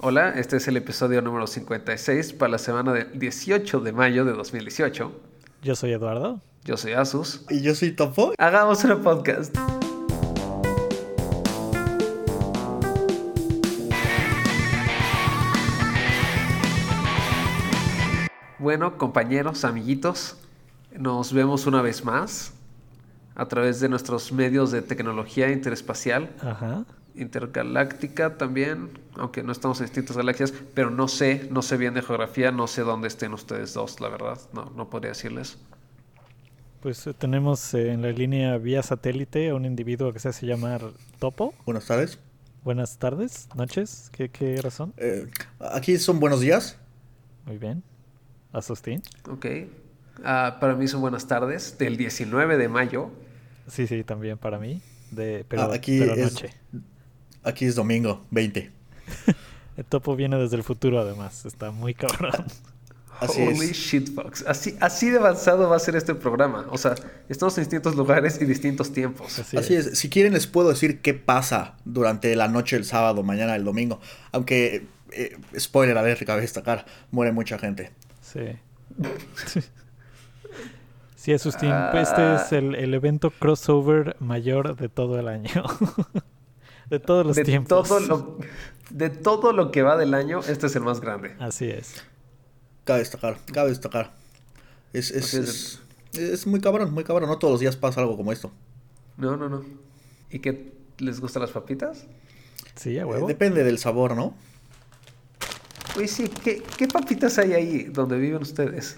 Hola, este es el episodio número 56 para la semana del 18 de mayo de 2018. Yo soy Eduardo. Yo soy Asus. Y yo soy Topo. Hagamos un podcast. Bueno, compañeros, amiguitos, nos vemos una vez más a través de nuestros medios de tecnología interespacial. Ajá. Intergaláctica también, aunque no estamos en distintas galaxias, pero no sé, no sé bien de geografía, no sé dónde estén ustedes dos, la verdad, no, no podría decirles. Pues eh, tenemos eh, en la línea vía satélite a un individuo que se hace llamar Topo. Buenas tardes. Buenas tardes, noches, ¿qué, qué razón? Eh, aquí son buenos días. Muy bien. Asustín. Ok. Ah, para mí son buenas tardes, del 19 de mayo. Sí, sí, también para mí. De, pero, Ah, aquí, pero es, noche. Aquí es domingo 20. El Topo viene desde el futuro además, está muy cabrón. Así Holy es. shit, Fox. Así, así de avanzado va a ser este programa. O sea, estamos en distintos lugares y distintos tiempos. Así, Así es. Si quieren les puedo decir qué pasa durante la noche del sábado, mañana del domingo. Aunque, eh, spoiler alert, cabe destacar, muere mucha gente. Sí. Sí, Asustín, Ah. este es el, el evento crossover mayor de todo el año. de todos los de, tiempos. todo lo, de todo lo que va del año, este es el más grande. Así es. Cabe destacar, cabe destacar. Es, es, es. es, es muy cabrón, muy cabrón. No todos los días pasa algo como esto. No, no, no. ¿Y qué les gustan las papitas? Sí, a Eh, huevo. depende del sabor, ¿no? Uy, sí, ¿qué, ¿qué papitas hay ahí donde viven ustedes?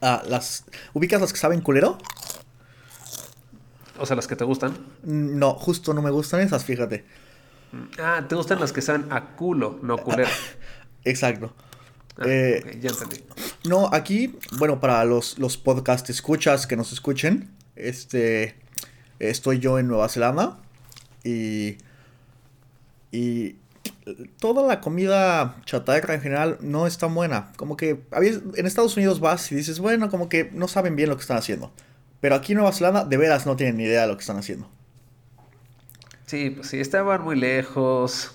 Ah, las... ¿Ubicas las que saben culero? O sea, las que te gustan. No, justo no me gustan esas, fíjate. Ah, te gustan las que saben a culo, no culero. Exacto. Ah, Eh, ya entendí. No, aquí, bueno, para los, los podcast escuchas que nos escuchen, este, estoy yo en Nueva Zelanda y, y toda la comida chatarra en general no es tan buena. Como que en Estados Unidos vas y dices, bueno, como que no saben bien lo que están haciendo. Pero aquí en Nueva Zelanda de veras no tienen ni idea de lo que están haciendo. Sí, pues sí, estaban muy lejos.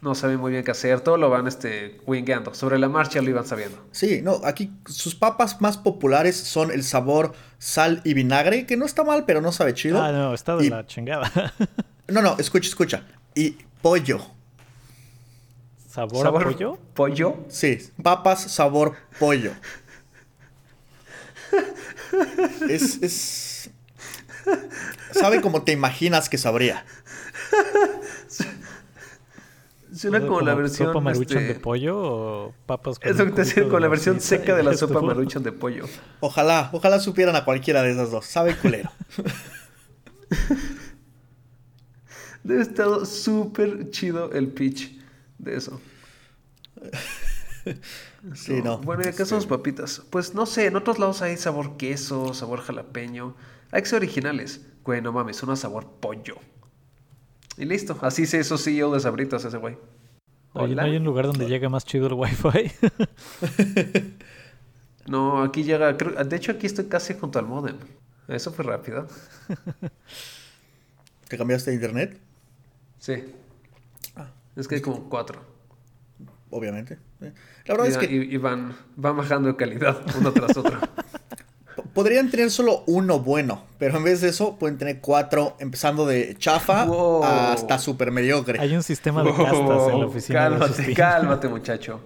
No saben muy bien qué hacer. Todo lo van este, wingueando. Sobre la marcha lo iban sabiendo. Sí, no, aquí sus papas más populares son el sabor sal y vinagre, que no está mal, pero no sabe chido. Ah, no, está de Y- la chingada. No, no, escucha, escucha. Y pollo. ¿Sabor, a pollo? Pollo. Sí, papas sabor pollo. Es, es... Sabe como te imaginas que sabría. Suena como la versión. ¿Sopa maruchan este, de pollo o papas con Es lo que te decía, cubito con la versión seca de la sopa maruchan de pollo. Ojalá, ojalá supieran a cualquiera de esas dos. Sabe culero. Debe estar súper chido el pitch de eso. Sí, no. Bueno, ¿y acá son las papitas? Pues no sé, en otros lados hay sabor queso, sabor jalapeño. Hay que ser originales. Güey, no mames, uno sabor pollo. Y listo, así se hizo CEO de Sabritas ese güey. Oye, ¿no Hola. hay un lugar donde llega más chido el wifi? No, aquí llega, creo- de hecho aquí estoy casi junto al modem. Eso fue rápido. ¿Te cambiaste de internet? Sí. Es que hay como cuatro. Obviamente. Eh, La verdad es Y, que y- y van, van bajando de calidad uno tras otro. podrían tener solo uno bueno, pero en vez de eso pueden tener cuatro, empezando de chafa Wow. hasta super mediocre. hay un sistema de castas en la Wow, oficina de Cálmate, Asustín. cálmate, muchacho.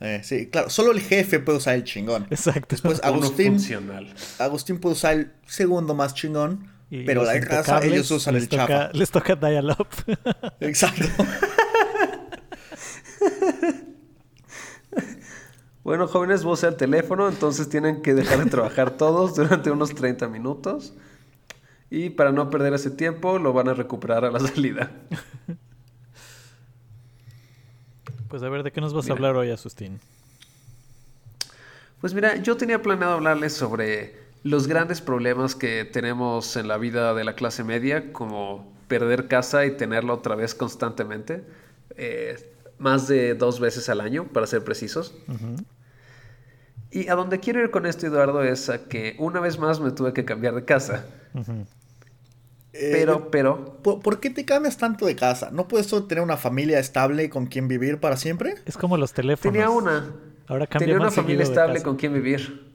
Eh, sí, claro, solo el jefe puede usar el chingón. Exacto. Después Agustín, funcional. Agustín puede usar el segundo más chingón, Y pero la intocables ellos usan el toca, chafa. Les toca dial-up. Exacto. Bueno, jóvenes, voz al teléfono, entonces tienen que dejar de trabajar todos durante unos 30 minutos. Y para no perder ese tiempo, lo van a recuperar a la salida. pues a ver, ¿de qué nos vas Mira. a hablar hoy, Asustín? Pues mira, yo tenía planeado hablarles sobre los grandes problemas que tenemos en la vida de la clase media, como perder casa y tenerla otra vez constantemente, eh, más de dos veces al año, para ser precisos. Y a donde quiero ir con esto, Eduardo, es a que una vez más me tuve que cambiar de casa. Eh, Pero, pero, ¿por, por qué te cambias tanto de casa? ¿No puedes tener una familia estable con quien vivir para siempre? Es como los teléfonos. tenía una. Ahora cambia Tenía una más familia estable con quien vivir.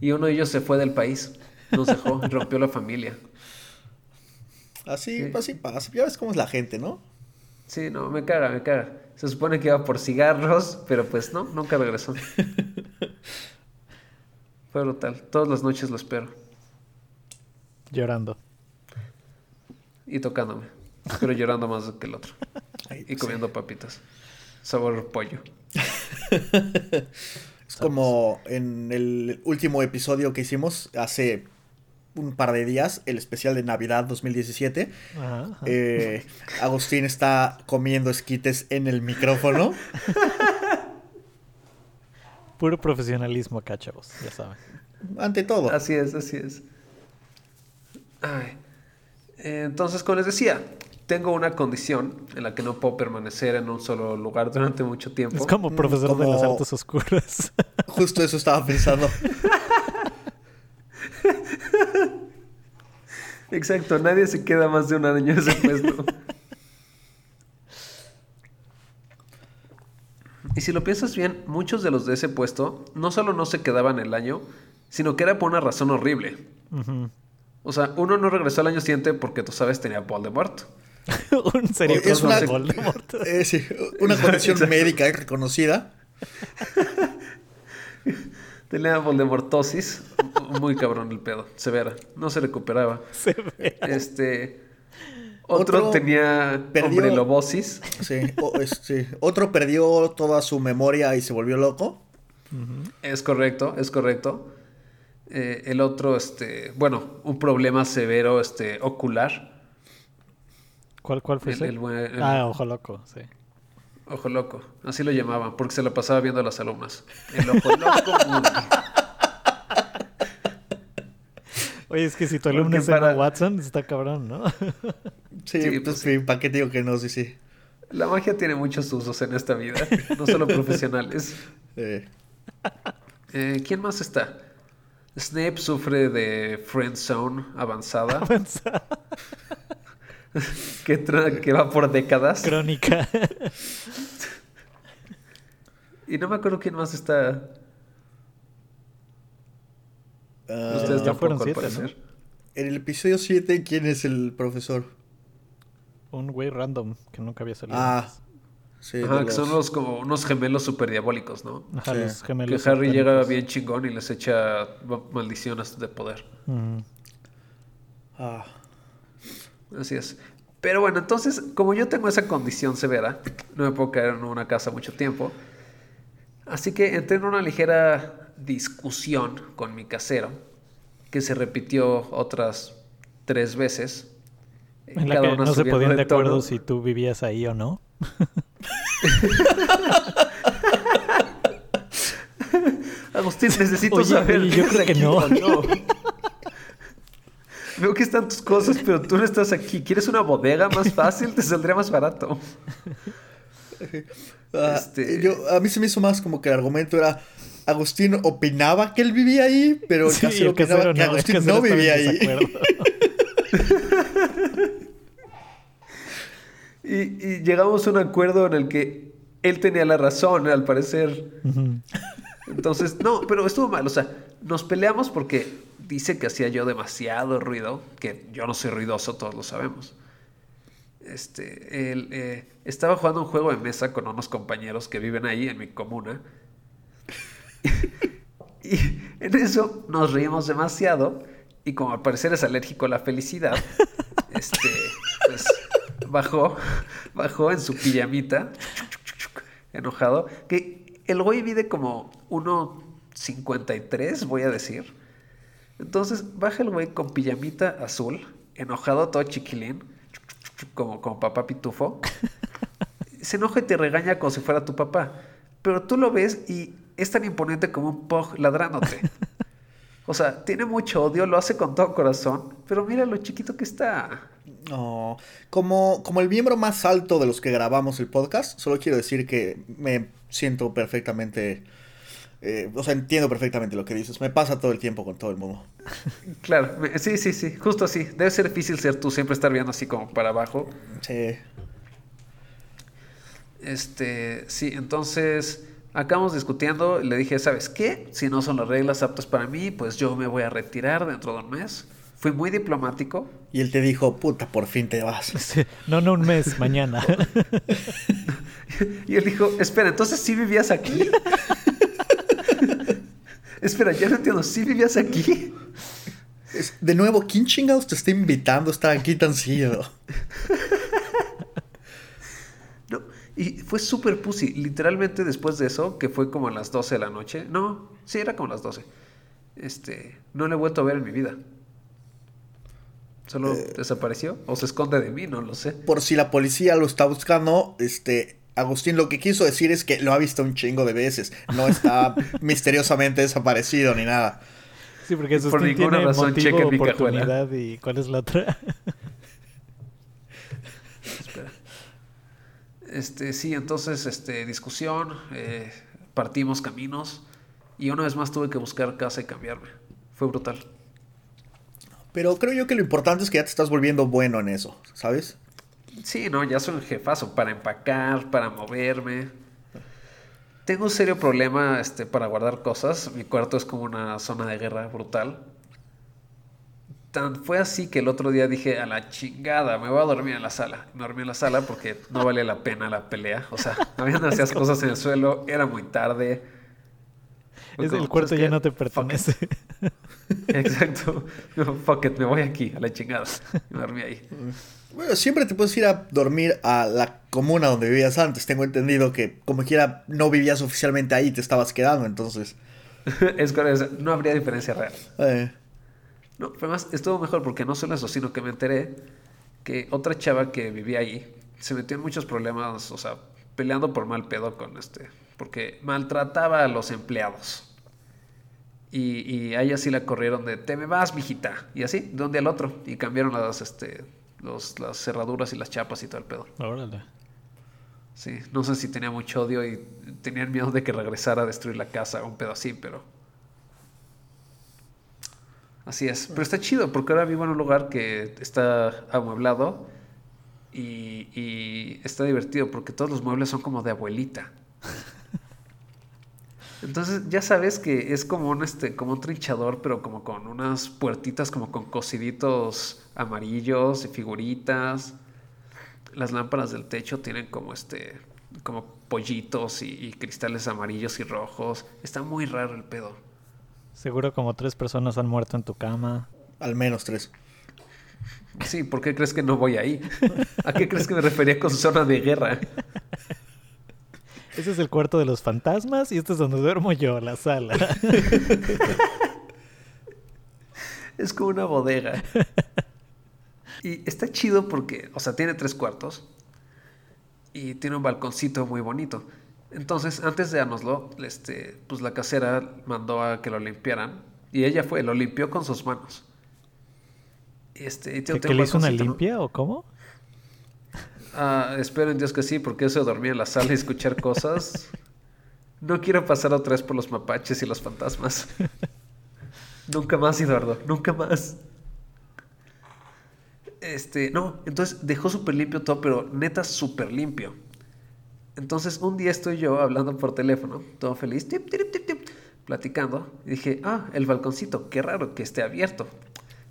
Y uno de ellos se fue del país. Nos dejó, rompió la familia. Así, Sí. así pasa. Ya ves cómo es la gente, ¿no? Sí, no, me caga, me caga. Se supone que iba por cigarros, pero pues no, nunca regresó. Fue brutal. Todas las noches lo espero. Llorando. Y tocándome. Pero llorando más que el otro. Ay, Y comiendo papitas. Sabor pollo. Es como en el último episodio que hicimos hace un par de días, el especial de Navidad 2017. Ajá, ajá. Eh, Agustín está comiendo esquites en el micrófono. Puro profesionalismo acá, chavos, ya saben. Ante todo. Así es, así es. Ay. Eh, Entonces, como les decía, tengo una condición en la que no puedo permanecer en un solo lugar durante mucho tiempo. Es como profesor de las artes oscuras. Justo eso estaba pensando. Exacto, nadie se queda más de un año en ese puesto. y si lo piensas bien, muchos de los de ese puesto no solo no se quedaban el año, sino que era por una razón horrible. O sea, uno no regresó al año siguiente porque tú sabes tenía Voldemort. Un serio Es una, de Voldemort. eh, sí, una condición médica reconocida. Tenía Voldemortosis. Muy cabrón el pedo. Severa. No se recuperaba. Se ve. Este. Otro, Otro tenía perdió- hombrelobosis. Sí, o- es- sí. Otro perdió toda su memoria y se volvió loco. Es correcto, es correcto. Eh, el otro, este, bueno, un problema severo, este, ocular. ¿Cuál, cuál fue El- ese? el buen- el- Ah, ojo loco, sí. Ojo loco, así lo llamaban, porque se lo pasaba viendo a las alumnas. El ojo loco. Moody. Oye, es que si tu alumno es para- Watson, está cabrón, ¿no? Sí, Sí, pues, pues sí, ¿para qué digo que no? Sí, sí. La magia tiene muchos usos en esta vida, no solo profesionales. Eh, Eh, ¿Quién más está? Snape sufre de friend zone avanzada, que, va por décadas. Crónica. Y no me acuerdo quién más está. ah, Ustedes ya fueron siete, parecer. en el episodio 7, ¿quién es el profesor? Un güey random que nunca había salido. Ah, antes. sí. Ajá, que son los- como unos gemelos super diabólicos, ¿no? Ajá, sí. los Que gemelos. Harry llega bien chingón y les echa ma- maldiciones de poder. Ah, Así es. Pero bueno, entonces, como yo tengo esa condición severa, no me puedo quedar en una casa mucho tiempo. Así que entré en una ligera discusión con mi casero, que se repitió otras tres veces. En la que no se ponían de acuerdo tono. si tú vivías ahí o no. Agustín, necesito Oye, saber. yo ¿vives creo que no. no? Veo que están tus cosas, pero tú no estás aquí. ¿Quieres una bodega más fácil? Te saldría más barato. ah, Este- yo, a mí se me hizo más como que el argumento era. Agustín opinaba que él vivía ahí, pero Sí, el opinaba que no, Agustín no vivía ahí. Y, y llegamos a un acuerdo en el que él tenía la razón, al parecer. Entonces, no, pero estuvo mal. O sea, nos peleamos porque dice que hacía yo demasiado ruido, que yo no soy ruidoso, todos lo sabemos. Este, él eh, estaba jugando un juego de mesa con unos compañeros que viven ahí en mi comuna. y en eso nos reímos demasiado. Y como al parecer es alérgico a la felicidad, este, pues bajó, bajó en su pijamita, enojado, que el güey mide como 1.53, voy a decir. Entonces baja el güey con pijamita azul, enojado todo chiquilín, como, como papá pitufo. Se enoja y te regaña como si fuera tu papá. Pero tú lo ves y es tan imponente como un pug ladrándote. O sea, tiene mucho odio, lo hace con todo corazón, pero mira lo chiquito que está. No, como, como el miembro más alto de los que grabamos el podcast, solo quiero decir que me siento perfectamente Eh, o sea, entiendo perfectamente lo que dices. Me pasa todo el tiempo con todo el mundo. Claro, sí, sí, sí, justo así. Debe ser difícil ser tú, siempre estar viendo así como para abajo. Sí. Este, sí, entonces acabamos discutiendo. Le dije, ¿sabes qué? Si no son las reglas aptas para mí, pues yo me voy a retirar dentro de un mes. Fui muy diplomático. Y él te dijo, puta, por fin te vas. Sí, No, no un mes, mañana. Y él dijo, espera, entonces sí vivías aquí. Espera, ya no entiendo, ¿sí vivías aquí? Es- De nuevo, ¿quién chingados te está invitando a estar aquí tan seguido? No, y fue súper pussy. Literalmente después de eso, que fue como a las 12 de la noche. No, sí, era como las 12. Este, no le he vuelto a ver en mi vida. Solo desapareció o se esconde de mí, no lo sé. Por si la policía lo está buscando, este, Agustín lo que quiso decir es que lo ha visto un chingo de veces. No está misteriosamente desaparecido ni nada. Sí, porque Por Sustín ninguna tiene razón, motivo, cheque mi oportunidad y ¿cuál es la otra? Espera. Este, sí, entonces, este, discusión, eh, partimos caminos y una vez más tuve que buscar casa y cambiarme. Fue brutal. Pero creo yo que lo importante es que ya te estás volviendo bueno en eso, ¿sabes? Sí, no, ya soy un jefazo para empacar, para moverme. Tengo un serio problema este, para guardar cosas. Mi cuarto es como una zona de guerra brutal. Tan fue así que el otro día dije, a la chingada, me voy a dormir en la sala. Me dormí en la sala porque no vale la pena la pelea. O sea, habían demasiadas cosas en el suelo, era muy tarde. Es, como, el cuarto ¿sabes ya no te pertenece. Exacto. Fuck it, me voy aquí, a la chingada. Me dormí ahí. Bueno, siempre te puedes ir a dormir a la comuna donde vivías antes. Tengo entendido que como quiera no vivías oficialmente ahí, te estabas quedando, entonces. es correcto, no habría diferencia real. eh, No, además estuvo mejor porque no solo eso, sino que me enteré que otra chava que vivía ahí se metió en muchos problemas, o sea, peleando por mal pedo con este, porque maltrataba a los empleados. Y, y a ella sí la corrieron de, te me vas, mijita. Y así, de un día al otro. Y cambiaron las, este, los, las cerraduras y las chapas y todo el pedo. Órale. Sí, no sé si tenía mucho odio y tenían miedo de que regresara a destruir la casa o un pedo así, pero... Así es. Pero está chido porque ahora vivo en un lugar que está amueblado y, y está divertido porque todos los muebles son como de abuelita. Entonces ya sabes que es como un, este, como un trinchador, pero como con unas puertitas como con cosiditos amarillos y figuritas las lámparas del techo tienen como este como pollitos y, y cristales amarillos y rojos está muy raro el pedo Seguro como tres personas han muerto en tu cama. al menos tres. sí ¿por qué crees que no voy ahí? ¿a qué crees que me refería con zona de guerra? Ese es el cuarto de los fantasmas y este es donde duermo yo, la sala. es como una bodega y está chido porque o sea tiene tres cuartos y tiene un balconcito muy bonito entonces antes de dárnoslo este pues la casera mandó a que lo limpiaran y ella fue lo limpió con sus manos este y ¿Que, tiene que le hizo una limpia o cómo? Ah, espero en Dios que sí, porque eso de dormir en la sala y escuchar cosas. No quiero pasar otra vez por los mapaches y los fantasmas. nunca más, Eduardo, nunca más. Este, no, entonces dejó súper limpio todo, pero neta súper limpio. Entonces un día estoy yo hablando por teléfono, todo feliz, tip, tip, tip, tip, platicando, y dije, ah, el balconcito, qué raro que esté abierto.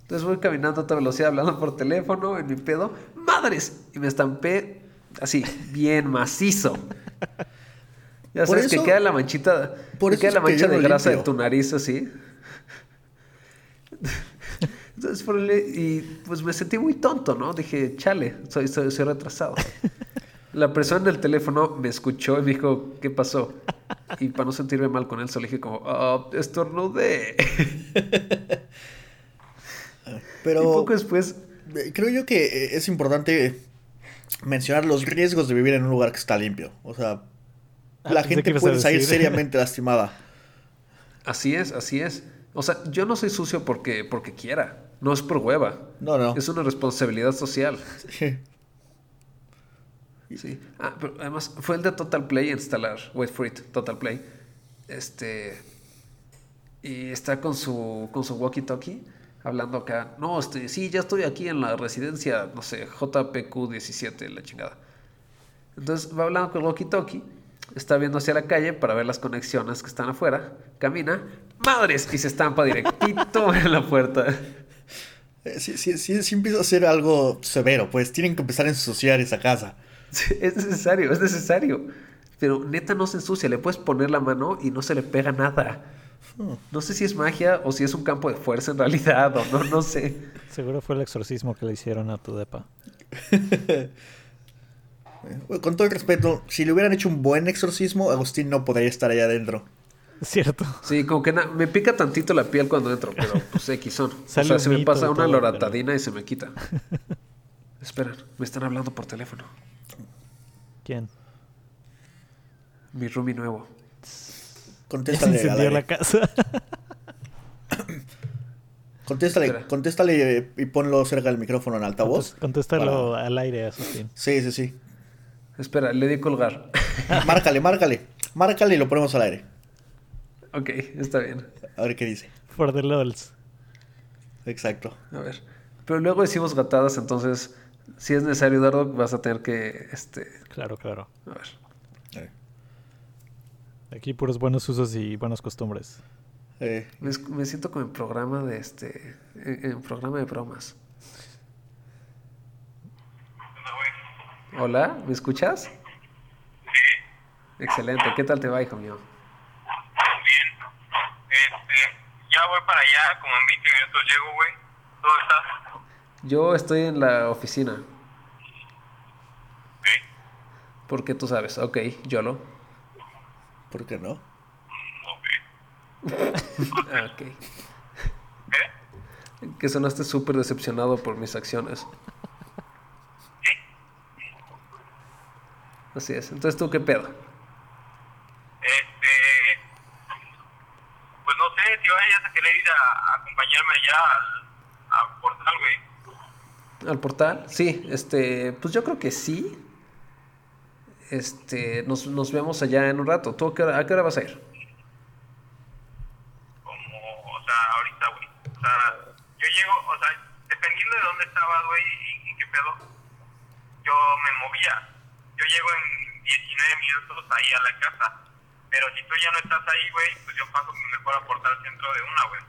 Entonces voy caminando a toda velocidad hablando por teléfono en mi pedo, madres, y me estampé así, bien macizo. Ya Por sabes que queda la manchita, por que queda la mancha de grasa limpio. en tu nariz así. Entonces, por el- y pues me sentí muy tonto, ¿no? Dije, chale, soy, soy, soy retrasado. La persona del teléfono me escuchó y me dijo, ¿qué pasó? Y para no sentirme mal con él, solo dije como, ah, estornudé. Pero Y poco después, creo yo que eh, es importante mencionar los riesgos de vivir en un lugar que está limpio. O sea, Ah, la gente puede salir seriamente lastimada. así es, así es. O sea, yo no soy sucio porque, porque quiera, no es por hueva. No, no. Es una responsabilidad social. Sí. Sí. Ah, pero además fue el de Total Play instalar Wait for it, Total Play. Este. Y está con su, con su walkie-talkie hablando acá. No, este, sí, ya estoy aquí en la residencia, no sé, JPQ17, la chingada. Entonces va hablando con el walkie-talkie, está viendo hacia la calle para ver las conexiones que están afuera, camina, madres, y se estampa directito en la puerta. Eh, Sí, sí, sí, sí empieza a ser algo severo, pues tienen que empezar a ensuciar esa casa. Sí, es necesario, es necesario. Pero neta no se ensucia, le puedes poner la mano y no se le pega nada. No sé si es magia o si es un campo de fuerza en realidad o no, no sé. Seguro fue el exorcismo que le hicieron a tu depa. Con todo el respeto, si le hubieran hecho un buen exorcismo, Agustín no podría estar ahí adentro. Cierto. Sí, como que me pica tantito la piel cuando entro, pero pues X son. O sea, se me pasa una todo, loratadina y se me quita. Esperan, me están hablando por teléfono. ¿Quién? Mi roomie nuevo. Ya se Contéstale, al incendió la casa. contéstale, Espera. contéstale y ponlo cerca del micrófono en altavoz. Contéstalo Para- al aire, Asustín. Sí, sí, sí. Espera, le di colgar. Márcale, márcale. Márcale y lo ponemos al aire. Ok, está bien. A ver qué dice. For the lols. Exacto. A ver. Pero luego decimos gatadas, entonces, si es necesario, Dardo, vas a tener que, este, Claro, claro. a ver. A ver. Aquí puros buenos usos y buenas costumbres. Eh, me siento como en programa de este, en, en programa de bromas. Hola, ¿me escuchas? Sí. Excelente, ¿qué tal te va, hijo mío? Bien. Este, ya voy para allá, como en 20 minutos llego, güey. ¿Dónde estás? Yo estoy en la oficina, Ok. porque tú sabes, ok, YOLO. ¿Por qué no? Ok. Ah, ok. ¿Eh? Que sonaste súper decepcionado por mis acciones. Así es, entonces tú qué pedo. Este, si vayas a querer ir a, a acompañarme allá al, al portal, güey. ¿Al portal? Sí, este, pues yo creo que sí. Este, nos, nos vemos allá en un rato. ¿Tú a qué hora, a qué hora vas a ir? Como, o sea, ahorita, güey. O sea, yo llego, o sea, dependiendo de dónde estabas, güey, y, y qué pedo, yo me movía. Yo llego en 19 minutos ahí a la casa. Pero si tú ya no estás ahí, güey, pues yo paso mejor a portal centro de una, güey.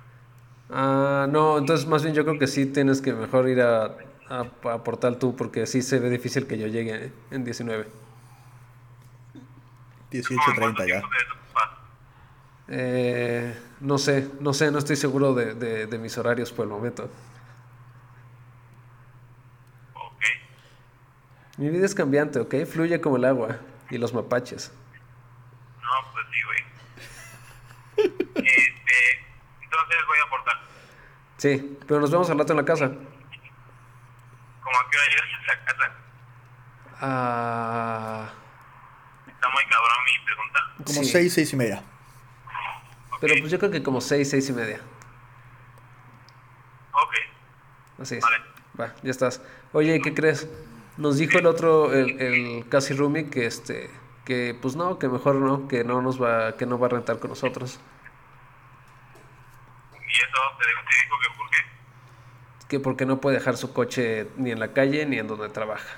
Ah, no, entonces más bien yo creo que sí tienes que mejor ir a, a, a portal tú, porque sí se ve difícil que yo llegue en 19. 18.30 ya. Eh, no sé, no sé, no estoy seguro de, de, de mis horarios por el momento. Ok. Mi vida es cambiante, ¿ok? Fluye como el agua y los mapaches. No, pues sí, güey. este, entonces voy a portal. Sí, pero nos vemos al rato en la casa. ¿Cómo a qué hora llegas a esa casa? Ah, Está muy cabrón mi pregunta. Como Sí. 6, 6 y media. pero pues yo creo que como seis, seis y media. Ok. Así es. Vale. Va, ya estás. Oye, ¿qué crees? Nos dijo el otro, el, el casi roomie, que este, que pues no, que mejor no, que no nos va, que no va a rentar con nosotros. ¿Y eso te, te dijo que por qué? Que porque no puede dejar su coche ni en la calle ni en donde trabaja.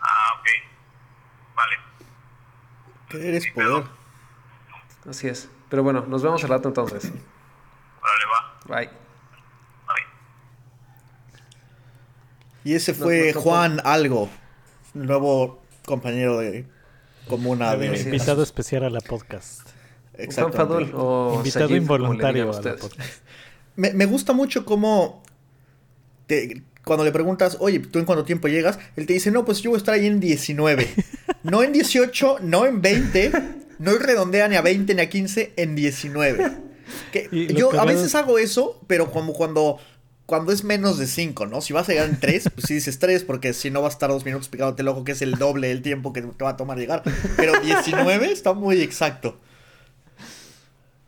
Ah, ok. Vale. ¿Qué eres poder? Así es. Pero bueno, nos vemos al rato entonces. Órale, va. Bye. Bye. Y ese No, fue no, no, Juan Algo, nuevo compañero de Así es. de... Invitado especial a la podcast. Juan Exactamente. Fadul o Invitado como involuntario a la podcast. Me, me gusta mucho cómo te- cuando le preguntas, oye, ¿tú en cuánto tiempo llegas? Él te dice, no, pues yo voy a estar ahí en 19. No en 18, no en 20, no redondea ni a 20 ni a 15, en 19. Que yo a veces hago eso, pero como cuando, cuando es menos de 5, ¿no? Si vas a llegar en 3, pues sí dices 3, porque si no vas a estar dos minutos picándote el ojo, que es el doble del tiempo que te va a tomar llegar. Pero 19 está muy exacto.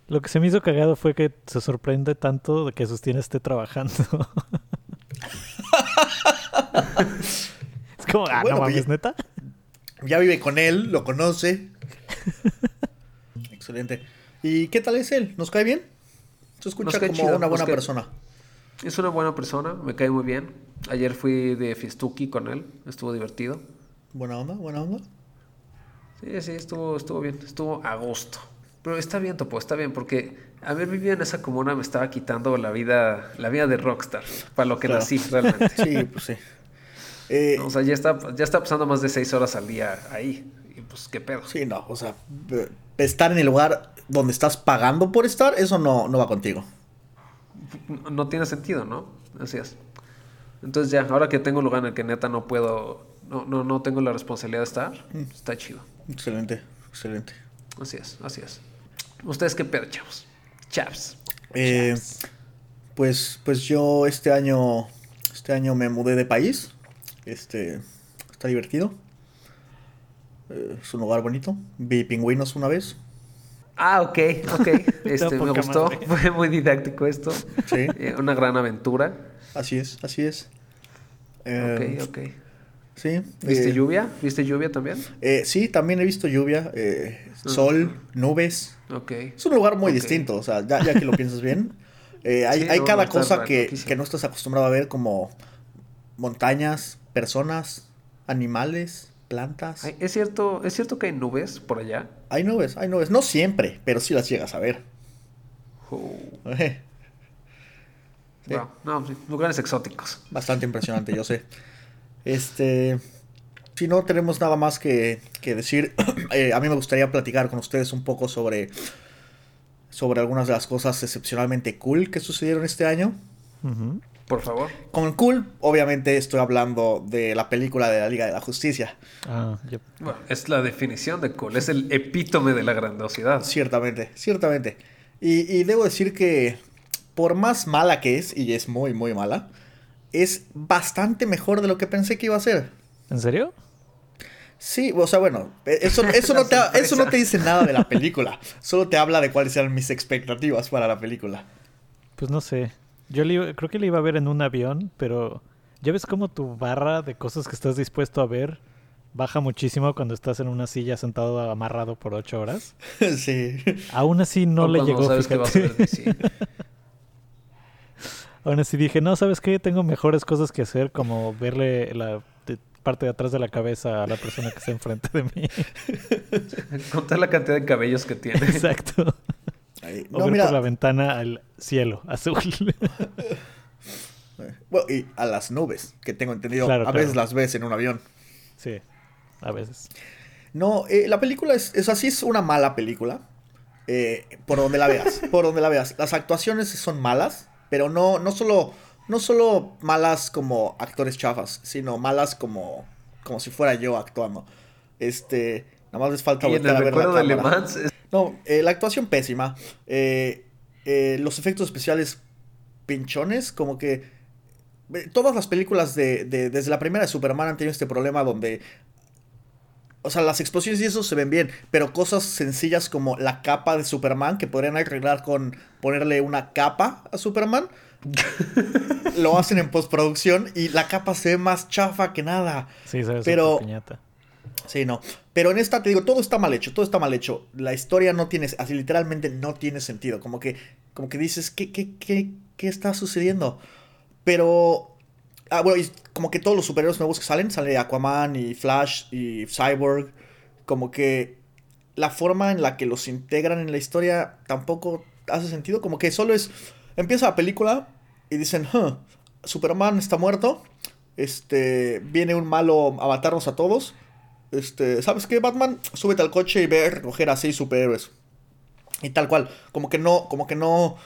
Lo que se me hizo cagado fue que se sorprende tanto de que Sustina esté trabajando. es como, ah, Bueno, no pues mames, ya- neta. Ya vive con él, lo conoce. excelente. ¿Y qué tal es él? ¿Nos cae bien? Se escucha como chido, una buena cae- persona. Es una buena persona, me cae muy bien. Ayer fui de fiestuki con él, estuvo divertido. Buena onda, buena onda. Sí, sí, estuvo, estuvo bien, estuvo a gusto. Pero está bien, Topo, está bien, porque haber vivido en esa comuna me estaba quitando la vida, la vida de rockstar, para lo que Claro. nací realmente. Sí, pues sí. Eh, O sea, ya está, ya está pasando más de seis horas al día ahí. Y pues, ¿qué pedo? sí, no, o sea, estar en el lugar donde estás pagando por estar, eso no, no va contigo. No, tiene sentido, ¿no? Así es. Entonces ya, ahora que tengo un lugar en el que neta no puedo, no, no, no tengo la responsabilidad de estar, Mm. está chido. Excelente, excelente. Así es, así es. ¿Ustedes qué pedo, chavos? Chaps. Eh, pues, pues yo este año, este año me mudé de país. Este, está divertido. Eh, es un lugar bonito. Vi pingüinos una vez. Ah, ok, ok. Este, me gustó. madre. Fue muy didáctico esto. Sí. Eh, una gran aventura. Así es, así es. Eh, Ok, ok. Sí. ¿Viste eh, lluvia? ¿Viste lluvia también? eh, sí, también he visto lluvia, eh, sol, nubes. Ok. Es un lugar muy Ok. distinto, o sea, ya, ya que lo piensas bien. eh, hay Sí, hay no, cada cosa ra- que, que no estás acostumbrado a ver, como montañas, personas, animales, plantas. Ay, ¿Es cierto, ¿Es cierto que hay nubes por allá? Hay nubes, hay nubes. No siempre, pero sí las llegas a ver. Oh, Eh, Sí. wow. No, sí, lugares exóticos. Bastante impresionante, yo sé. Este. Si no tenemos nada más que, que decir, eh, a mí me gustaría platicar con ustedes un poco sobre. Sobre algunas de las cosas excepcionalmente cool que sucedieron este año. Ujú. Por favor. Con cool, obviamente estoy hablando de la película de la Liga de la Justicia. Ah, yep. Bueno, es la definición de cool. Es el epítome de la grandiosidad. Ciertamente, ciertamente. Y, y debo decir que, por más mala que es, y es muy, muy mala, es bastante mejor de lo que pensé que iba a ser. ¿En serio? Sí, o sea, bueno, eh, eso, eso, no te, eso no te dice nada de la película. Solo te habla de cuáles eran mis expectativas para la película. Pues no sé. Yo le iba- creo que le iba a ver en un avión, pero ya ves cómo tu barra de cosas que estás dispuesto a ver baja muchísimo cuando estás en una silla sentado amarrado por ocho horas. sí. Aún así no O le llegó, sabes que vas a ver DC. Aún así dije, no, ¿sabes qué? Tengo mejores cosas que hacer, como verle la de- parte de atrás de la cabeza a la persona que está enfrente de mí. Contar la cantidad de cabellos que tiene. Exacto. O No, ver mira, por la ventana al cielo azul. bueno, y a las nubes, que tengo entendido, Claro, a claro. veces las ves en un avión. sí, a veces. No, eh, la película es, es así, es una mala película. eh, por donde la veas, por donde la veas. Las actuaciones son malas, pero no, no solo, no solo malas como actores chafas, sino malas como, como si fuera yo actuando. Este, nada más les falta Y en el a ver la de Le. Mans, es- No, eh, la actuación pésima. eh, eh, los efectos especiales pinchones, como que todas las películas de, de- desde la primera de Superman han tenido este problema donde o sea, las explosiones y eso se ven bien, pero cosas sencillas como la capa de Superman que podrían arreglar con ponerle una capa a Superman. lo hacen en postproducción y la capa se ve más chafa que nada. Sí, sabes, Pero- piñata. Sí, no. Pero en esta te digo, todo está mal hecho, todo está mal hecho. La historia no tiene, así literalmente no tiene sentido. Como que, como que dices, ¿qué, qué, qué, qué está sucediendo? Pero, ah, bueno, y como que todos los superhéroes nuevos que salen, sale Aquaman y Flash y Cyborg, como que la forma en la que los integran en la historia tampoco hace sentido. Como que solo es, empieza la película y dicen, "Huh, Superman está muerto, este, viene un malo a matarnos a todos. Este, ¿sabes qué, Batman? Súbete al coche y ve a recoger a seis superhéroes. Y tal cual, como que no, como que no,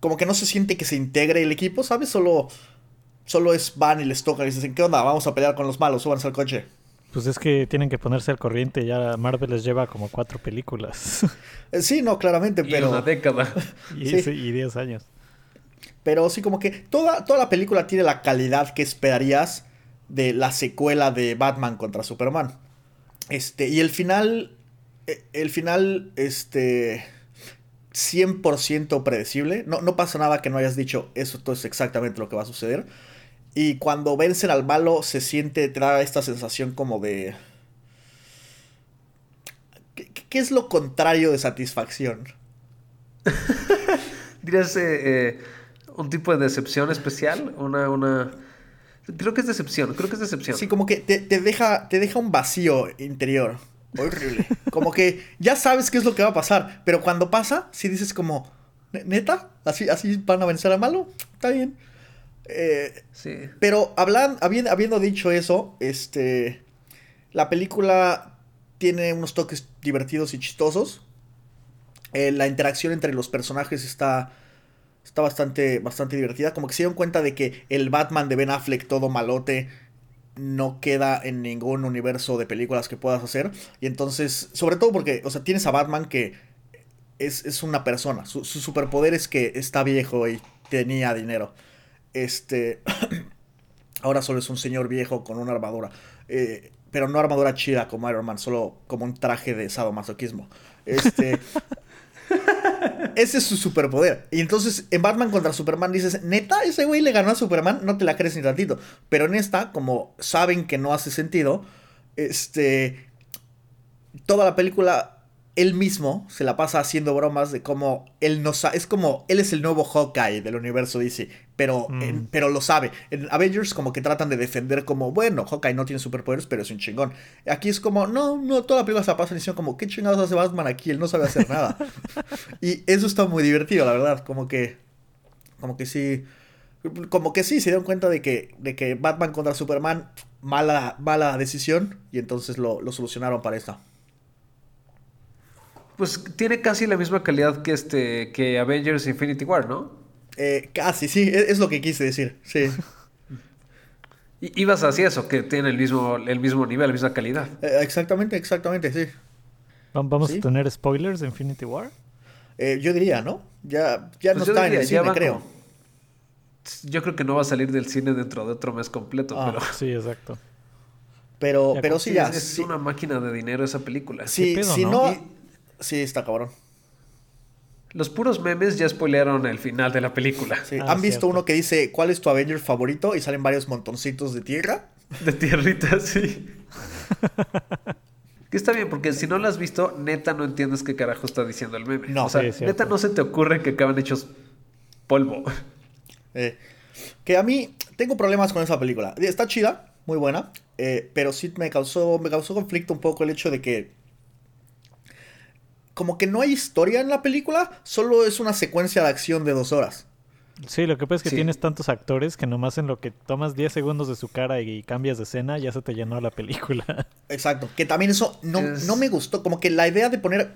como que no se siente que se integre el equipo, ¿sabes? Solo, solo es van y les toca y dicen, ¿qué onda? Vamos a pelear con los malos, súbanse al coche. Pues es que tienen que ponerse al corriente. Ya Marvel les lleva como cuatro películas. Eh, sí, no, claramente, y pero... una década. y, Sí. y 10 años. Pero sí, como que toda, toda la película tiene la calidad que esperarías de la secuela de Batman contra Superman. Este, y el final, eh, el final, este, 100% predecible. No, no pasa nada que no hayas dicho, eso todo es exactamente lo que va a suceder. Y cuando vencen al malo, se siente, te da esta sensación como de... ¿Qué, qué- ¿qué es lo contrario de satisfacción? ¿Dirías eh, eh, un tipo de decepción especial? Una, una... Creo que es decepción, creo que es decepción. Sí, como que te, te deja, te deja un vacío interior. Horrible. Como que ya sabes qué es lo que va a pasar, pero cuando pasa, si dices como, "¿Ne- ¿neta? ¿Así, ¿Así van a vencer al malo? Está bien. Eh, Sí. pero hablan, habiendo, habiendo dicho eso, este, la película tiene unos toques divertidos y chistosos. Eh, la interacción entre los personajes está, está bastante, bastante divertida. Como que se dieron cuenta de que el Batman de Ben Affleck todo malote no queda en ningún universo de películas que puedas hacer. Y entonces, sobre todo porque, o sea, tienes a Batman que es, es una persona. Su, su superpoder es que está viejo y tenía dinero. Este. ahora solo es un señor viejo con una armadura. Eh, pero no armadura chida como Iron Man, solo como un traje de sadomasoquismo. Este. Ese es su superpoder. Y entonces en Batman contra Superman dices, neta, ese güey le ganó a Superman, no te la crees ni tantito. Pero en esta, como saben que no hace sentido, este. Toda la película, él mismo se la pasa haciendo bromas de cómo él no sabe. Es como él es el nuevo Hawkeye del universo DC, pero, Mm. en- pero lo sabe. En Avengers, como que tratan de defender, como, bueno, Hawkeye no tiene superpoderes, pero es un chingón. Aquí es como, no, no, toda la película se la pasa diciendo, como, ¿qué chingados hace Batman aquí? Él no sabe hacer nada. y eso está muy divertido, la verdad. Como que, como que sí. Como que sí, se dieron cuenta de que, de que Batman contra Superman, mala, mala decisión, y entonces lo, lo solucionaron para esta. Pues tiene casi la misma calidad que este que Avengers Infinity War, ¿no? Eh, casi, sí, es, es lo que quise decir, sí. Y ibas hacia eso, que tiene el mismo, el mismo nivel, la misma calidad. Eh, exactamente, exactamente, sí. Va- ¿Vamos Sí. a tener spoilers de Infinity War? Eh, yo diría, ¿no? Ya, ya Pues no está diría, en el cine, creo. Yo creo que no va a salir del cine dentro de otro mes completo, Ah. pero Sí, exacto. Pero, Ya, pero sí, ya. es, sí, una máquina de dinero esa película. sí, ¿Qué pedo, si no? no. Sí, está cabrón. Los puros memes ya spoilearon el final de la película. Sí. Ah, ¿Han visto cierto. uno que dice cuál es tu Avenger favorito? Y salen varios montoncitos de tierra. De tierrita, sí. que está bien, porque si no lo has visto, neta no entiendes qué carajo está diciendo el meme. No. o sea, Sí, neta no se te ocurre que acaban hechos polvo. Eh, que a mí tengo problemas con esa película. Está chida, muy buena. eh, pero sí me causó, me causó conflicto un poco el hecho de que. Como que no hay historia en la película, solo es una secuencia de acción de dos horas. Sí, lo que pasa es que Sí. tienes tantos actores que nomás en lo que tomas 10 segundos de su cara y cambias de escena ya se te llenó la película. Exacto. Que también eso no, Es- no me gustó. Como que la idea de poner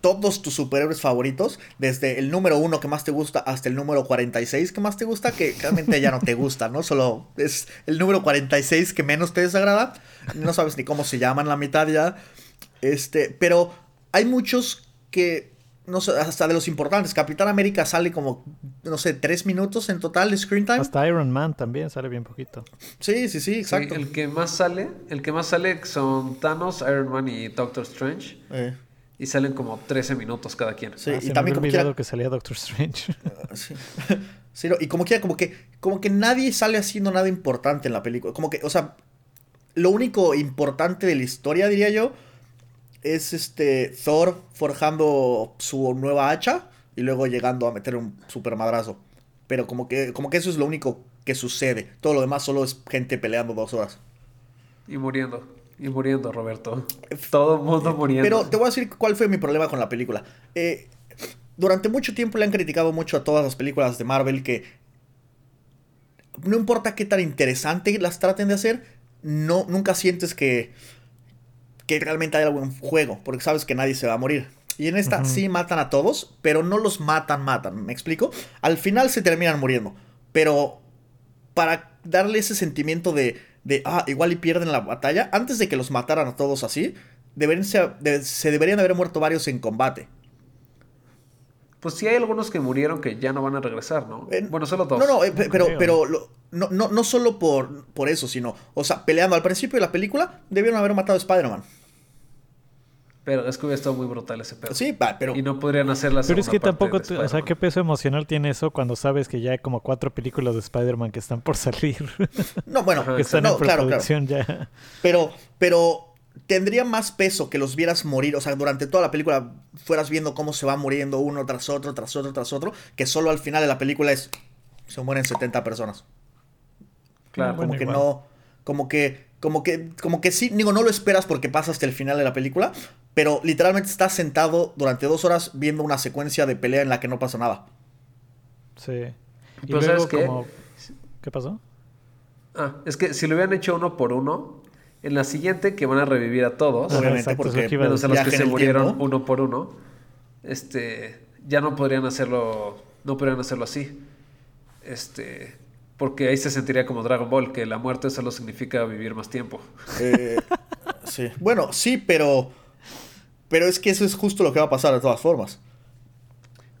todos tus superhéroes favoritos, desde el número uno que más te gusta hasta el número 46 que más te gusta, que realmente ya no te gusta, ¿no? Solo es el número 46 que menos te desagrada. No sabes ni cómo se llaman la mitad ya. Este, pero hay muchos que, no sé, hasta de los importantes. Capitán América sale como, no sé, tres minutos en total de screen time. Hasta Iron Man también sale bien poquito. Sí, sí, sí, exacto. Sí, el que más sale, el que más sale son Thanos, Iron Man y Doctor Strange. Eh, Y salen como 13 minutos cada quien. sí, Ah, y también como olvidado quiera, que salía Doctor Strange. Sí. Sí, no, y como quiera, como que, como que nadie sale haciendo nada importante en la película. Como que, o sea, lo único importante de la historia, diría yo, es este Thor forjando su nueva hacha y luego llegando a meter un super madrazo. Pero como que, como que eso es lo único que sucede. Todo lo demás solo es gente peleando dos horas. Y muriendo. Y muriendo, Roberto. Todo el mundo muriendo. Pero te voy a decir cuál fue mi problema con la película. Eh, durante mucho tiempo le han criticado mucho a todas las películas de Marvel que no importa qué tan interesante las traten de hacer, no, nunca sientes que, que realmente hay algo en juego, porque sabes que nadie se va a morir. Y en esta sí matan a todos, pero no los matan, matan. ¿Me explico? Al final se terminan muriendo. Pero para darle ese sentimiento de, de ah, igual y pierden la batalla, antes de que los mataran a todos así, deberían de- se deberían haber muerto varios en combate. Pues sí hay algunos que murieron que ya no van a regresar, ¿no? Eh, bueno, solo dos. No, no, eh, No pero, creo. pero lo- no, no, no solo por, por eso, sino, o sea, peleando al principio de la película, debieron haber matado a Spider-Man. Pero es que hubiera estado muy brutal ese pedo. Sí, pero Y no podrían hacer la Pero es que tampoco, o sea, Spider-Man. ¿qué peso emocional tiene eso cuando sabes que ya hay como cuatro películas de Spider-Man que están por salir? no, bueno, Ajá, que están no, en claro, ya. Pero, pero tendría más peso que los vieras morir, o sea, durante toda la película fueras viendo cómo se va muriendo uno tras otro, tras otro, tras otro, que solo al final de la película es, se mueren 70 personas. Claro. como Bueno, que igual. no, como que, como que, como que sí, digo, no lo esperas porque pasa hasta el final de la película, pero literalmente estás sentado durante dos horas viendo una secuencia de pelea en la que no pasa nada. Sí. Y Pero luego ¿sabes qué? como... ¿Qué pasó? Ah, es que si lo hubieran hecho uno por uno, en la siguiente que van a revivir a todos, Obviamente, porque menos a los que se murieron tiempo. uno por uno, este, ya no podrían hacerlo, no podrían hacerlo así. Este, porque ahí se sentiría como Dragon Ball, que la muerte solo significa vivir más tiempo. Eh, sí. Bueno, sí, pero, pero es que eso es justo lo que va a pasar de todas formas.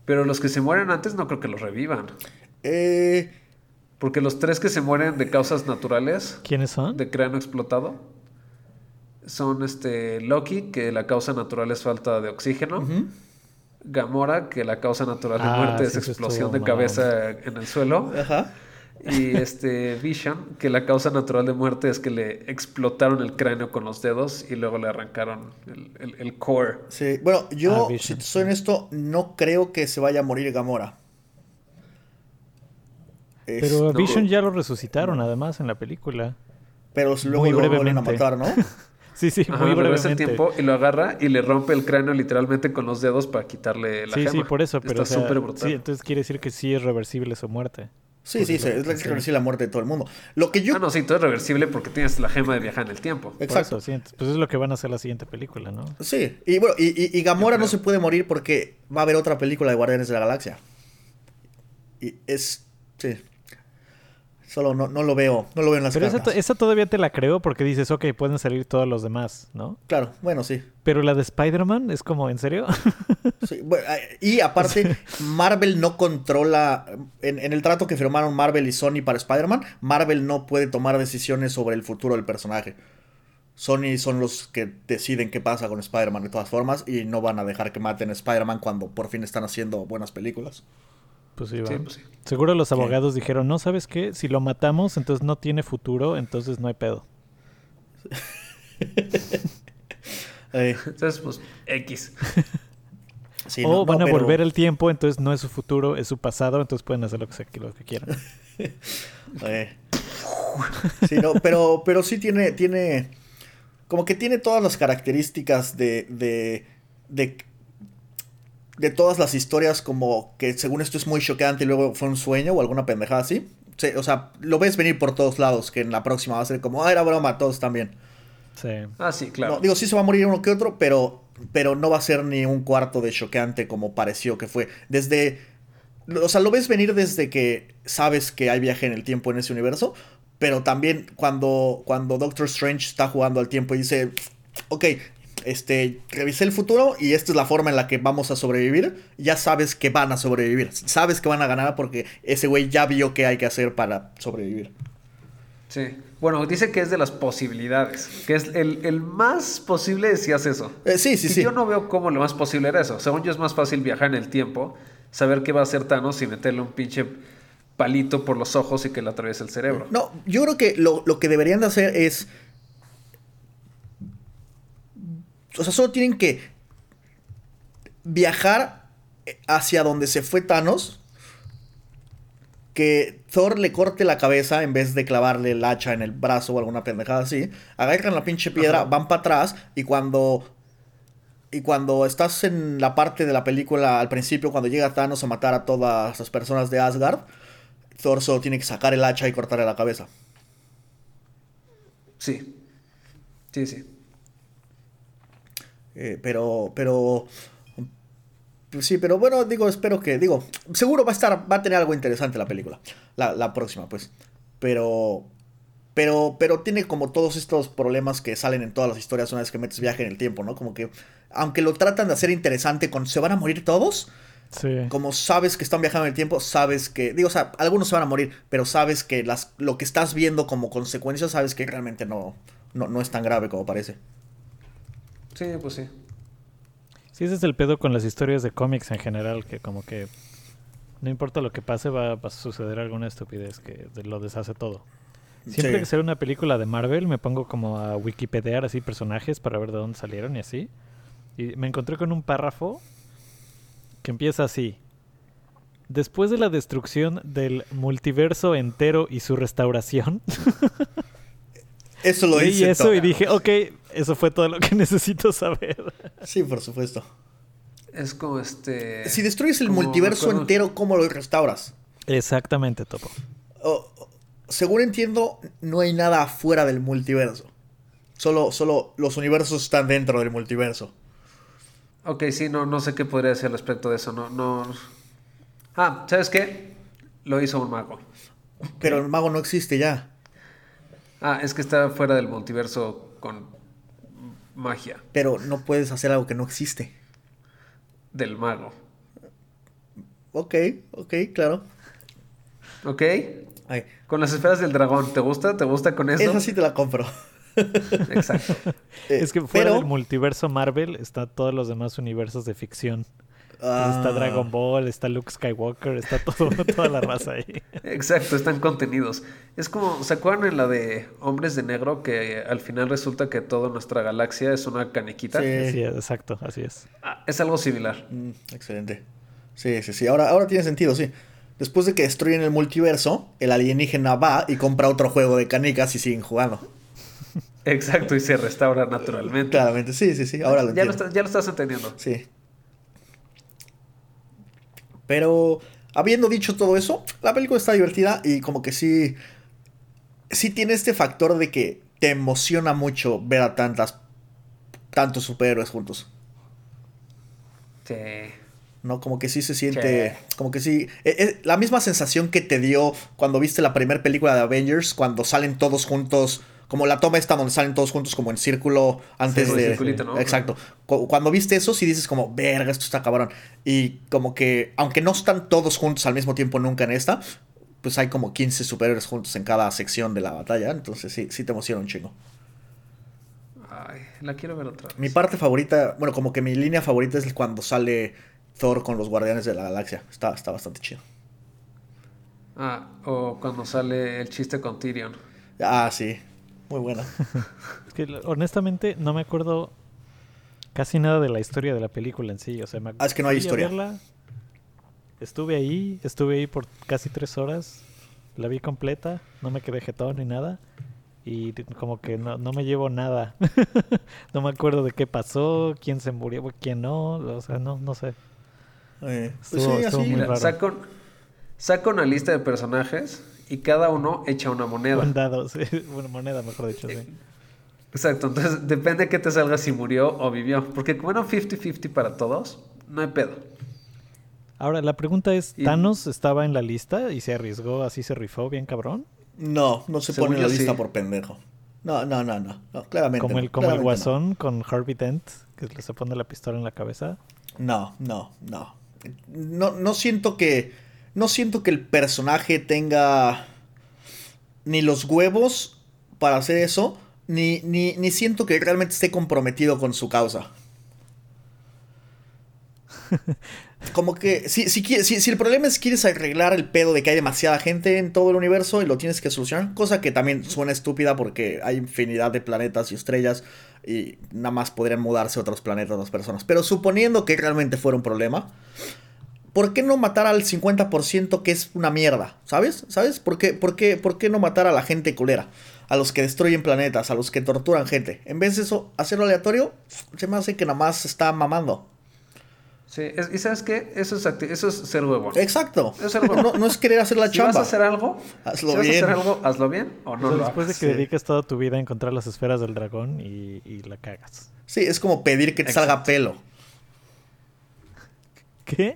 Pero los que se mueren antes no creo que los revivan. Eh, Porque los tres que se mueren de causas naturales, ¿Quiénes son? de cráneo explotado, son este Loki, que la causa natural es falta de oxígeno. Gamora, que la causa natural de Ah, muerte sí, es explosión de cabeza en el suelo. Ajá. Y este Vision, que la causa natural de muerte es que le explotaron el cráneo con los dedos y luego le arrancaron el, el- el core. Sí, bueno, yo, Ah, Vision, si soy honesto, no creo que se vaya a morir Gamora. Es- Pero a no. Vision ya lo resucitaron además en la película. pero luego muy lo vuelven a brevemente. matar, ¿no? Sí, sí, Ajá, muy regresa el brevemente. tiempo y lo agarra y le rompe el cráneo literalmente con los dedos para quitarle la Sí, gema. sí, por eso, pero Está o sea, súper brutal. sí, entonces quiere decir que sí es reversible su muerte. Sí, sí, sí, es la, es la muerte de todo el mundo. Lo que yo... Ah, no, sí, todo es reversible porque tienes la gema de viajar en el tiempo. Exacto. eso, sí, pues es lo que van a hacer la siguiente película, ¿no? Sí, y bueno, y, y- y Gamora no se puede morir porque va a haber otra película de Guardianes de la Galaxia. Y es... Sí. Solo no, no lo veo, no lo veo en las Pero esa, todavía te la creo porque dices, ok, pueden salir todos los demás, ¿no? Claro, bueno, sí. Pero la de Spider-Man es como, ¿en serio? Sí, bueno, y aparte, Marvel no controla. En, en el trato que firmaron Marvel y Sony para Spider-Man, Marvel no puede tomar decisiones sobre el futuro del personaje. Sony son los que deciden qué pasa con Spider-Man de todas formas y no van a dejar que maten a Spider-Man cuando por fin están haciendo buenas películas. Pues sí, va. Sí, pues sí. Seguro los abogados dijeron, no, ¿sabes qué? Si lo matamos, entonces no tiene futuro, entonces no hay pedo. Eh, Entonces, pues, X. sí, o no- van no, a pero- volver el tiempo, entonces no es su futuro, es su pasado, entonces pueden hacer lo que, se- lo que quieran. Eh. Sí, no, pero, pero sí tiene, tiene, como que tiene todas las características de, de, de, de todas las historias como que según esto es muy choqueante y luego fue un sueño o alguna pendejada así. Sí, o sea, lo ves venir por todos lados, que en la próxima va a ser como, ah, era broma, todos también. Sí. Ah, sí, claro. No, digo, sí se va a morir uno que otro, pero, pero no va a ser ni un cuarto de choqueante como pareció que fue. Desde. O sea, lo ves venir desde que sabes que hay viaje en el tiempo en ese universo, pero también cuando, cuando Doctor Strange está jugando al tiempo y dice: Ok, este, revisé el futuro y esta es la forma en la que vamos a sobrevivir. Ya sabes que van a sobrevivir. Sabes que van a ganar porque ese güey ya vio qué hay que hacer para sobrevivir. Sí. Bueno, dice que es de las posibilidades. Que es el, el más posible si haces eso. Eh, sí, sí, sí. Yo no veo cómo lo más posible era eso. Según yo es más fácil viajar en el tiempo, saber qué va a hacer Thanos y meterle un pinche palito por los ojos y que le atraviese el cerebro. No, yo creo que lo, lo que deberían de hacer es. O sea, solo tienen que viajar hacia donde se fue Thanos. Que Thor le corte la cabeza en vez de clavarle el hacha en el brazo o alguna pendejada así. Agarran la pinche piedra, Ajá. van para atrás y cuando. Y cuando estás en la parte de la película al principio, cuando llega Thanos a matar a todas las personas de Asgard, Thor solo tiene que sacar el hacha y cortarle la cabeza. Sí. Sí, sí. Eh, pero, pero. Sí, pero bueno, digo, espero que. Digo, seguro va a estar. Va a tener algo interesante la película. La, la próxima, pues. Pero. Pero, pero tiene como todos estos problemas que salen en todas las historias una vez que metes viaje en el tiempo, ¿no? Como que. Aunque lo tratan de hacer interesante con. ¿Se van a morir todos? Sí. Como sabes que están viajando en el tiempo, sabes que. Digo, o sea, algunos se van a morir, pero sabes que las, lo que estás viendo como consecuencia, sabes que realmente no, no, no es tan grave como parece. Sí, pues sí. Sí, ese es el pedo con las historias de cómics en general, que como que no importa lo que pase, va, va a suceder alguna estupidez que lo deshace todo. Siempre Sí. que sale una película de Marvel, me pongo como a Wikipediar así personajes para ver de dónde salieron y así. Y me encontré con un párrafo que empieza así. Después de la destrucción del multiverso entero y su restauración, Eso lo leí dice eso todo. y dije, ok, eso fue todo lo que necesito saber. Sí, por supuesto. Es como este... Si destruyes el multiverso entero, ¿cómo lo restauras? Exactamente, Topo. Según entiendo, no hay nada afuera del multiverso. Solo, solo los universos están dentro del multiverso. Ok, sí, no, no sé qué podría decir al respecto de eso. No, no... Ah, ¿sabes qué? Lo hizo un mago. Pero el mago no existe ya. Ah, es que está fuera del multiverso con magia Pero no puedes hacer algo que no existe. del mago. Ok, ok, claro. ¿Ok? Ay, Con las esferas del dragón. ¿Te gusta? ¿Te gusta con eso? esa sí te la compro. Exacto. Eh, es que fuera pero- del multiverso Marvel está todos los demás universos de ficción. Entonces Ah, Está Dragon Ball, está Luke Skywalker, está todo, toda la raza ahí. Exacto, están contenidos. Es como, ¿se acuerdan en la de Hombres de Negro que al final resulta que toda nuestra galaxia es una caniquita? Sí. Sí, exacto, así es. Ah, es algo similar. Mm, excelente. Sí, sí, sí. Ahora, ahora tiene sentido, sí. Después de que destruyen el multiverso, el alienígena va y compra otro juego de canicas y siguen jugando. Exacto, y se restaura naturalmente. Claramente, sí, sí, sí. Ahora lo ya, lo estás, ya lo estás entendiendo. Sí. Pero habiendo dicho todo eso, la película está divertida y como que sí sí tiene este factor de que te emociona mucho ver a tantas tantos superhéroes juntos. Sí. ¿no? Como que sí se siente, como que sí, eh, eh, la misma sensación que te dio cuando viste la primera película de Avengers, cuando salen todos juntos, como la toma esta donde salen todos juntos como en círculo antes Sí, de... circulito, ¿no? Exacto. Cu- Cuando viste eso, sí dices como, verga, esto está cabrón. Y como que, aunque no están todos juntos al mismo tiempo nunca en esta, pues hay como 15 superhéroes juntos en cada sección de la batalla, entonces sí, sí te emociona un chingo. Ay, la quiero ver otra vez. Mi parte favorita, bueno, como que mi línea favorita es cuando sale Thor con los Guardianes de la Galaxia. Está, está bastante chido. Ah, o cuando sale el chiste con Tyrion. Ah, sí. Muy buena. Es que honestamente no me acuerdo casi nada de la historia de la película en sí. O sea, me Ah, es que no hay historia. verla, estuve ahí, estuve ahí por casi tres horas. La vi completa, no me quedé jetón ni nada. Y como que no, no me llevo nada. no me acuerdo de qué pasó, quién se murió, quién no. O sea, no, no sé. Eh, pues Estuvo- sí, estuvo así. muy raro. saco, saco una lista de personajes y cada uno echa una moneda. Un dado, sí, una moneda, mejor dicho, sí. Exacto, entonces depende que te salga si murió o vivió. Porque como era un 50-50 para todos, no hay pedo. Ahora, la pregunta es, Y- ¿Thanos estaba en la lista y se arriesgó, así se rifó bien cabrón? No, no se Según pone en la lista sí. por pendejo. No, no, no, no. no, claramente. Como no, el, como el guasón con Harvey Dent, que le se pone la pistola en la cabeza. No, no, no. No, no siento que. No siento que el personaje tenga. Ni los huevos para hacer eso. Ni, ni, ni siento que realmente esté comprometido con su causa. Como que si, si, si el problema es que quieres arreglar el pedo de que hay demasiada gente en todo el universo y lo tienes que solucionar, cosa que también suena estúpida porque hay infinidad de planetas y estrellas y nada más podrían mudarse a otros planetas las personas. Pero suponiendo que realmente fuera un problema, ¿por qué no matar al 50% que es una mierda? ¿Sabes? ¿Sabes? ¿Por qué, por, qué, ¿Por qué no matar a la gente culera? A los que destruyen planetas, a los que torturan gente. En vez de eso, hacerlo aleatorio, se me hace que nada más está mamando. Sí, es- y ¿sabes qué? Eso es, eso es ser huevón. Exacto. Es No, no es querer hacer la si chamba. vas a hacer algo, Hazlo si vas bien. a hacer algo, hazlo bien o no O sea, lo después de que sí. dediques toda tu vida a encontrar las esferas del dragón y, y la cagas. Sí, es como pedir que te Exacto. salga pelo. ¿Qué?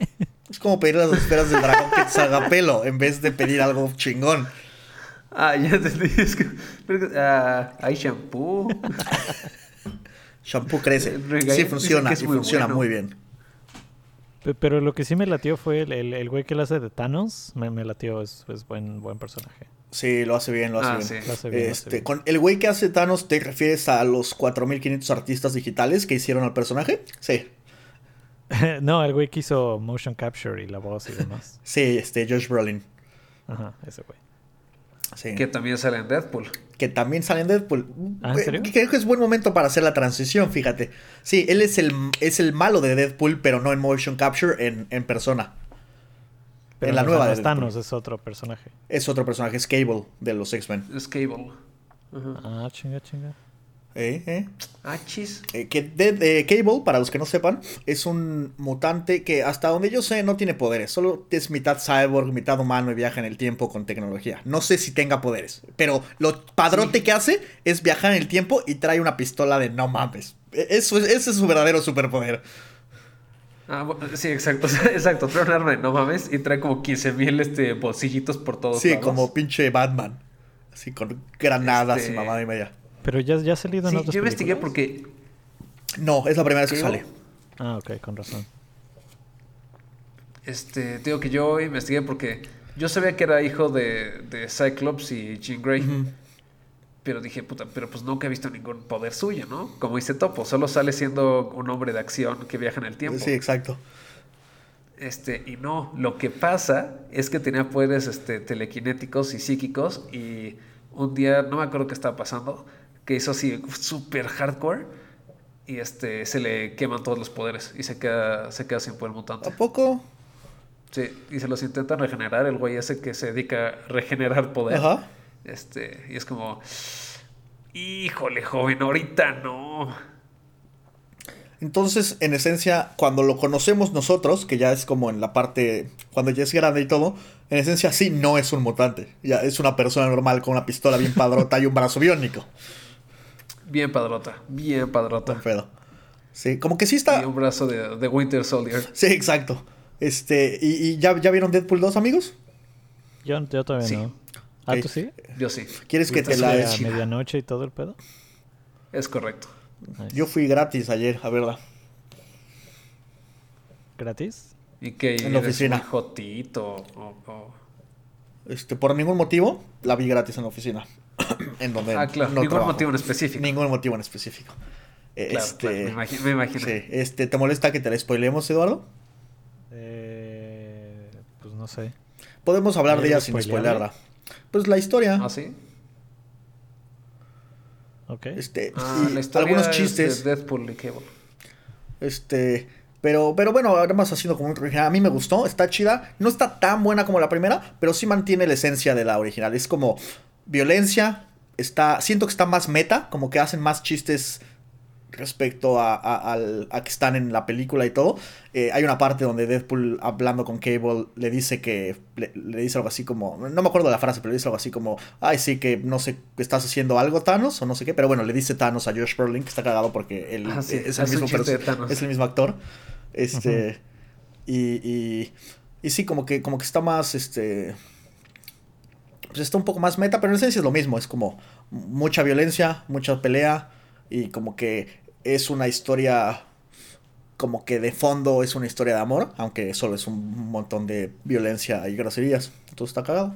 Es como pedir las esferas del dragón que te salga pelo en vez de pedir algo chingón. Ah, ya entendí. Es que, ah, hay shampoo. Shampoo crece. Regaño Sí funciona muy funciona bueno. muy bien. Pe- Pero lo que sí me latió fue el, el, el güey que le hace de Thanos. Me, me latió, es, es buen, buen personaje. Sí, lo hace bien, lo hace Ah, bien. sí. Lo hace bien, lo hace Este, bien. con el güey que hace Thanos, ¿te refieres a los 4500 artistas digitales que hicieron al personaje? Sí. no, el güey que hizo motion capture y la voz y demás. Sí, este, Josh Brolin. Ajá, ese güey. Sí. que también sale en Deadpool. que también sale en Deadpool. Ah, ¿en serio? Creo que es buen momento para hacer la transición, fíjate. Sí, él es el, es el malo de Deadpool, pero no en motion capture, en, en persona. Pero en la nueva de. Thanos, es otro personaje. Es otro personaje, es Cable de los X-Men. Es Cable. Ah, chinga, chinga. Eh, eh. Ah, chis. Eh, que Dead- eh, Cable, para los que no sepan, es un mutante que hasta donde yo sé no tiene poderes. Solo es mitad cyborg, mitad humano y viaja en el tiempo con tecnología. No sé si tenga poderes, pero lo padrote Sí. que hace es viajar en el tiempo y trae una pistola de no mames. E- Eso, es- ese es su verdadero superpoder. Ah, bueno, sí, exacto. Exacto. Trae un arma de no mames y trae como 15.000 este, bolsillitos por todos Sí, lados. como pinche Batman. Así con granadas Este- y mamada y media. Pero ya, ya ha salido en Sí, otras yo investigué películas? porque No, es la primera vez que sale. Ah, ok, con razón. Este, digo que yo investigué porque yo sabía que era hijo de, de Cyclops y Jean Grey. Pero dije, puta, pero pues nunca he visto ningún poder suyo, ¿no? Como dice Topo, solo sale siendo un hombre de acción que viaja en el tiempo. Sí, exacto. Este, y no, lo que pasa es que tenía poderes este, telequinéticos y psíquicos y un día, no me acuerdo qué estaba pasando, que hizo así súper hardcore y este, se le queman todos los poderes y se queda, se queda sin poder mutante. ¿A poco? Sí, y se los intentan regenerar, el güey ese que se dedica a regenerar poder. Ajá. Este, y es como, híjole, joven, ahorita no. Entonces, en esencia, cuando lo conocemos nosotros, que ya es como en la parte, cuando ya es grande y todo, en esencia sí no es un mutante. Ya es una persona normal con una pistola bien padrota y un brazo biónico. Bien padrota, bien padrota. Buen pedo. Sí, como que sí está... Y un brazo de, de Winter Soldier. Sí, exacto. Este, ¿y, y ya, ya vieron Deadpool 2, amigos? Yo, yo todavía Sí. no. Ah, Ok. ¿tú sí? Yo sí, ¿Quieres que te ¿Viste la... a medianoche y todo el pedo? es correcto. Nice. Yo fui gratis ayer a verla. ¿Gratis? Y que En la oficina. muy jotito. o- o- Este, por ningún motivo, la vi gratis en la oficina. en donde Ah, claro, no ningún trabajo. motivo en específico. Ningún motivo en específico. Eh, Claro, este, claro, me imagino. Me imagino. sí, este, ¿te molesta que te la spoilemos, Eduardo? Eh, pues no sé. Podemos hablar ¿Hay de ella sin spoilerla. Pues la historia. ¿Ah, sí? Ok. Este, Ah, y la historia algunos es chistes. de Deadpool y Cable. Este, pero, pero bueno, además haciendo como un original. A mí me gustó, está chida. No está tan buena como la primera, pero sí mantiene la esencia de la original. Es como violencia. Está, siento que está más meta, como que hacen más chistes respecto a, a- a que están en la película y todo. Eh, hay una parte donde Deadpool hablando con Cable le dice que le, le dice algo así como, no me acuerdo de la frase, pero le dice algo así como, ay sí que no sé, estás haciendo algo Thanos o no sé qué, pero bueno, le dice Thanos a Josh Brolin que está cagado porque él Ah, sí, es, el hace un mismo es el mismo actor. Este y, y y sí como que como que está más este pues está un poco más meta, pero en esencia es lo mismo, es como mucha violencia, mucha pelea y como que es una historia como que de fondo es una historia de amor, aunque solo es un montón de violencia y groserías. Entonces está cagado.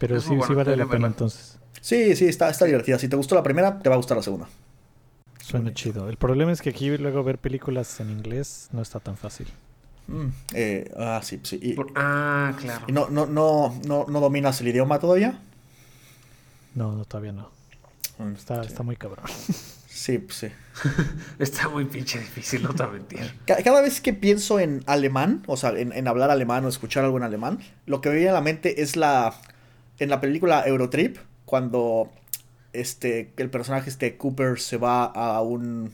Pero es sí, sí vale la pena entonces. Sí, sí, está, está divertida. Si te gustó la primera, te va a gustar la segunda. Suena chido. El problema es que aquí luego ver películas en inglés no está tan fácil. Mm, eh, ah, sí, sí. Y, Por- Ah, claro. y no, no, no, no, no dominas el idioma todavía? No, no, todavía no. Mm, Está, sí. está muy cabrón. Sí, pues sí. Está muy pinche difícil, no te voy a mentir. Ca- Cada vez que pienso en alemán, o sea, en, en hablar alemán o escuchar algo en alemán, lo que me viene a la mente es la. En la película Eurotrip, cuando este, el personaje este Cooper se va a un.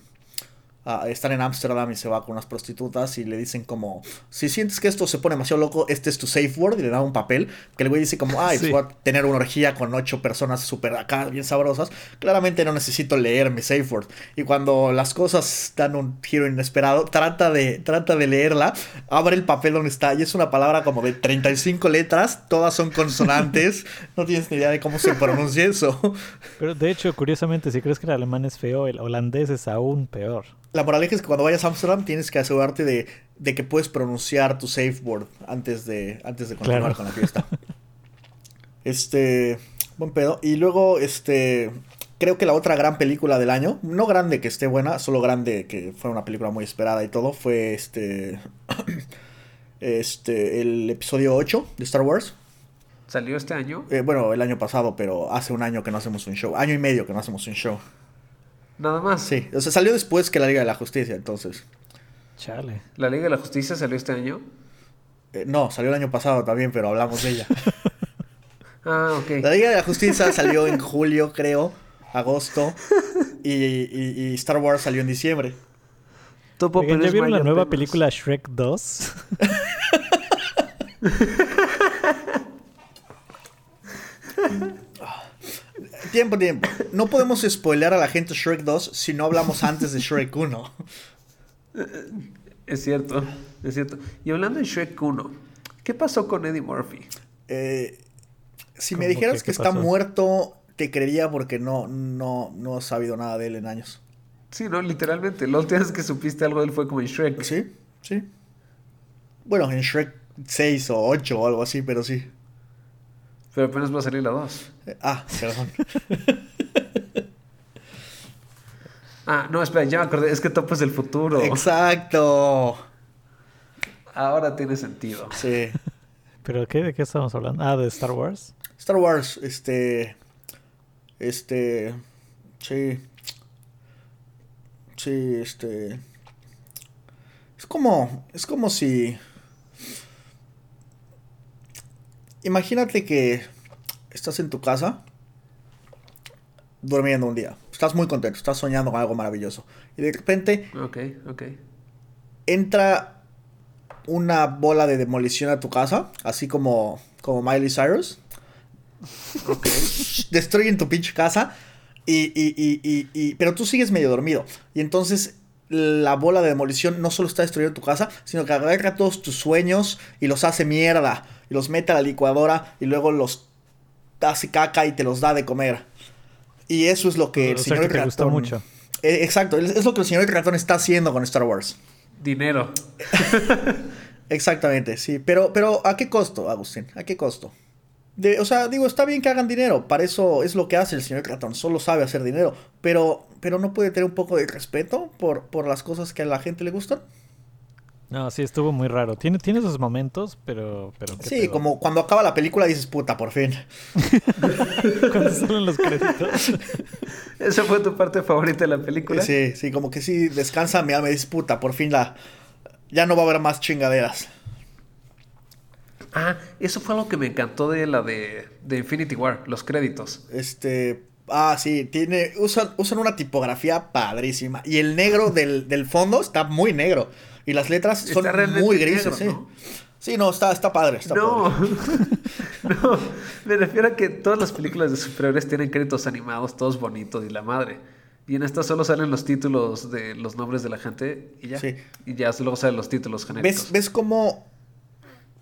A- están en Ámsterdam y se va con unas prostitutas y le dicen como, si sientes que esto se pone demasiado loco, este es tu safe word y le da un papel, que el güey dice como, ay, pues Sí. voy a tener una orgía con ocho personas súper acá, bien sabrosas, claramente no necesito leer mi safe word. Y cuando las cosas dan un giro inesperado, trata de, trata de leerla, abre el papel donde está y es una palabra como de 35 letras, todas son consonantes, no tienes ni idea de cómo se pronuncia eso. Pero de hecho, curiosamente, si crees que el alemán es feo, el holandés es aún peor. La moraleja es que cuando vayas a Amsterdam tienes que asegurarte de, de que puedes pronunciar tu safe word antes de, antes de continuar Claro. con la fiesta. Este, buen pedo. Y luego, este, creo que la otra gran película del año, no grande que esté buena, solo grande que fue una película muy esperada y todo, fue este, este, el episodio 8 de Star Wars. ¿Salió este año? Eh, bueno, el año pasado, pero hace un año que no hacemos un show. Año y medio que no hacemos un show. Nada más. Sí, o sea, salió después que la Liga de la Justicia, entonces. Chale. ¿La Liga de la Justicia salió este año? Eh, no, salió el año pasado también, pero hablamos de ella. Ah, ok. La Liga de la Justicia salió en julio, creo, agosto. Y, y- y Star Wars salió en diciembre. Topo, Oigan, pero ¿Ya es vieron la nueva película Shrek 2? Tiempo, tiempo. No podemos spoilear a la gente Shrek 2 si no hablamos antes de Shrek 1. Es cierto, es cierto. Y hablando de Shrek 1, ¿qué pasó con Eddie Murphy? Eh, si me ¿Cómo dijeras que está pasó? muerto, te creería porque no, no, no he sabido nada de él en años. Sí, no, literalmente. La última vez que supiste algo de él fue como en Shrek. ¿Sí? Sí. Bueno, en Shrek 6 o 8 o algo así, pero sí. Pero apenas va a salir la 2. Eh, Ah, perdón. Ah, no, espera, ya me acordé. Es que Topo es del futuro. Exacto. Ahora tiene sentido. Sí. ¿Pero qué? ¿De qué estamos hablando? Ah, de Star Wars. Star Wars, este. Este. Sí. Sí, este. Es como. Es como si. Imagínate que estás en tu casa durmiendo un día. Estás muy contento, estás soñando con algo maravilloso. Y de repente Ok, ok. entra una bola de demolición a tu casa, así como, como Miley Cyrus. Ok. Destruyen tu pinche casa. Y, y, y, y, y- pero tú sigues medio dormido. Y entonces la bola de demolición no solo está destruyendo tu casa, sino que agarra todos tus sueños y los hace mierda. Y los mete a la licuadora y luego los hace caca y te los da de comer. Y eso es lo que el O sea, señor que te gustó ratón- mucho. Eh, exacto, es es lo que el señor ratón está haciendo con Star Wars. Dinero. Exactamente, sí. Pero, pero ¿a qué costo, Agustín? ¿A qué costo? De, o sea, digo, está bien que hagan dinero. Para eso es lo que hace el señor ratón. Solo sabe hacer dinero. Pero, pero no puede tener un poco de respeto por, por las cosas que a la gente le gustan. No, sí, estuvo muy raro. Tiene, tiene sus momentos, pero... pero ¿qué Sí, pedo? como cuando acaba la película dices, puta, por fin. Cuando salen los créditos. ¿Esa fue tu parte favorita de la película? Sí, sí, como que sí, descansa mi alma y dices, puta, por fin la... Ya no va a haber más chingaderas. Ah, eso fue algo que me encantó de la de, de Infinity War, los créditos. Este. Ah, sí, tiene. Usan, usan una tipografía padrísima. Y el negro del, del fondo está muy negro. Y las letras son muy grises, negro, sí. ¿no? Sí, no, está, está padre. Está No, padre. no, me refiero a que todas las películas de superhéroes tienen créditos animados, todos bonitos y la madre. Y en esta solo salen los títulos de los nombres de la gente y ya. Sí. Y ya luego salen los títulos genéricos. ¿Ves, ¿Ves cómo.?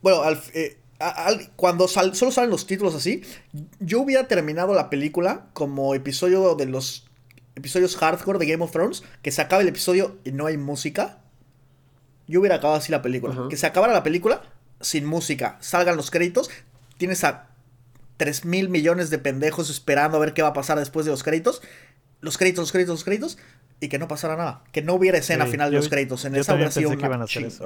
Bueno, al- eh, al- cuando sal- solo salen los títulos así, yo hubiera terminado la película como episodio de los episodios hardcore de Game of Thrones, que se acaba el episodio y no hay música. Yo hubiera acabado así la película. Que se acabara la película sin música, salgan los créditos, tienes a 3 mil millones de pendejos esperando a ver qué va a pasar después de los créditos. Los créditos, los créditos, los créditos. Y que no pasara nada. Que no hubiera escena Sí, final de los créditos. En esa hubiera sido pensé que iban una a hacer eso.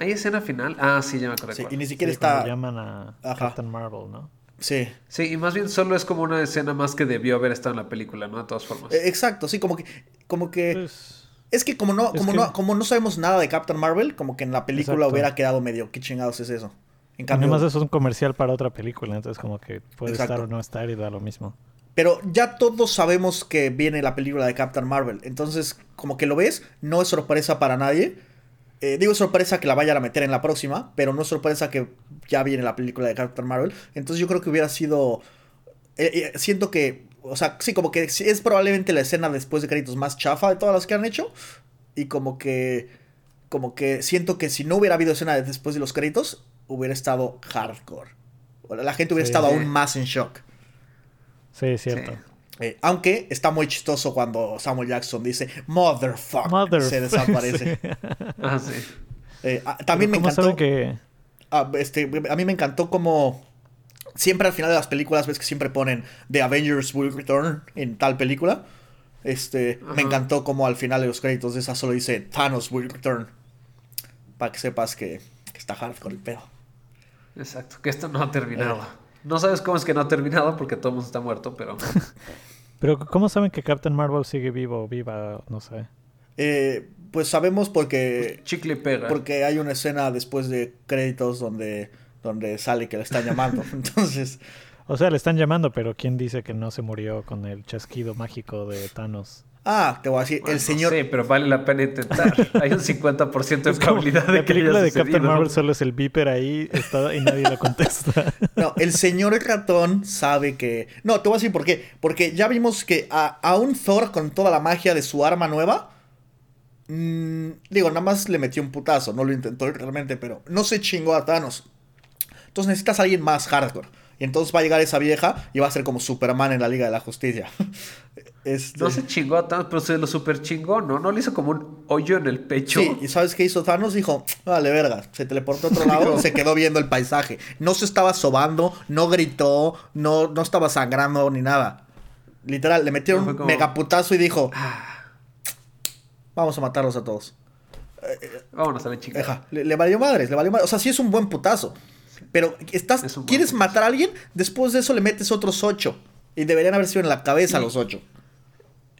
¿Hay escena final? Ah, sí, ya me acuerdo. Sí, y ni siquiera Sí, está. llaman a Ajá. Captain Marvel, ¿no? Sí. Sí, y más bien solo es como una escena más que debió haber estado en la película, ¿no? De todas formas. Eh, Exacto, sí, como que. Como que. Pues, es que como no, es como que- no, como no sabemos nada de Captain Marvel, como que en la película Exacto. hubiera quedado medio. ¿Qué chingados es eso? En y cambio. nomás eso es un comercial para otra película, entonces como que puede Exacto. estar o no estar y da lo mismo. Pero ya todos sabemos que viene la película de Captain Marvel. Entonces, como que lo ves, no es sorpresa para nadie. Eh, digo sorpresa que la vayan a meter en la próxima, pero no es sorpresa que ya viene la película de Captain Marvel. Entonces yo creo que hubiera sido... eh, eh, siento que... O sea, sí, como que es probablemente la escena después de créditos más chafa de todas las que han hecho. Y como que... Como que siento que si no hubiera habido escena después de los créditos, hubiera estado hardcore. O La gente hubiera Sí. estado aún más en shock. Sí, es cierto. Sí. Eh, aunque está muy chistoso cuando Samuel Jackson dice Motherfucker. Mother- se desaparece. Sí. Ah, sí. Eh, ah, también me Pero ¿cómo encantó. que ah, este, a mí me encantó como. Siempre al final de las películas ves que siempre ponen The Avengers Will Return en tal película. Este, me encantó como al final de los créditos de esa solo dice Thanos Will Return. Para que sepas que, que está hardcore el pedo. Exacto, que esto no ha terminado. No sabes cómo es que no ha terminado porque todo el mundo está muerto, pero... Pero ¿cómo saben que Captain Marvel sigue vivo o viva? No sé. Eh, pues sabemos porque, Chicle pega. porque hay una escena después de créditos donde, donde sale que le están llamando. Entonces, O sea, le están llamando, pero ¿quién dice que no se murió con el chasquido mágico de Thanos? Ah, te voy a decir, Bueno, el señor... Sí, pero vale la pena intentar. Hay un 50% de probabilidad de la que película haya de Captain. Marvel solo es el beeper ahí está, y nadie lo contesta. No, el señor ratón sabe que... No, te voy a decir por qué. Porque ya vimos que a, a un Thor con toda la magia de su arma nueva... mm, digo, nada más le metió un putazo. No lo intentó realmente, pero no se chingó a Thanos. Entonces necesitas a alguien más hardcore. Y entonces va a llegar esa vieja y va a ser como Superman en la Liga de la Justicia. Este- No se chingó a Thanos, pero se lo super chingó, ¿no? No le hizo como un hoyo en el pecho. Sí, y ¿sabes qué hizo Thanos? Dijo, vale, verga, se teleportó a otro lado se quedó viendo el paisaje. No se estaba sobando, no gritó, no, no estaba sangrando ni nada. Literal, le metieron No, un como- megaputazo y dijo, vamos a matarlos a todos. Vámonos a la chica. Le, le valió madres, le valió madres. O sea, sí es un buen putazo. Pero estás, Es un buen quieres putazo. matar a alguien, después de eso le metes otros ocho. Y deberían haber sido en la cabeza los ocho.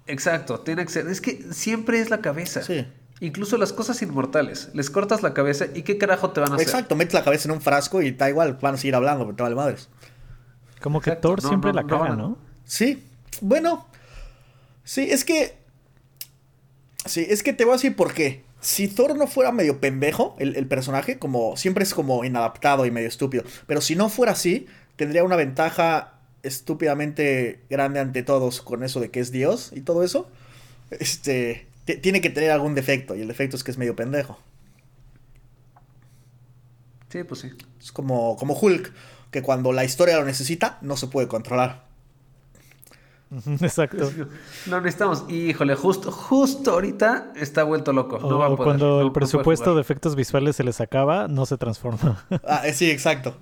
Exacto, tiene que ser. Es que siempre es la cabeza. Sí. Incluso las cosas inmortales. Les cortas la cabeza y qué carajo te van a hacer. Exacto, metes la cabeza en un frasco y da igual, van a seguir hablando, pero te vale madres. Como que Exacto, Thor no, siempre no, la no caga, ¿no? Sí, bueno. Sí, es que. Sí, es que te voy a decir por qué. Si Thor no fuera medio pendejo, el, el personaje, como siempre es como inadaptado y medio estúpido. Pero si no fuera así, tendría una ventaja estúpidamente grande ante todos con eso de que es Dios y todo eso. Este. Tiene que tener algún defecto, y el defecto es que es medio pendejo. Sí, pues sí. Es como, como Hulk, que cuando la historia lo necesita, no se puede controlar. Exacto. Lo necesitamos. Híjole, justo, justo ahorita está vuelto loco. No O va a poder. cuando no- el no presupuesto de efectos visuales se les acaba, no se transforma. Ah, sí, exacto.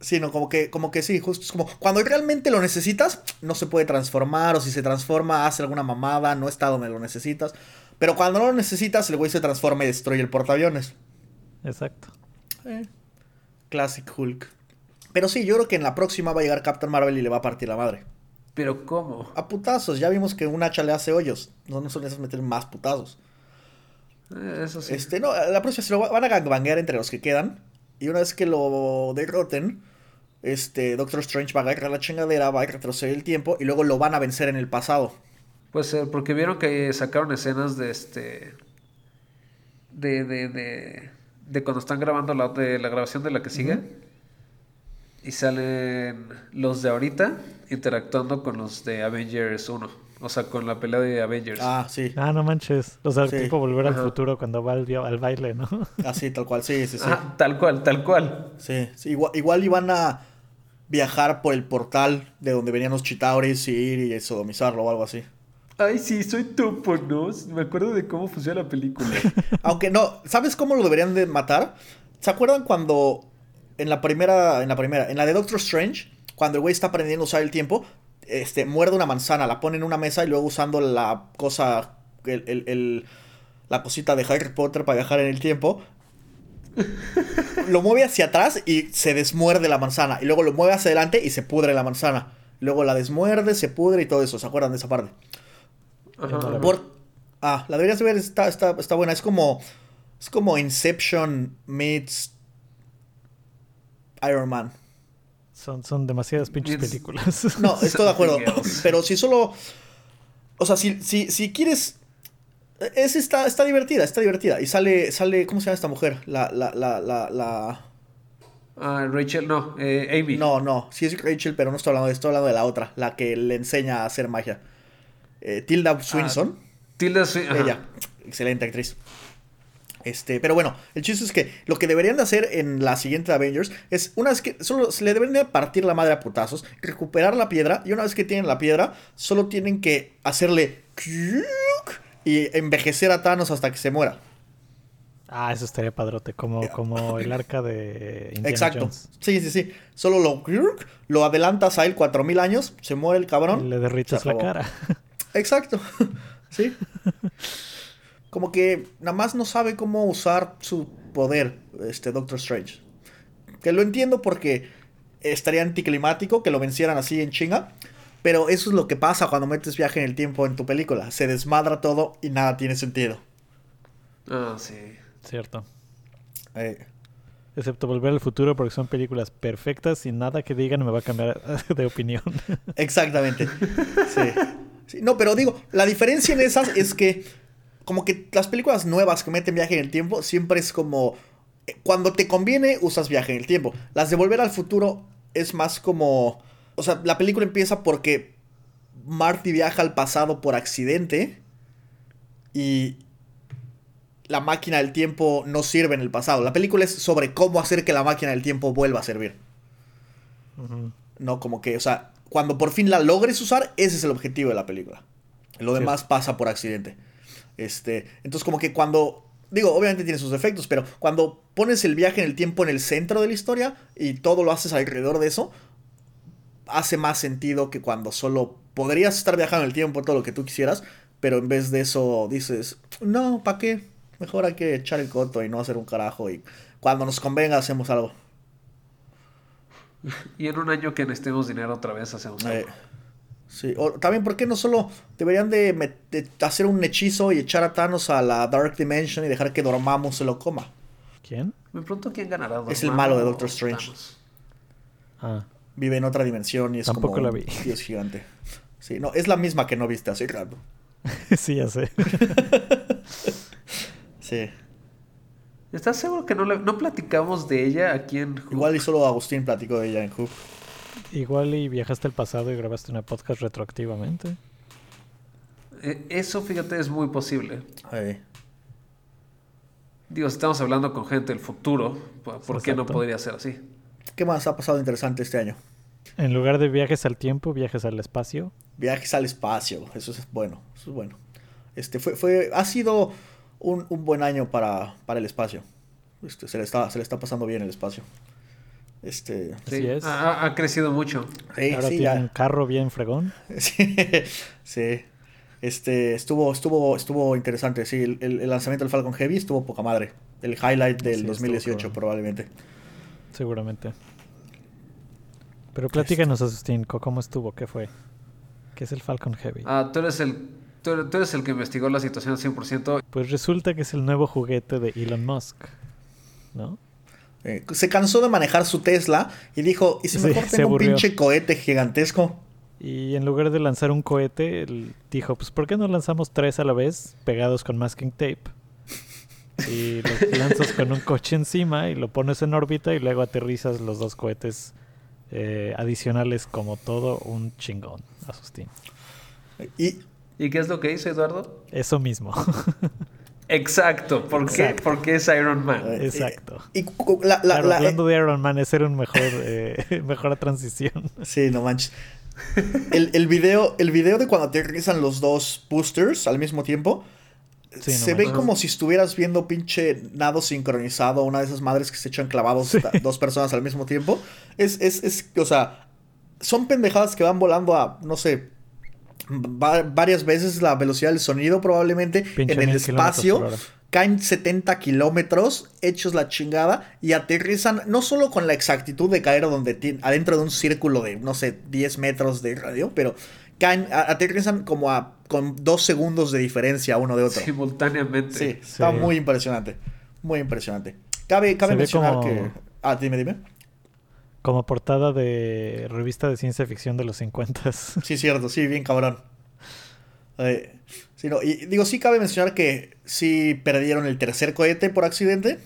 Sí, no, como que, como que sí, justo es como cuando realmente lo necesitas, no se puede transformar, o si se transforma, hace alguna mamada, no está donde lo necesitas. Pero cuando no lo necesitas, el güey se transforma y destruye el portaaviones. Exacto. Eh, Classic Hulk. Pero sí, yo creo que en la próxima va a llegar Captain Marvel y le va a partir la madre. Pero ¿cómo? A putazos, ya vimos que un hacha le hace hoyos. No, no son esas meter más putazos. Eh, Eso sí. Este, no, la próxima se lo va- van a gangbanguear entre los que quedan. Y una vez que lo derroten, este, Doctor Strange va a agarrar la chingadera, va a retroceder el tiempo y luego lo van a vencer en el pasado. Puede ser, porque vieron que sacaron escenas de este. De, de, de, de cuando están grabando la, de la grabación de la que sigue. Y salen los de ahorita interactuando con los de Avengers 1. O sea, con la pelea de Avengers. Ah, sí. Ah, no manches. O sea, Sí. tipo volver al Ajá. futuro cuando va al, al baile, ¿no? Así, tal cual, sí, sí, sí. Ah, tal cual, tal cual. Sí, sí, igual, igual iban a viajar por el portal de donde venían los Chitauris y ir y sodomizarlo o algo así. Ay, sí, soy topo, ¿no? Me acuerdo de cómo funciona la película. Aunque no, ¿sabes cómo lo deberían de matar? ¿Se acuerdan cuando en la primera, en la primera, en la de Doctor Strange, cuando el güey está aprendiendo a usar el tiempo, este, muerde una manzana, la pone en una mesa y luego usando la cosa, el, el- el- la cosita de Harry Potter para viajar en el tiempo, lo mueve hacia atrás y se desmuerde la manzana, y luego lo mueve hacia adelante y se pudre la manzana. Luego la desmuerde, se pudre y todo eso, ¿se acuerdan de esa parte? Ajá. Por... Ah, la deberías ver, está, está, está buena. Es como. Es como Inception meets Iron Man. Son, son demasiadas pinches It's- No, películas. estoy de acuerdo. Pero si solo. O sea, si, si, si quieres. Es, está, está divertida, está divertida. Y sale, sale. ¿Cómo se llama esta mujer? La, la, la, la, la... Ah, Rachel, no, eh, Amy. No, no. Sí es Rachel, pero no estoy hablando de estoy hablando de la otra. La que le enseña a hacer magia. Eh, Tilda Swinson. Tilda Swin- ajá. Ella, excelente actriz. Este, pero bueno, el chiste es que lo que deberían de hacer en la siguiente Avengers es una vez que solo se le deberían de partir la madre a putazos, recuperar la piedra y una vez que tienen la piedra, solo tienen que hacerle y envejecer a Thanos hasta que se muera. Ah, eso estaría padrote, como, como el arca de Indiana Exacto. Jones. Sí, sí, sí. Solo lo lo adelantas a él 4000 años, se muere el Y cabrón. le derritas la cara. Exacto. sí. Como que nada más no sabe cómo usar su poder, este Doctor Strange. Que lo entiendo porque estaría anticlimático que lo vencieran así en chinga. Pero eso es lo que pasa cuando metes viaje en el tiempo en tu película. Se desmadra todo y nada tiene sentido. Ah, sí. Cierto. Eh, Excepto Volver al Futuro porque son películas perfectas y nada que digan me va a cambiar de opinión. exactamente. Sí. Sí, No, pero digo, la diferencia en esas es que como que las películas nuevas que meten viaje en el tiempo siempre es como eh, cuando te conviene usas viaje en el tiempo. Las de Volver al Futuro es más como o sea, la película empieza porque Marty viaja al pasado por accidente y la máquina del tiempo no sirve en el pasado. La película es sobre cómo hacer que la máquina del tiempo vuelva a servir. No, como que, o sea, cuando por fin la logres usar, ese es el objetivo de la película. Lo Sí. demás pasa por accidente. Este, entonces como que cuando, digo, obviamente tiene sus defectos, pero cuando pones el viaje en el tiempo en el centro de la historia y todo lo haces alrededor de eso, hace más sentido que cuando solo podrías estar viajando en el tiempo todo lo que tú quisieras, pero en vez de eso dices, no, ¿para qué? Mejor hay que echar el coto y no hacer un carajo y cuando nos convenga hacemos algo. Y en un año que necesitemos dinero otra vez hacemos Eh, algo. sí, o también, ¿por qué no solo deberían de, hacer un hechizo y echar a Thanos a la Dark Dimension y dejar que Dormammu se lo coma? ¿Quién? Me pregunto quién ganará. Es el malo de Doctor Strange. Thanos? Ah, Vive en otra dimensión y es Tampoco como la un vi. dios gigante. Sí, no, es la misma que no viste hace rato. sí, ya sé. Sí. ¿Estás seguro que no, no platicamos de ella aquí en Who? Igual y solo Agustín platicó de ella en Hoop. Igual y viajaste al pasado y grabaste una podcast retroactivamente. Eh, Eso, fíjate, es muy posible. Digo, si estamos hablando con gente del futuro, ¿por qué no podría ser así? ¿Qué más ha pasado interesante este año? En lugar de viajes al tiempo, viajes al espacio. Viajes al espacio, eso es bueno, eso es bueno. Este fue, fue, ha sido un, un buen año para, para el espacio. Este, se le está, se le está pasando bien el espacio. Este, Así Sí, es. Ha, ha crecido mucho. sí, Ahora sí, tiene ya. un carro bien fregón. Sí, sí. Este, estuvo, estuvo, estuvo interesante, sí. El, el- lanzamiento del Falcon Heavy estuvo poca madre. El highlight del Sí, estuvo 2018 cabrón. probablemente. Seguramente. Pero platícanos, Asustín, ¿cómo estuvo? ¿Qué fue? ¿Qué es el Falcon Heavy? Ah, tú eres el tú eres, tú eres el que investigó la situación al 100%. Pues resulta que es el nuevo juguete de Elon Musk. ¿No? Eh, se cansó de manejar su Tesla y dijo, ¿y si Sí, mejor se tengo un pinche cohete gigantesco? Y en lugar de lanzar un cohete, él dijo, pues ¿por qué no lanzamos tres a la vez pegados con masking tape? Y los lanzas con un coche encima y lo pones en órbita y luego aterrizas los dos cohetes eh, adicionales como todo un chingón, Asustín. Y ¿Y qué es lo que hizo Eduardo? Eso mismo. Exacto. ¿Por qué? Exacto. Porque es Iron Man. Eh, Exacto. Y cu- la, la- Claro, la- hablando de Iron Man, es era un mejor, eh, mejor transición. Sí, no manches. El, el video, el video de cuando aterrizan los dos boosters al mismo tiempo. Sí, no se ve como si estuvieras viendo pinche nado sincronizado, una de esas madres que se echan clavados Sí. dos personas al mismo tiempo. Es, es, es, o sea, son pendejadas que van volando a, no sé, va- varias veces la velocidad del sonido probablemente Pinche en el espacio. Caen 70 kilómetros, hechos la chingada, y aterrizan no solo con la exactitud de caer donde adentro de un círculo de, no sé, 10 metros de radio, pero caen, a- aterrizan como a con dos segundos de diferencia uno de otro. Simultáneamente. Sí, está Sí. muy impresionante. Muy impresionante. Cabe, cabe mencionar como- que. Ah, dime, dime. Como portada de revista de ciencia ficción de los 50. Sí, cierto, sí, bien cabrón. Eh, sí, no, y digo, sí cabe mencionar que sí perdieron el tercer cohete por accidente.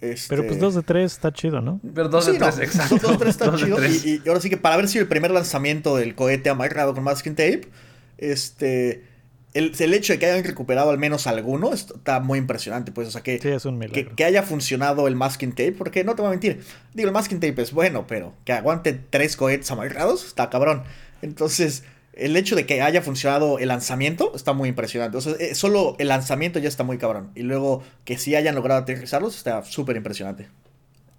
Este, Pero pues dos de tres está chido, ¿no? Pero dos sí, de tres, no, exacto. dos de tres está Dos de chido. tres. Y, y ahora sí que para ver si el primer lanzamiento del cohete amarrado con masking tape, este. El, el hecho de que hayan recuperado al menos alguno está muy impresionante, pues, o sea que Sí, es un que, haya funcionado el masking tape, porque no te voy a mentir, digo, el masking tape es bueno, pero que aguante tres cohetes amarrados, está cabrón. Entonces, el hecho de que haya funcionado el lanzamiento está muy impresionante. O sea, eh, solo el lanzamiento ya está muy cabrón. Y luego que sí hayan logrado aterrizarlos está súper impresionante.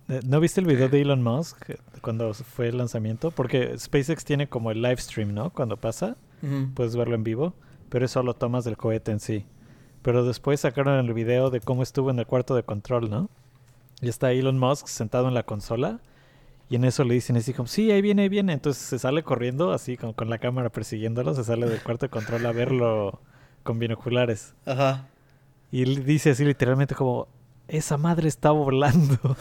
Eh, ¿No viste el video de Elon Musk cuando fue el lanzamiento? Porque SpaceX tiene como el live stream, ¿no? Cuando pasa, Puedes verlo en vivo, pero eso lo tomas del cohete en sí. Pero después sacaron el video de cómo estuvo en el cuarto de control, ¿no? Y está Elon Musk sentado en la consola. Y en eso le dicen así como, sí, ahí viene, ahí viene. Entonces se sale corriendo, así como con la cámara persiguiéndolo. Se sale del cuarto de control a verlo con binoculares. Ajá. Y dice así literalmente como, esa madre está volando.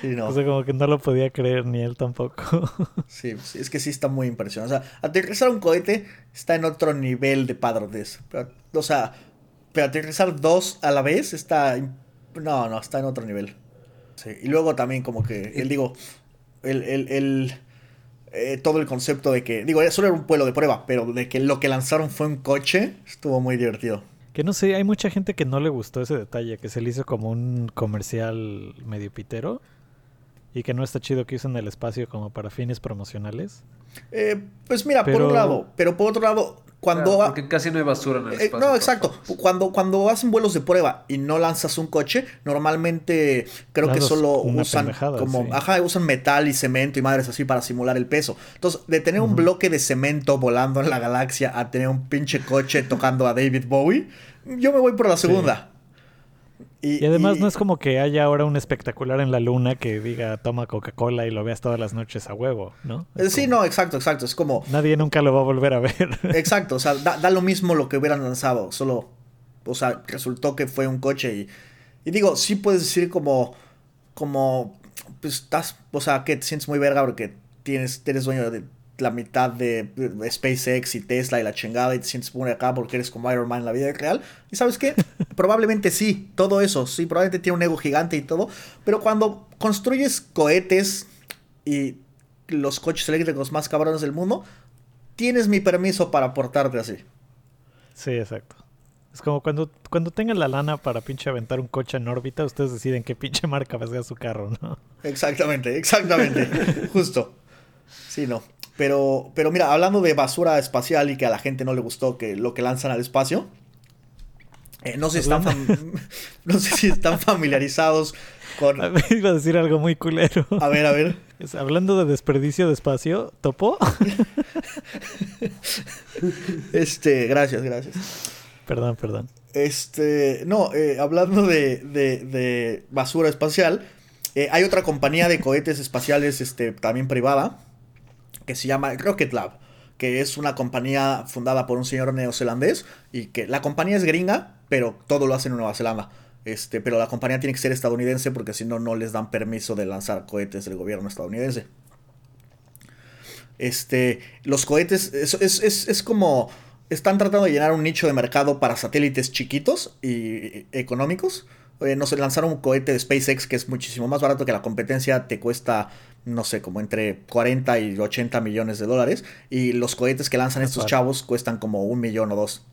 Sí, no. o sea, como que no lo podía creer ni él tampoco. Sí, sí, es que sí está muy impresionante. O sea, aterrizar un cohete está en otro nivel de padrotes. O sea, pero aterrizar dos a la vez está... No, no, está en otro nivel. Sí, y luego también como que, él digo, el, el, el, eh, todo el concepto de que, digo, solo era un vuelo de prueba, pero de que lo que lanzaron fue un coche, estuvo muy divertido. que no sé, hay mucha gente que no le gustó ese detalle, que se le hizo como un comercial medio pitero. Y que no está chido que usen el espacio como para fines promocionales. Eh, pues mira, por un lado, pero por otro lado, cuando... Claro, porque casi no hay basura en el Eh, espacio. no, exacto. Cuando, cuando hacen vuelos de prueba y no lanzas un coche, normalmente creo que solo usan como, sí. ajá, usan metal y cemento y madres así para simular el peso. Entonces, de tener un bloque de cemento volando en la galaxia a tener un pinche coche tocando a David Bowie, yo me voy por la segunda. Y además no es como que haya ahora un espectacular en la luna que diga toma Coca-Cola y lo veas todas las noches a huevo, ¿no? Es Eh, Sí, como- no, exacto, exacto. Es como, Nadie nunca lo va a volver a ver. Exacto, o sea, da, da lo mismo lo que hubieran lanzado, solo, o sea, resultó que fue un coche y, y digo, sí puedes decir como, como, pues estás, o sea, que te sientes muy verga porque tienes, eres dueño de la mitad de, SpaceX y Tesla y la chingada y te sientes muy acá porque eres como Iron Man en la vida real. Y sabes qué, probablemente sí, todo eso, sí, probablemente tiene un ego gigante y todo, pero cuando construyes cohetes y los coches eléctricos más cabrones del mundo, tienes mi permiso para portarte así. Sí, exacto. Es como cuando, cuando tengan la lana para pinche aventar un coche en órbita, ustedes deciden qué pinche marca va a ser su carro, ¿no? Exactamente, exactamente. Justo. Sí, no. Pero, pero mira, hablando de basura espacial y que a la gente no le gustó que lo que lanzan al espacio, eh, no sé si están no sé si están familiarizados con. A ver, iba a decir algo muy culero. A ver, a ver. Hablando de desperdicio de espacio, ¿topo? Este, gracias, gracias. perdón, perdón. Este, no, eh, hablando de, de- de basura espacial, eh, hay otra compañía de cohetes espaciales, este, también privada, que se llama Rocket Lab, que es una compañía fundada por un señor neozelandés y que la compañía es gringa, pero todo lo hacen en Nueva Zelanda. Este, pero la compañía tiene que ser estadounidense porque si no, no les dan permiso de lanzar cohetes del gobierno estadounidense. Este, los cohetes, es, es, es, es como, están tratando de llenar un nicho de mercado para satélites chiquitos y económicos. Eh, no lanzaron un cohete de SpaceX que es muchísimo más barato que la competencia, te cuesta, no sé, como entre 40 y 80 millones de dólares. Y los cohetes que lanzan estos chavos cuestan como un millón o dos.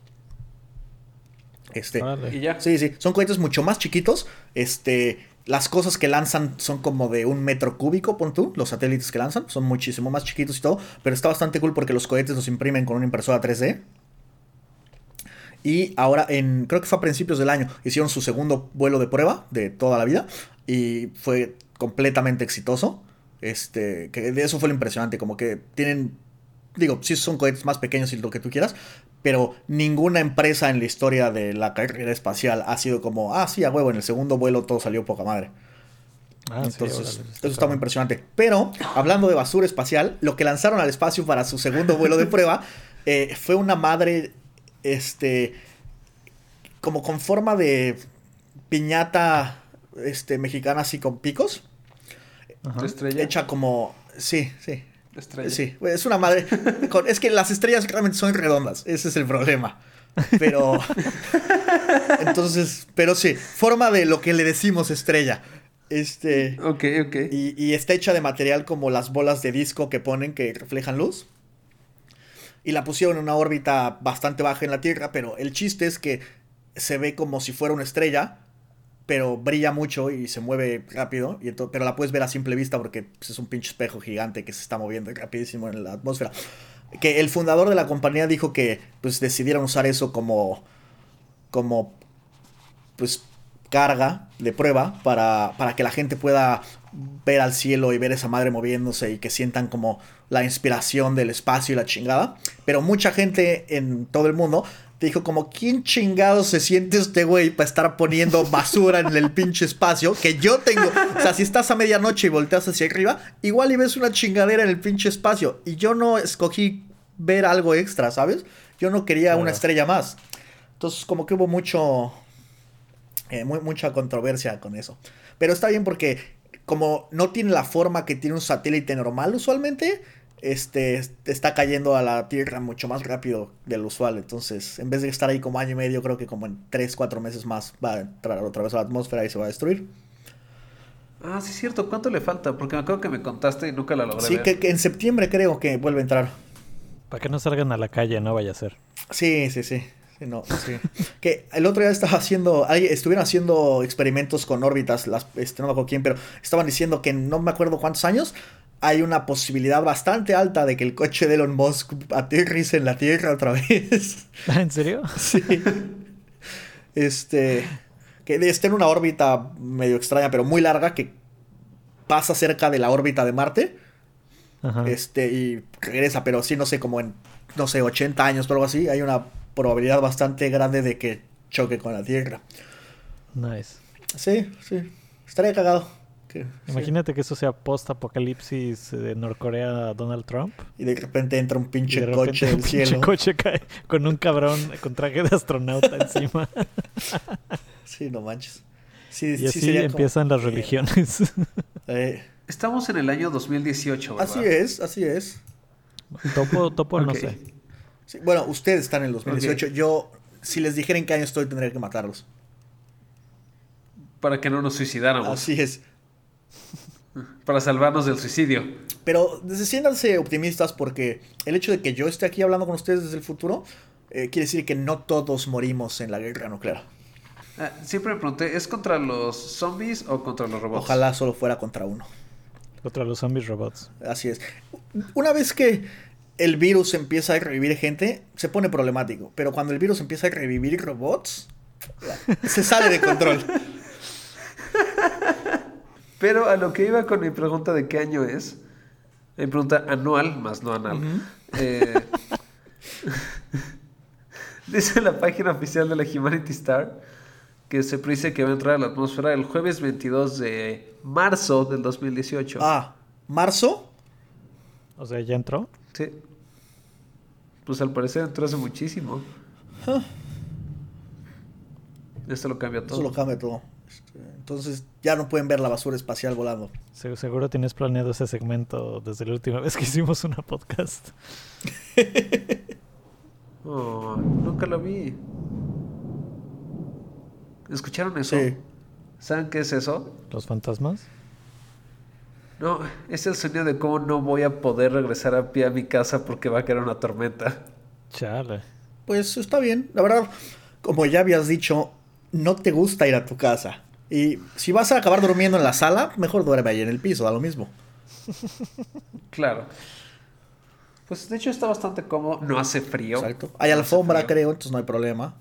Este. Y ya. Sí, sí, son cohetes mucho más chiquitos. Este, las cosas que lanzan son como de un metro cúbico, pon tú. Los satélites que lanzan son muchísimo más chiquitos y todo. Pero está bastante cool porque los cohetes los imprimen con una impresora 3D. Y ahora, en creo que fue a principios del año, hicieron su segundo vuelo de prueba de toda la vida. Y fue completamente exitoso. Este, que de eso fue lo impresionante. Como que tienen digo, sí son cohetes más pequeños y lo que tú quieras, pero ninguna empresa en la historia de la carrera espacial ha sido como, ah, sí, a huevo, en el segundo vuelo todo salió poca madre. Ah, sí, Entonces, órale, eso está muy impresionante. Pero, hablando de basura espacial, lo que lanzaron al espacio para su segundo vuelo de prueba eh, fue una madre, este, como con forma de piñata, este, mexicana así con picos, Ajá. Estrella. hecha como, sí, sí, La estrella. Sí, es una madre. con- es que las estrellas realmente son redondas. Ese es el problema. Pero. Entonces, pero sí, forma de lo que le decimos estrella. Este. Ok, ok. Y, y está hecha de material como las bolas de disco que ponen que reflejan luz. Y la pusieron en una órbita bastante baja en la Tierra, pero el chiste es que se ve como si fuera una estrella, pero brilla mucho y se mueve rápido. Y pero la puedes ver a simple vista porque pues, es un pinche espejo gigante que se está moviendo rapidísimo en la atmósfera. Que el fundador de la compañía dijo que pues decidieron usar eso como. como. pues carga de prueba para, para que la gente pueda ver al cielo y ver esa madre moviéndose y que sientan como la inspiración del espacio y la chingada. Pero mucha gente en todo el mundo te dijo como, ¿quién chingado se siente este güey para estar poniendo basura en el pinche espacio que yo tengo? O sea, si estás a medianoche y volteas hacia arriba, igual y ves una chingadera en el pinche espacio. Y yo no escogí ver algo extra, ¿sabes? Yo no quería una estrella más. Entonces, como que hubo mucho. Eh, mucha controversia con eso. Pero está bien porque, como no tiene la forma que tiene un satélite normal usualmente, este está cayendo a la Tierra mucho más rápido del usual. Entonces, en vez de estar ahí como año y medio, creo que como en 3, 4 meses más va a entrar otra vez a la atmósfera y se va a destruir. Ah, sí es cierto. ¿Cuánto le falta? Porque me acuerdo que me contaste y nunca la logré Sí, Que, que en septiembre creo que vuelve a entrar. Para que no salgan a la calle, no vaya a ser. Sí, sí, sí. no, sí. que el otro día estaba haciendo, estuvieron haciendo experimentos con órbitas, las, este, no me acuerdo quién, pero estaban diciendo que no me acuerdo cuántos años hay una posibilidad bastante alta de que el coche de Elon Musk aterrice en la Tierra otra vez. ¿En serio? Sí. Este, que esté en una órbita medio extraña, pero muy larga, que pasa cerca de la órbita de Marte. Este, y regresa, pero sí, no sé, como en, no sé, 80 años o algo así, hay una probabilidad bastante grande de que choque con la Tierra. Nice. Sí, sí. Estaría cagado. Imagínate que eso sea post-apocalipsis de Norcorea Donald Trump. Y de repente entra un pinche coche del cielo. Un coche cae con un cabrón con traje de astronauta encima. Sí, no manches. y así empiezan las religiones. Eh. Estamos en el año 2018, ¿verdad? Así es, así es. Topo, topo no sé. bueno, ustedes están en el 2018. Yo, si les dijera en qué año estoy, tendría que matarlos. Para que no nos suicidáramos. Así es. Para salvarnos del suicidio. Pero siéntanse optimistas porque el hecho de que yo esté aquí hablando con ustedes desde el futuro eh, quiere decir que no todos morimos en la guerra nuclear. Ah, siempre me pregunté, ¿es contra los zombies o contra los robots? Ojalá solo fuera contra uno. Contra los zombies robots. Así es. Una vez que el virus empieza a revivir gente, se pone problemático. Pero cuando el virus empieza a revivir robots, se sale de control. Pero a lo que iba con mi pregunta de qué año es, mi pregunta anual, más no anal. Eh, dice la página oficial de la Humanity Star que se predice que va a entrar a la atmósfera el jueves 22 de marzo del 2018. Ah, ¿marzo? O sea, ¿ya entró? Sí. Pues al parecer entró hace muchísimo. Esto lo cambia todo. Esto lo cambia todo. Entonces ya no pueden ver la basura espacial volando. Seguro tienes planeado ese segmento desde la última vez que hicimos una podcast. oh, nunca lo vi. ¿Escucharon eso? Sí. ¿Saben qué es eso? ¿Los fantasmas? No, es el sonido de cómo no voy a poder regresar a pie a mi casa porque va a caer una tormenta. Chale. Pues está bien. La verdad, como ya habías dicho, no te gusta ir a tu casa. Y si vas a acabar durmiendo en la sala, mejor duerme ahí en el piso, da lo mismo. Claro. Pues de hecho está bastante cómodo, no hace frío. Exacto. Hay alfombra, creo, entonces no hay problema.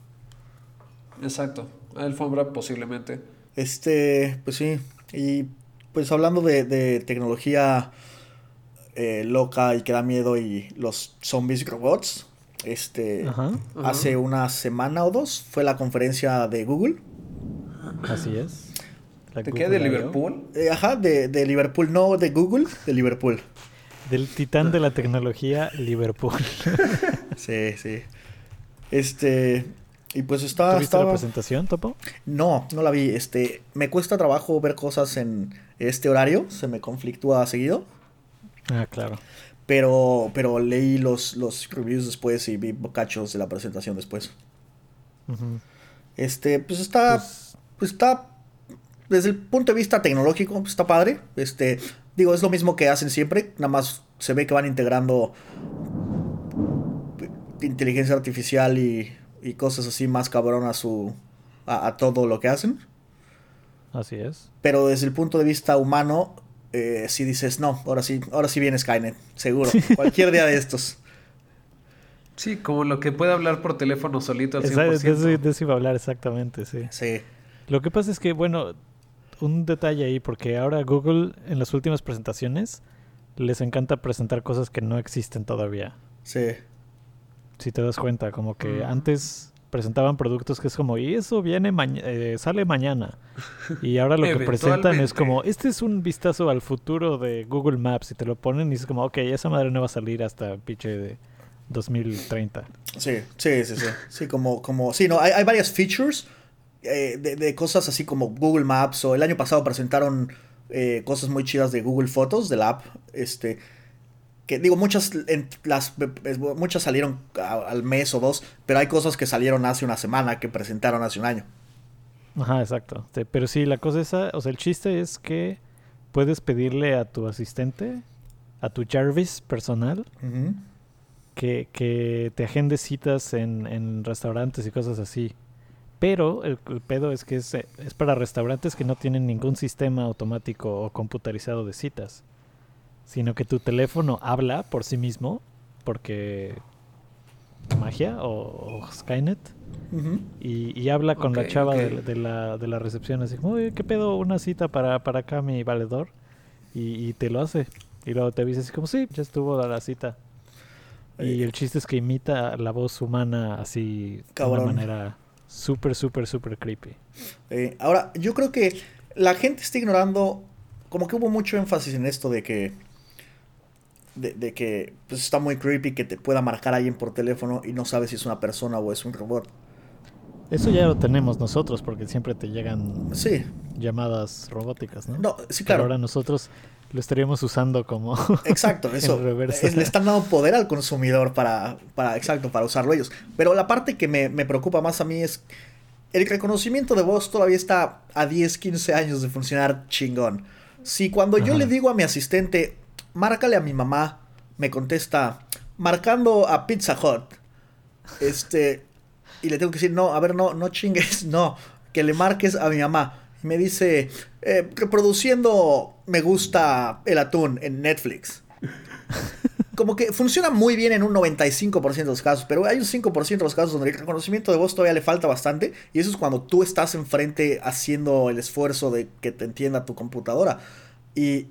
Exacto. Hay alfombra posiblemente. Este, pues sí. Y pues hablando de, tecnología eh, loca y que da miedo y los zombies robots, este, hace una semana o dos fue la conferencia de Google. Así es. ¿De qué? ¿De Liverpool? Eh, ajá, de, de, Liverpool, no de Google, de Liverpool. Del titán de la tecnología, Liverpool. sí, sí. Este, y pues está... ¿Tuviste la presentación, Topo? No, no la vi. Este, me cuesta trabajo ver cosas en este horario, se me conflictúa seguido. Ah, claro. Pero, pero leí los, los reviews después y vi cachos de la presentación después. Este, pues está... Pues pues está, desde el punto de vista tecnológico, pues está padre. Este, digo, es lo mismo que hacen siempre, nada más se ve que van integrando inteligencia artificial y, y cosas así más cabrón a su a, todo lo que hacen. Así es. Pero desde el punto de vista humano, eh, si dices, no, ahora sí, ahora sí viene Skynet, seguro, cualquier día de estos. Sí, como lo que puede hablar por teléfono solito al 100%. De eso, de eso iba a hablar exactamente, sí. Sí. Lo que pasa es que, bueno, un detalle ahí, porque ahora Google en las últimas presentaciones les encanta presentar cosas que no existen todavía. Sí. Si te das cuenta, como que Mm. antes presentaban productos que es como, y eso viene maña- eh, sale mañana. Y ahora lo que presentan es como, este es un vistazo al futuro de Google Maps y te lo ponen y es como, ok, esa madre no va a salir hasta pinche de 2030. Sí, sí, sí, sí. Sí, como, como, sí, no, hay, hay varias features eh, de, de cosas así como Google Maps o el año pasado presentaron eh, cosas muy chidas de Google Fotos, de la app, este, que digo, muchas, en las, muchas salieron a- al mes o dos, pero hay cosas que salieron hace una semana, que presentaron hace un año. Ajá, exacto. Pero sí, la cosa esa, o sea, el chiste es que puedes pedirle a tu asistente, a tu Jarvis personal, que, que te agende citas en, en restaurantes y cosas así. Pero el, el pedo es que es, eh, es para restaurantes que no tienen ningún sistema automático o computarizado de citas. Sino que tu teléfono habla por sí mismo, porque magia o, o Skynet, y, y habla con la chava de, de la, de la recepción, así como, oye, ¿qué pedo? Una cita para, para acá, mi valedor. Y, y te lo hace. Y luego te avisa así como, sí, ya estuvo la, la cita. Y Eh, el chiste es que imita la voz humana así de una manera súper, súper, súper creepy. Eh, ahora, yo creo que la gente está ignorando, como que hubo mucho énfasis en esto de que, de, de que pues, está muy creepy que te pueda marcar alguien por teléfono y no sabes si es una persona o es un robot. Eso ya lo tenemos nosotros porque siempre te llegan Sí, llamadas robóticas, ¿no? no, sí, Pero claro. ahora nosotros lo estaríamos usando como... Exacto, eso. Es- le están dando poder al consumidor para, para, exacto, para usarlo ellos. Pero la parte que me, me preocupa más a mí es el reconocimiento de voz todavía está a 10, 15 años de funcionar chingón. Si cuando yo Ajá. le digo a mi asistente, márcale a mi mamá, me contesta, marcando a Pizza Hut, este, y le tengo que decir, no, a ver, no, no chingues, no, que le marques a mi mamá. Me dice, eh, reproduciendo me gusta el atún en Netflix. Como que funciona muy bien en un 95% de los casos, pero hay un 5% de los casos donde el reconocimiento de voz todavía le falta bastante. Y eso es cuando tú estás enfrente haciendo el esfuerzo de que te entienda tu computadora. Y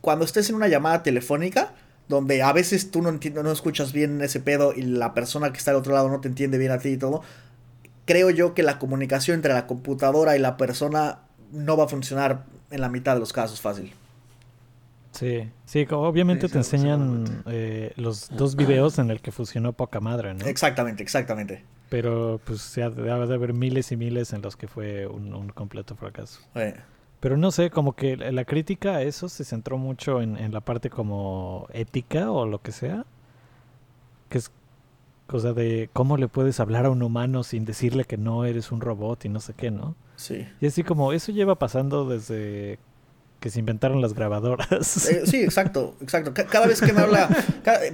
cuando estés en una llamada telefónica, donde a veces tú no, entiendes, no escuchas bien ese pedo y la persona que está al otro lado no te entiende bien a ti y todo, creo yo que la comunicación entre la computadora y la persona no va a funcionar en la mitad de los casos fácil. Sí, sí, obviamente Sí, te enseñan eh, los dos videos en el que funcionó poca madre, ¿no? Exactamente, exactamente. Pero pues ya debe de haber miles y miles en los que fue un, un completo fracaso. Pero no sé, como que la la crítica a eso se centró mucho en, en la parte como ética o lo que sea. Que es cosa de cómo le puedes hablar a un humano sin decirle que no eres un robot y no sé qué, ¿no? Sí. Y así como eso lleva pasando desde que se inventaron las grabadoras. Eh, sí, exacto, exacto. Ca- Cada vez que me habla,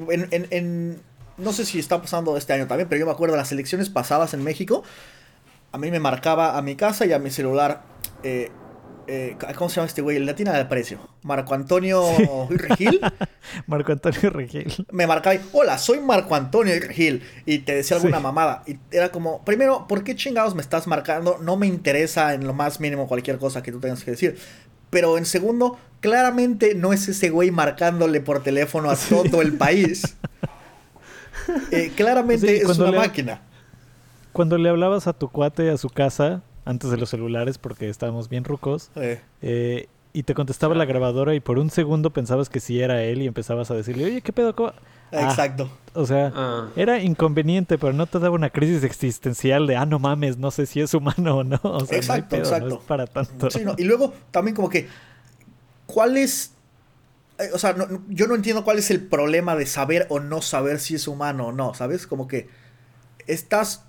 en- en- no sé si está pasando este año también, pero yo me acuerdo de las elecciones pasadas en México, a mí me marcaba a mi casa y a mi celular, eh, eh, ¿cómo se llama este güey? El latina del precio. Marco Antonio Regil. Marco Antonio Regil. Me marcaba y, hola, soy Marco Antonio Regil. Y te decía alguna Sí. mamada. Y era como, primero, ¿por qué chingados me estás marcando? No me interesa en lo más mínimo cualquier cosa que tú tengas que decir. Pero en segundo, claramente no es ese güey marcándole por teléfono a Sí. todo el país. Eh, claramente Sí, es una le- máquina. Cuando le hablabas a tu cuate a su casa, antes de los celulares, porque estábamos bien rucos, Eh, eh, y te contestaba la grabadora y por un segundo pensabas que sí era él y empezabas a decirle, oye, ¿qué pedo? ¿Cómo?". Ah, exacto. o sea, Ah. era inconveniente, pero no te daba una crisis existencial de, ah, no mames, no sé si es humano o no. O sea, Exacto, no hay pedo, no exacto. es para tanto. Sí, no, Y luego también como que, ¿cuál es? eh, O sea, yo no entiendo cuál es el problema de saber o no saber si es humano o no, ¿sabes? Como que estás,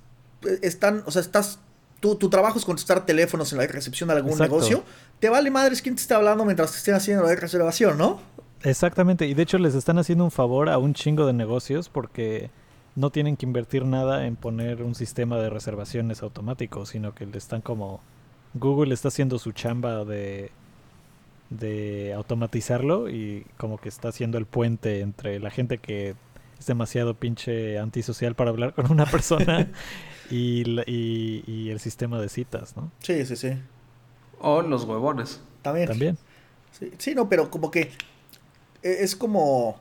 están, o sea, estás, tu, tu trabajo es contestar teléfonos en la recepción de algún Exacto. negocio. Te vale madres quién te está hablando mientras te estén haciendo la reservación, ¿no? Exactamente, y de hecho les están haciendo un favor a un chingo de negocios porque no tienen que invertir nada en poner un sistema de reservaciones automático, sino que le están como Google está haciendo su chamba de de automatizarlo y como que está haciendo el puente entre la gente que es demasiado pinche antisocial para hablar con una persona y, la- y- y el sistema de citas, ¿no? Sí, sí, sí. O los huevones. También. También. Sí, sí, no, pero como que eh, es como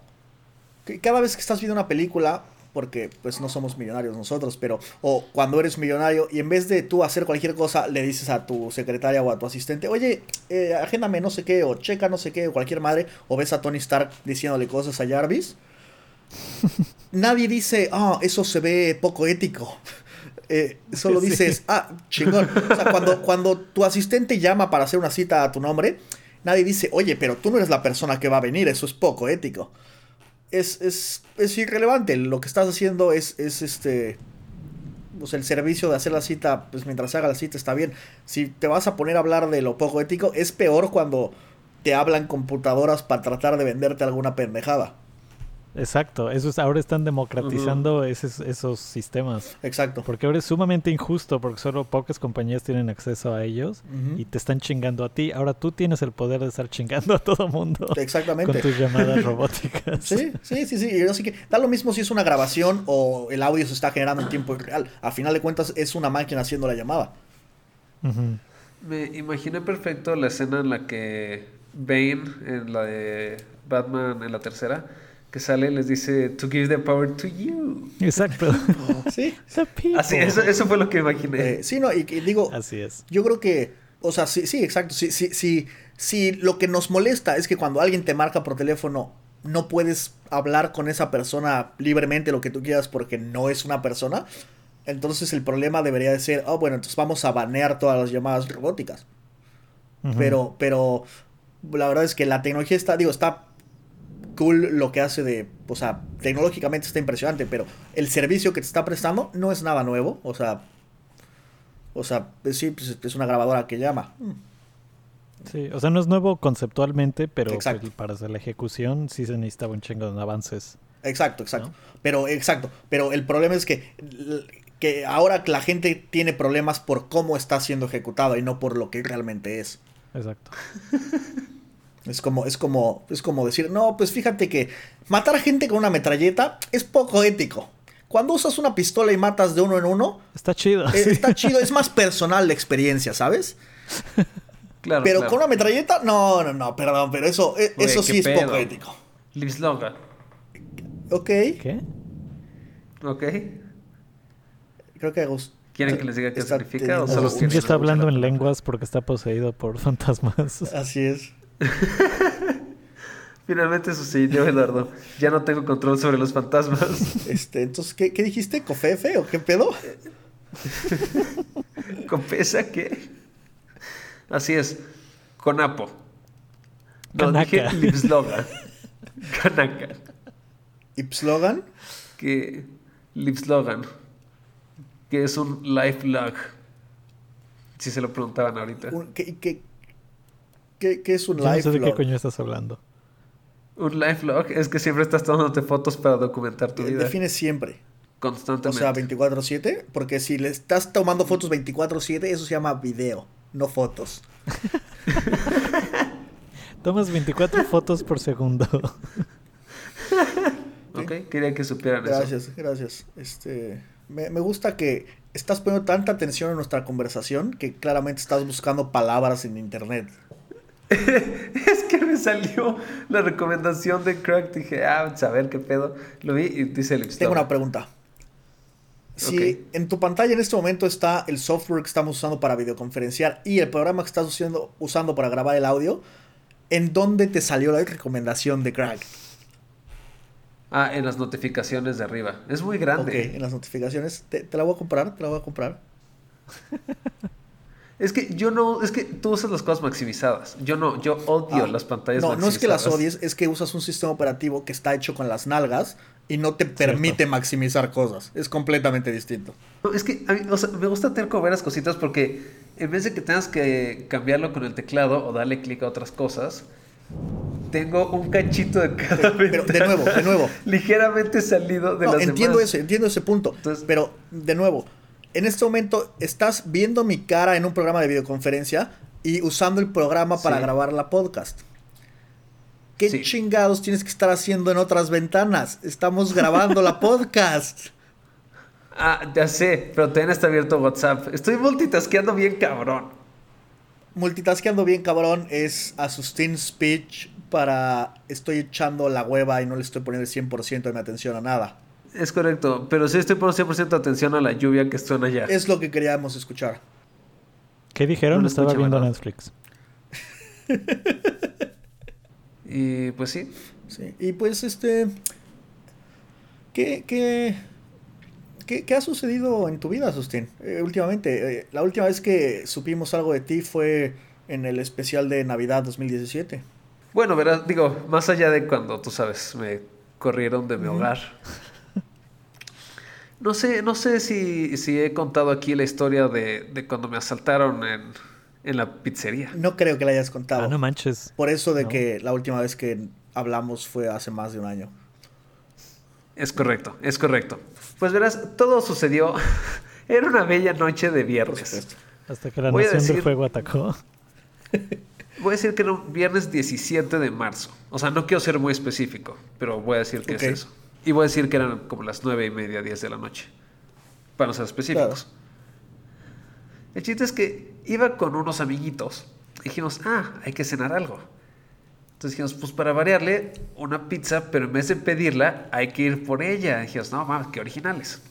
que cada vez que estás viendo una película, porque pues no somos millonarios nosotros, pero o cuando eres millonario y en vez de tú hacer cualquier cosa le dices a tu secretaria o a tu asistente, oye, eh, agéndame no sé qué o checa no sé qué o cualquier madre o ves a Tony Stark diciéndole cosas a Jarvis, nadie dice, ah, eso se ve poco ético. Eh, solo Sí. dices, ah, chingón. O sea, cuando, cuando tu asistente llama para hacer una cita a tu nombre, nadie dice, oye, pero tú no eres la persona que va a venir, eso es poco ético. Es, es, es irrelevante, lo que estás haciendo es, es este... Pues el servicio de hacer la cita, pues mientras se haga la cita está bien. Si te vas a poner a hablar de lo poco ético, es peor cuando te hablan computadoras para tratar de venderte alguna pendejada. Exacto. Eso es, ahora están democratizando esos, esos sistemas. Exacto. Porque ahora es sumamente injusto porque solo pocas compañías tienen acceso a ellos y te están chingando a ti. Ahora tú tienes el poder de estar chingando a todo mundo Exactamente. con tus llamadas robóticas. Sí, sí, sí, sí. y Así que da lo mismo si es una grabación o el audio se está generando en tiempo real. A final de cuentas es una máquina haciendo la llamada. Me imaginé perfecto la escena en la que Bane, en la de Batman, en la tercera, que sale y les dice, to give the power to you. Exacto. Sí. The people. Así, eso, eso fue lo que imaginé. Eh, sí, no, y, y digo, Así es. yo creo que, o sea, sí, sí, exacto. Sí, sí, sí, sí, lo que nos molesta es que cuando alguien te marca por teléfono, no puedes hablar con esa persona libremente lo que tú quieras porque no es una persona. Entonces el problema debería de ser, oh, bueno, entonces vamos a banear todas las llamadas robóticas. Pero, pero la verdad es que la tecnología está, digo, está cool lo que hace de, o sea, tecnológicamente está impresionante, pero el servicio que te está prestando no es nada nuevo, o sea, o sea, pues sí, pues es una grabadora que llama. Sí, o sea, no es nuevo conceptualmente, pero Exacto. pues, para hacer la ejecución sí se necesitaba un chingo de avances. Exacto, exacto. ¿No? Pero, exacto, pero el problema es que, que ahora la gente tiene problemas por cómo está siendo ejecutado y no por lo que realmente es. Exacto. Es como, es como, es como decir, no, pues fíjate que matar gente con una metralleta es poco ético. Cuando usas una pistola y matas de uno en uno, Está chido. eh, sí. está chido, es más personal la experiencia, ¿sabes? claro, Pero claro. con una metralleta, no, no, no, perdón, pero eso, eh, eso sí es poco ético. Liv Sloga, Ok, ¿Qué? ¿ok? creo que Agus- ¿Quieren que les diga qué está significa o teniendo solo Cindy está hablando la en lenguas porque está poseído por fantasmas. Así es. Finalmente sucedió, Eduardo. Ya no tengo control sobre los fantasmas. Este, entonces, ¿qué, qué dijiste? ¿Cofefe o qué pedo? ¿Confesa que? Así es. Conapo. No, Kanaka. dije Liv Sloga. Kanaka. ¿Ipslogan? Que... Liv Slogan. Que es un life log. Si se lo preguntaban ahorita. ¿Qué, qué, qué, qué es un Yo no live sé de qué log? coño estás hablando. Un life log es que siempre estás tomándote fotos para documentar tu Eh, vida. Define siempre. O Constantemente. sea, 24-7. Porque si le estás tomando fotos 24-7, eso se llama video, no fotos. Tomas 24 fotos por segundo. Ok, quería que supieran eso. Gracias, gracias. Este, me, me gusta que estás poniendo tanta atención en nuestra conversación que claramente estás buscando palabras en internet. Es que me salió la recomendación de Crack. Dije, ah, a ver qué pedo. Lo vi y dice el Tengo una pregunta. Si Ok. en tu pantalla en este momento está el software que estamos usando para videoconferenciar y el programa que estás usando, usando para grabar el audio, ¿en dónde te salió la recomendación de Craig? Ah, en las notificaciones de arriba. Es muy Ok, grande. en las notificaciones. Te, te la voy a comprar, te la voy a comprar. Es que yo no, es que tú usas las cosas maximizadas. Yo no, yo odio Ah, las pantallas No, no maximizadas. es que las odies, es que usas un sistema operativo que está hecho con las nalgas y no te permite maximizar cosas. Es completamente distinto. No, es que a mí, o sea, me gusta tener como ver las cositas porque en vez de que tengas que cambiarlo con el teclado o darle clic a otras cosas, tengo un cachito de cada Pero, de nuevo, de nuevo. ligeramente salido de No, las entiendo demás. ese, entiendo ese punto. Entonces- pero, de nuevo, en este momento estás viendo mi cara en un programa de videoconferencia y usando el programa para Sí. grabar la podcast. ¿Qué Sí. chingados tienes que estar haciendo en otras ventanas? Estamos grabando la podcast. Ah, ya sé, pero también está abierto WhatsApp. Estoy multitasqueando bien cabrón. Multitaskeando bien cabrón es Asustín Speech para estoy echando la hueva y no le estoy poniendo el 100% de mi atención a nada. Es correcto, pero sí estoy poniendo 100% atención a la lluvia que suena allá. Es lo que queríamos escuchar. ¿Qué dijeron? No lo Estaba viendo. Netflix. Y pues sí, Sí, y pues este... ¿Qué, qué, qué, qué ha sucedido en tu vida, Asustín? Eh, últimamente, eh, la última vez que supimos algo de ti fue en el especial de Navidad 2017. Bueno, verás, digo, más allá de cuando, tú sabes, me corrieron de mi hogar. No sé, no sé si, si he contado aquí la historia de, de cuando me asaltaron en, en la pizzería. No creo que la hayas contado. Ah, no manches. Por eso de No. que la última vez que hablamos fue hace más de un año. Es correcto, es correcto. Pues verás, todo sucedió. Era una bella noche de viernes. Hasta que la Voy del Fuego atacó. Voy a decir que era un viernes 17 de marzo. O sea, no quiero ser muy específico, pero voy a decir que es eso. Y voy a decir que eran como las nueve y media, 10 de la noche. Para no ser específicos. El chiste es que iba con unos amiguitos. Dijimos, ah, hay que cenar algo. Entonces dijimos, pues para variarle, una pizza, pero en vez de pedirla, hay que ir por ella. Dijimos, no, mames, qué originales.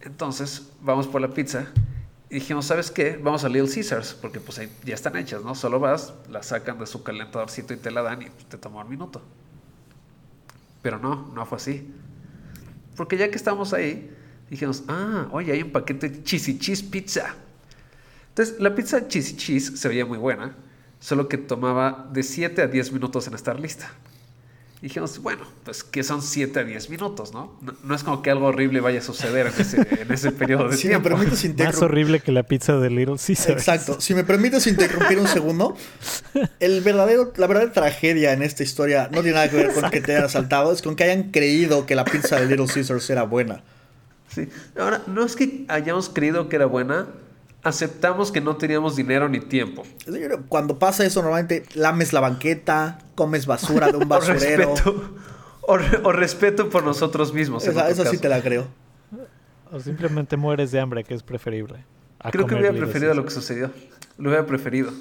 Entonces, vamos por la pizza. Y dijimos, ¿sabes qué? Vamos a Little Caesars, porque pues ahí ya están hechas, ¿no? Solo vas, la sacan de su calentadorcito y te la dan y te toma un minuto. Pero no, no fue así. Porque ya que estamos ahí, dijimos, ah, oye, hay un paquete de cheesy cheese pizza. Entonces, la pizza cheesy cheese se veía muy buena, solo que tomaba de 7 a 10 minutos en estar lista. Dijimos, bueno, pues que son 7 a 10 minutos, ¿no? ¿no? no es como que algo horrible vaya a suceder en ese, en ese periodo de Si me tiempo. permites Más interrumpir. horrible que la pizza de Little Caesars. Exacto. Si me permites interrumpir un segundo, el verdadero, la verdadera tragedia en esta historia no tiene nada que ver con que te hayan asaltado, es con que hayan creído que la pizza de Little Caesars era buena. Sí. Ahora, no es que hayamos creído que era buena, aceptamos que no teníamos dinero ni tiempo. Cuando pasa eso, normalmente lames la banqueta, comes basura de un O basurero. respeto, o, re- o respeto por nosotros mismos. Esa, esa sí te la creo. O simplemente mueres de hambre, que es preferible. a Creo que hubiera preferido lo que sucedió. Lo hubiera preferido.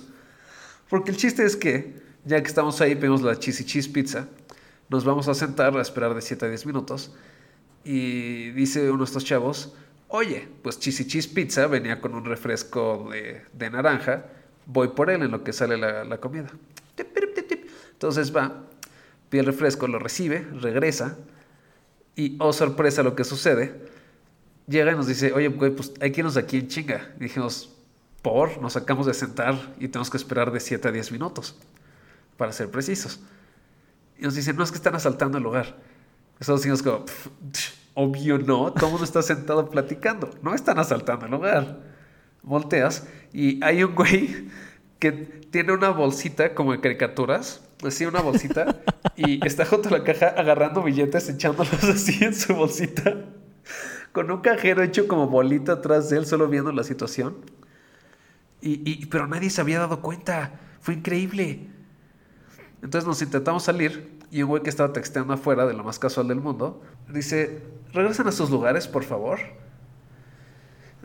Porque el chiste es que, ya que estamos ahí, pedimos la cheesy cheese pizza, nos vamos a sentar a esperar de 7 a 10 minutos. Y dice uno de estos chavos, oye, pues cheesy cheese pizza venía con un refresco de, de naranja, voy por él en lo que sale la, la comida. Entonces va, pide el refresco, lo recibe, regresa, y oh sorpresa lo que sucede, llega y nos dice, oye, pues hay que aquí en chinga. Y dijimos, por, nos acabamos de sentar y tenemos que esperar de 7 a 10 minutos, para ser precisos. Y nos dice, no, es que están asaltando el lugar. Nosotros decimos como, "Pf, tch, obvio no, todo el mundo está sentado platicando, no están asaltando el lugar. Volteas y hay un güey que tiene una bolsita como de caricaturas, así una bolsita, y está junto a la caja agarrando billetes, echándolos así en su bolsita, con un cajero hecho como bolita atrás de él, solo viendo la situación. Y, y- pero nadie se había dado cuenta, fue increíble. Entonces nos intentamos salir y un güey que estaba texteando afuera de lo más casual del mundo dice, regresen a sus lugares, por favor.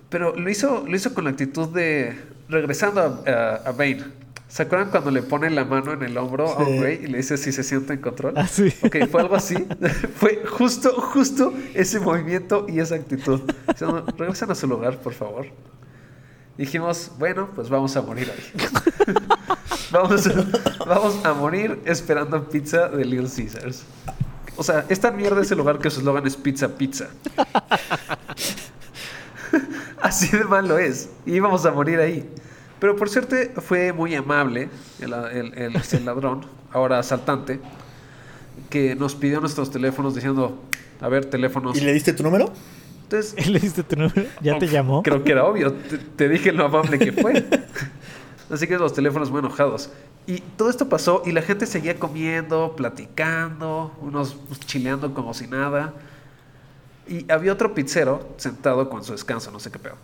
Pero lo hizo, lo hizo con la actitud de regresando a, a, a Bane. ¿Se acuerdan cuando le pone la mano en el hombro a un güey y le dice si se siente en control? Ah, sí. Ok, fue algo así. fue justo, justo ese movimiento y esa actitud. Diciendo, regresen a su lugar, por favor. Dijimos, bueno, pues vamos a morir ahí. vamos, a, vamos a morir esperando pizza de Little Caesars. O sea, es tan mierda ese lugar que su eslogan es pizza, pizza. Así de malo es. Y íbamos a morir ahí. Pero por suerte fue muy amable el, el- el- el ladrón, ahora asaltante, que nos pidió nuestros teléfonos diciendo, a ver, teléfonos. ¿Y le diste tu número? Entonces, ¿Y le diste tu número? ¿Ya te llamó? Creo que era obvio. Te, te dije lo amable que fue. Así que los teléfonos muy enojados. Y todo esto pasó y la gente seguía comiendo, platicando, unos chileando como si nada. Y había otro pizzero sentado con su descanso, no sé qué peor.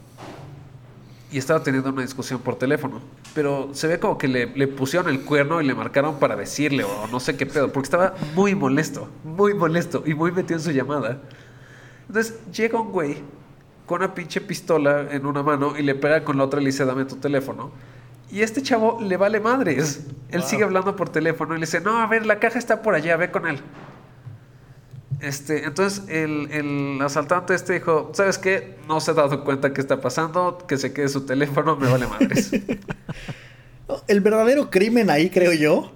y estaba teniendo una discusión por teléfono. Pero se ve como que le, le, pusieron el cuerno y le marcaron para decirle o no sé qué pedo, porque estaba muy molesto, muy molesto y muy metido en su llamada. Entonces llega un güey con una pinche pistola en una mano y le pega con la otra y le dice, dame tu teléfono. Y este chavo le vale madres. Él sigue hablando por teléfono y le dice, no, a ver, la caja está por allá, ve con él. Este, entonces el, el, asaltante este dijo, ¿sabes qué? No se ha dado cuenta qué está pasando, que se quede su teléfono, me vale madres. el verdadero crimen ahí, creo yo,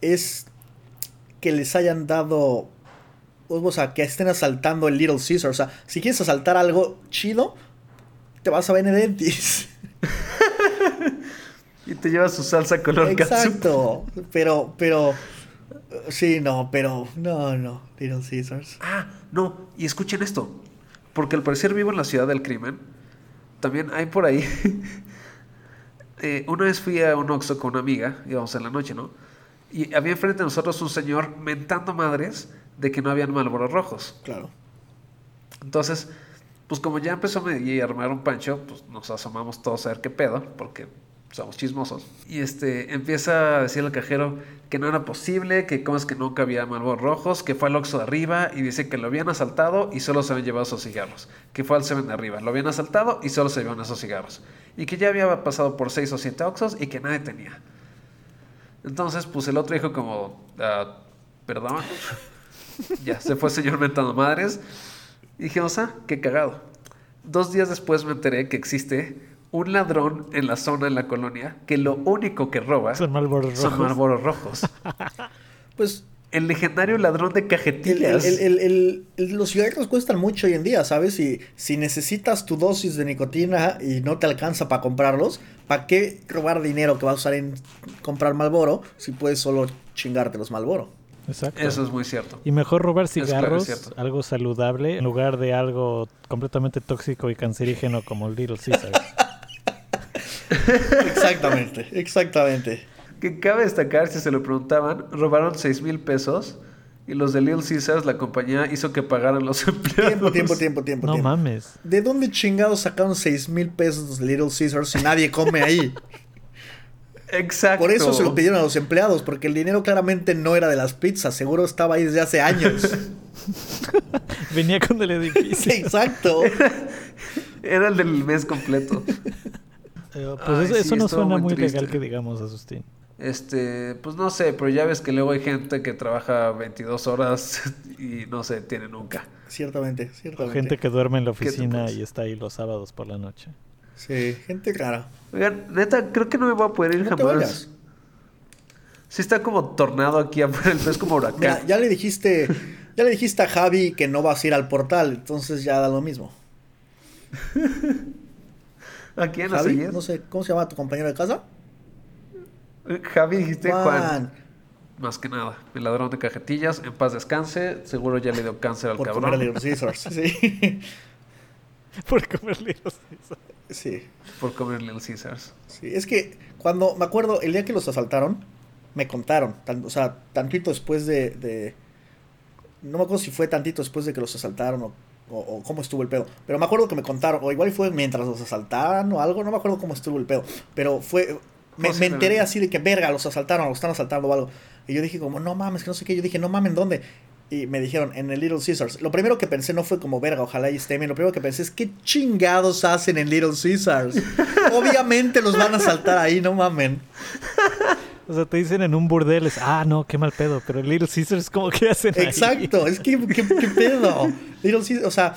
es que les hayan dado, o sea, que estén asaltando el Little Caesar. O sea, si quieres asaltar algo chido, te vas a Benedentis. y te llevas su salsa color Exacto, pero, pero Sí, no, pero no, no, Little Caesars. Ah, no, y escuchen esto, porque al parecer vivo en la ciudad del crimen, también hay por ahí... eh, una vez fui a un Oxxo con una amiga, íbamos en la noche, ¿no? Y había enfrente de nosotros un señor mentando madres de que no habían malboros rojos. Claro. Entonces, pues como ya empezó a armar un pancho, pues nos asomamos todos a ver qué pedo, porque somos chismosos. Y este empieza a decir al cajero que no era posible, que cómo es que nunca había malvos rojos, que fue al Oxxo de arriba y dice que lo habían asaltado y solo se habían llevado esos cigarros. Que fue al Seven de arriba, lo habían asaltado y solo se llevaron esos cigarros. Y que ya había pasado por seis o siete Oxxos y que nadie tenía. Entonces, pues el otro dijo como, ah, perdón. ya, se fue el señor mentando madres. Y dije, o sea, qué cagado. Dos días después me enteré que existe un ladrón en la zona, en la colonia, que lo único que roba son Malboros rojos. Son rojos. pues el legendario ladrón de cajetillas. los cigarros cuestan mucho hoy en día, ¿sabes? Si, si necesitas tu dosis de nicotina y no te alcanza para comprarlos, ¿para qué robar dinero que vas a usar en comprar Malboro si puedes solo chingarte los Malboro? Exacto. Eso es muy cierto. Y mejor robar cigarros, algo saludable, en lugar de algo completamente tóxico y cancerígeno como el Little Caesar. exactamente, exactamente. Que cabe destacar, si se lo preguntaban, robaron 6 mil pesos y los de Little Caesars, la compañía hizo que pagaran los empleados. Tiempo, tiempo, tiempo, tiempo. No mames. ¿De dónde chingados sacaron 6 mil pesos de Little Caesars si nadie come ahí? Exacto. Por eso se lo pidieron a los empleados, porque el dinero claramente no era de las pizzas, seguro estaba ahí desde hace años. Venía con el edificio. Exacto. Era el del mes completo. Eh, pues eso, no suena muy, legal que digamos, Asustín. Este, pues no sé, pero ya ves que luego hay gente que trabaja 22 horas y no se tiene nunca. Ciertamente, ciertamente. gente que duerme en la oficina y está ahí los sábados por la noche. Sí, gente rara. Oigan, neta, creo que no me voy a poder ir jamás. Sí está como tornado aquí afuera, es como huracán. ya le dijiste, ya le dijiste a Javi que no vas a ir al portal, entonces ya da lo mismo. ¿A quién? Javi, no sé, ¿cómo se llama tu compañero de casa? Javi, dijiste Juan. Más que nada, el ladrón de cajetillas, en paz descanse, seguro ya le dio cáncer al Por cabrón. Caesars, sí. Por comer Little Caesars. Sí. Por comer Little Caesars. Sí, es que cuando, me acuerdo, el día que los asaltaron, me contaron, o sea, tantito después de, de, No me acuerdo si fue tantito después de que los asaltaron o o, cómo estuvo el pedo. Pero me acuerdo que me contaron, o igual fue mientras los asaltaban o algo, no me acuerdo cómo estuvo el pedo. Pero fue, me, enteré así de que, verga, los asaltaron, los están asaltando o algo. Y yo dije como, no mames, que no sé qué. Yo dije, no mames, ¿dónde? Y me dijeron, en el Little Caesars. Lo primero que pensé no fue como, verga, ojalá y esté bien. Lo primero que pensé es, ¿qué chingados hacen en Little Caesars? Obviamente los van a asaltar ahí, no mamen. O sea, te dicen en un burdel, es, ah, no, qué mal pedo. Pero Little Caesars, como que hacen Exacto, es que, ¿qué, pedo? Little Caesars, o sea,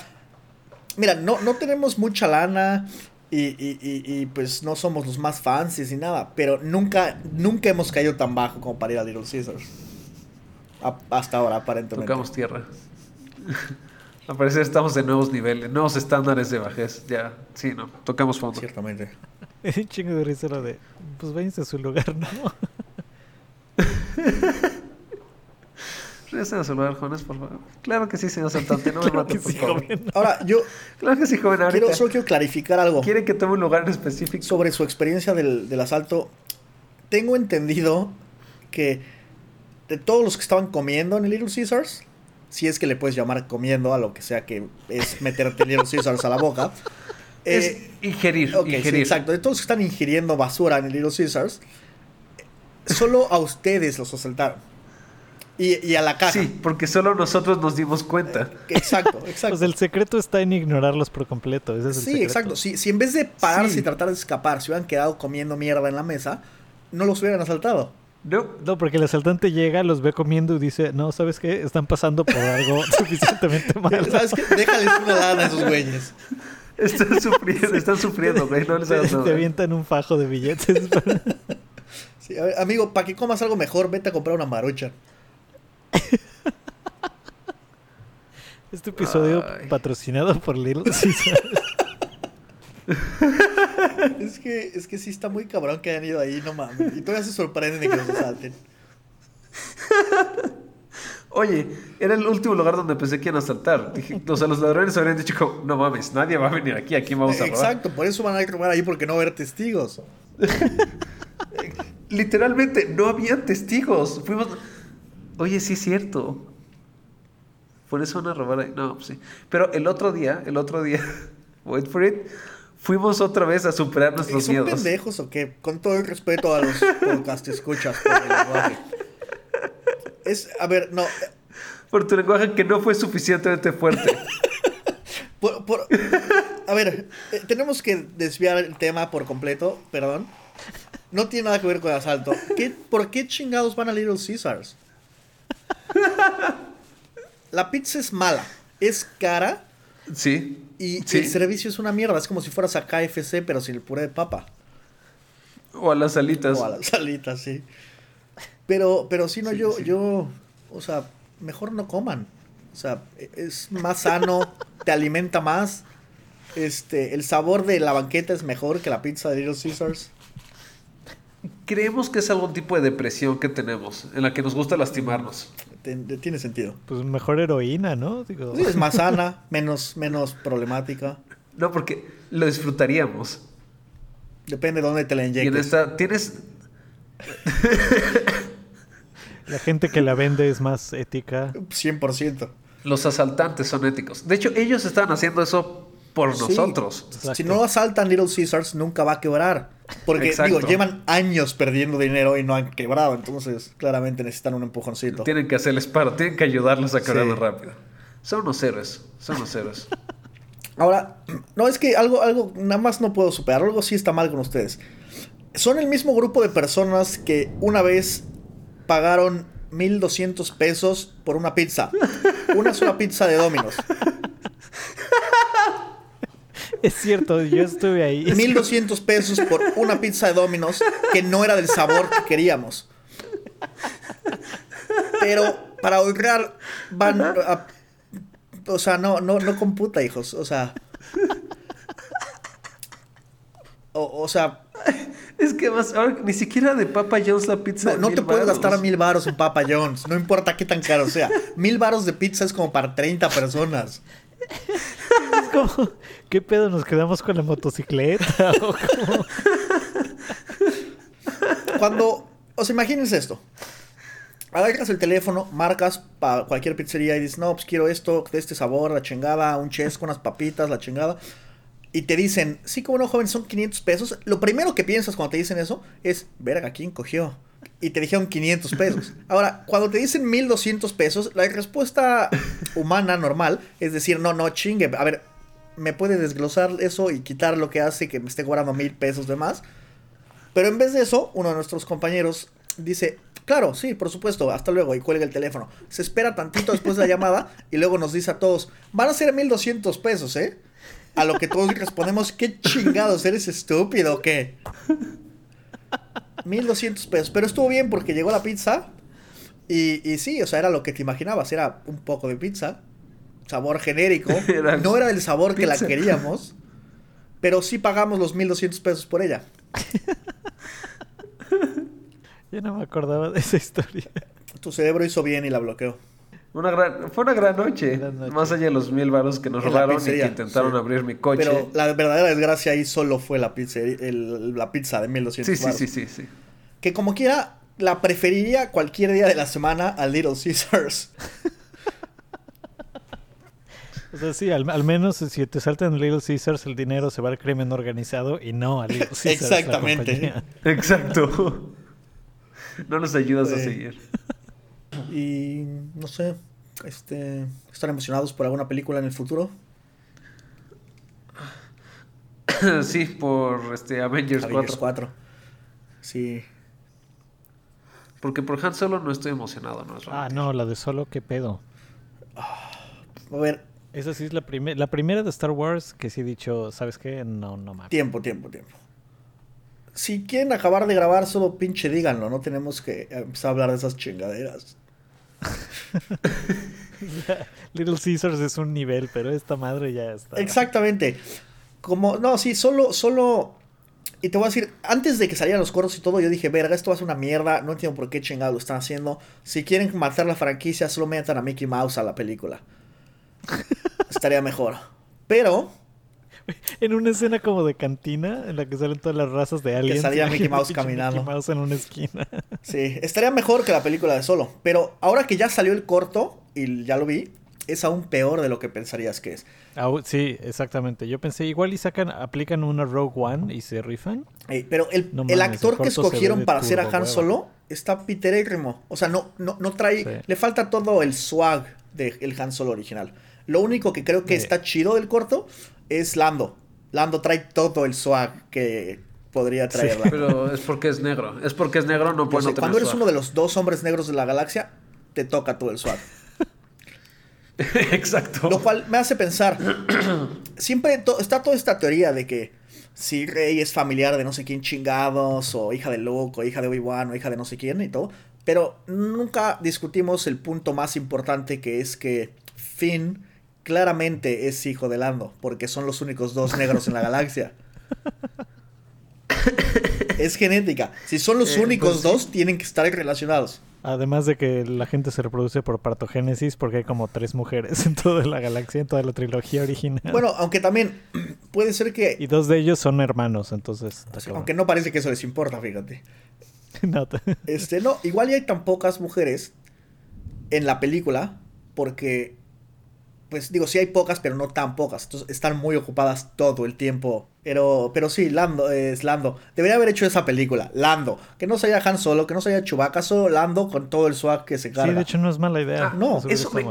mira, no, no tenemos mucha lana y, y, y, pues no somos los más fancies ni nada. Pero nunca, nunca hemos caído tan bajo como para ir a Little Caesars. Hasta ahora, aparentemente. Tocamos tierra. Al parecer estamos en nuevos niveles, nuevos estándares de bajez. Ya, sí, no, tocamos fondo. Ciertamente. Es un chingo de risa lo de, pues váyanse a su lugar, ¿no? Regresen a su lugar, jóvenes, por favor. Claro que sí, señor Santante, no me mate, por favor. Ahora, yo... Claro que sí, joven, ahorita. Quiero, solo quiero clarificar algo. ¿Quiere que tome un lugar en específico? Sobre su experiencia del, del asalto. Tengo entendido que de todos los que estaban comiendo en el Little Caesars, si es que le puedes llamar comiendo a lo que sea que es meterte Little Caesars a la boca, Es Eh, ingerir, sí, ingerir. exacto. De todos los que están ingiriendo basura en el Little Caesars, solo a ustedes los asaltaron. Y, y a la caja. Sí, porque solo nosotros nos dimos cuenta. Exacto, exacto. Pues el secreto está en ignorarlos por completo. Ese es el sí, secreto. exacto. Si, si en vez de pararse Sí. y tratar de escapar, se hubieran quedado comiendo mierda en la mesa, no los hubieran asaltado. No, No, porque el asaltante llega, los ve comiendo y dice, no, ¿sabes qué? Están pasando por algo suficientemente malo. ¿Sabes qué? Déjales una lana a esos güeyes. están sufriendo, están sufriendo, güey. No les hagas Te, te avientan un fajo de billetes. Sí, a ver, amigo, para que comas algo mejor, vete a comprar una marucha. Este episodio Ay. patrocinado por Little Caesar. Es que, es que sí está muy cabrón que hayan ido ahí, no mames. Y todavía se sorprenden de que los asalten. Oye, era el último lugar donde pensé que iban a asaltar. Dije, o sea, los ladrones habrían dicho, como, no mames, nadie va a venir aquí, aquí vamos a robar. Exacto, por eso van a robar ahí porque no va a haber testigos. Literalmente, no había testigos. Fuimos. Oye, sí es cierto. Por eso van a robar ahí. No, pues sí. Pero el otro día, el otro día, wait for it, fuimos otra vez a superar nuestros ¿Son miedos. pendejos o qué? Con todo el respeto a los podcast escuchas por el lenguaje. Es, a ver, no. Por tu lenguaje que no fue suficientemente fuerte. por- por- a ver, eh, tenemos que desviar el tema por completo, perdón. No tiene nada que ver con el asalto. ¿Qué, ¿Por qué chingados van a Little Caesars? La pizza es mala, es cara Sí. Y Sí. el servicio es una mierda. Es como si fueras a KFC, pero sin el puré de papa. O a las alitas. O a las salitas, sí. Pero, pero si no, Sí, yo, sí. yo, o sea, mejor no coman. O sea, es más sano, te alimenta más. Este, el sabor de la banqueta es mejor que la pizza de Little Caesars. Creemos que es algún tipo de depresión que tenemos, en la que nos gusta lastimarnos. Tiene sentido. Pues mejor heroína, ¿no? Digo, Sí, es más sana, menos, menos problemática. No, porque lo disfrutaríamos. Depende de dónde te la Y en inyectes. esta, tienes, la gente que la vende es más ética. 100%. los asaltantes son éticos. De hecho, ellos están haciendo eso por Sí. nosotros. Exacto. Si no asaltan Little Caesars, nunca va a quebrar. Porque, Exacto. digo, llevan años perdiendo dinero y no han quebrado. Entonces, claramente necesitan un empujoncito. Tienen que hacerles paro, tienen que ayudarlos a quebrar Sí. rápido. Son unos héroes, son unos héroes. Ahora, no es que algo, algo, nada más no puedo superar, algo sí está mal con ustedes. Son el mismo grupo de personas que una vez pagaron 1200 pesos por una pizza. Una sola pizza de Domino's. Es cierto, yo estuve ahí. 1200 pesos por una pizza de Domino's que no era del sabor que queríamos. Pero para ahorrar van a- o sea, no, no, no computa, hijos. O sea. O, o sea, Es que más, ahora ni siquiera de Papa John's la pizza. no, no te puedes varos. gastar mil varos en Papa John's. No importa qué tan caro sea. Mil varos de pizza es como para 30 personas. Es como, ¿qué pedo? ¿Nos quedamos con la motocicleta? Cuando, o sea, imagínense esto. Agarras el teléfono, marcas para cualquier pizzería y dices, no, pues quiero esto, de este sabor, la chingada, un chesco, unas papitas, la chingada. Y te dicen, sí, como no, joven, son 500 pesos. Lo primero que piensas cuando te dicen eso es, verga, ¿quién cogió? Y te dijeron 500 pesos. Ahora, cuando te dicen 1200 pesos, la respuesta humana normal es decir, no, no, chingue, a ver, ¿me puede desglosar eso y quitar lo que hace que me esté cobrando mil pesos de más? Pero en vez de eso, uno de nuestros compañeros dice, claro, sí, por supuesto, hasta luego, y cuelga el teléfono. Se espera tantito después de la llamada y luego nos dice a todos, van a ser 1200 pesos, ¿eh? A lo que todos respondemos, ¿qué chingados? ¿Eres estúpido qué? 1200 pesos. Pero estuvo bien porque llegó la pizza y, y sí, o sea, era lo que te imaginabas, era un poco de pizza, sabor genérico, Era no era del sabor que la queríamos, pero sí pagamos los 1200 pesos por ella. Yo no me acordaba de esa historia. Tu cerebro hizo bien y la bloqueó. Una gran, fue una gran noche. Gran noche. Más allá de los mil varos que nos En robaron y que intentaron sí. abrir mi coche. Pero la verdadera desgracia ahí solo fue la pizza, el- la pizza de 1200 sí, sí, varos. sí, sí, sí. Que como quiera, la preferiría cualquier día de la semana a Little Caesars. O sea, sí, al, al menos si te saltan Little Caesars, el dinero se va al crimen organizado y no a Little Caesars. Exactamente. Exacto. No nos ayudas a seguir. Y no sé, este, ¿están emocionados por alguna película en el futuro? sí, por este Avengers, Avengers 4. 4. Sí. Porque por Han Solo no estoy emocionado, ¿no? Es Ah, no, la de solo, qué pedo. A ver, Esa sí es la, primera la primera de Star Wars que sí he dicho, ¿sabes qué? No, no mames. tiempo, tiempo, tiempo. Si quieren acabar de grabar, solo pinche díganlo. No tenemos que empezar a hablar de esas chingaderas. Little Caesars es un nivel, pero esta madre ya está. Exactamente. Como, no, sí, solo, solo. Y te voy a decir, antes de que salieran los coros y todo, yo dije, verga, esto va a ser una mierda. No entiendo por qué chingado lo están haciendo. Si quieren matar la franquicia, solo metan a Mickey Mouse a la película. Estaría mejor. Pero, En una escena como de cantina en la que salen todas las razas de aliens. salía y Mickey Mouse caminando. Mickey Mouse en una esquina. sí, estaría mejor que la película de solo. Pero ahora que ya salió el corto y ya lo vi, es aún peor de lo que pensarías que es. Sí, exactamente. Yo pensé, igual y sacan, aplican una Rogue One y se rifan. Pero el, No el mames, actor el que escogieron para hacer a Han hueva. Solo está piterérrimo. O sea, no, no, no trae. Sí. Le falta todo el swag del Han Solo original. Lo único que creo que Sí. está chido del corto es Lando. Lando trae todo el swag que podría traer. Pero es porque es negro. Es porque es negro, no puede no tener cuando eres swag. uno de los dos hombres negros de la galaxia, te toca todo el swag. Exacto. Lo cual me hace pensar, siempre to- está toda esta teoría de que si Rey es familiar de no sé quién chingados, o hija de Luke, o hija de Obi-Wan, o hija de no sé quién y todo, pero nunca discutimos el punto más importante que es que Finn claramente es hijo de Lando, porque son los únicos dos negros en la galaxia. Es genética. Si son los Eh, únicos pues dos, tienen que estar relacionados. Además de que la gente se reproduce por partogénesis porque hay como tres mujeres en toda la galaxia, en toda la trilogía original. Bueno, aunque también puede ser que y dos de ellos son hermanos, entonces... Aunque no parece que eso les importa, fíjate. No te- Este, no, igual y hay tan pocas mujeres en la película, porque, pues digo, sí hay pocas, pero no tan pocas. Entonces están muy ocupadas todo el tiempo. Pero, pero sí, Lando es Lando. Debería haber hecho esa película, Lando. Que no sea Han Solo, que no sea Chewbacca, solo Lando con todo el swag que se carga. Sí, de hecho no es mala idea. Ah, no, Eso me,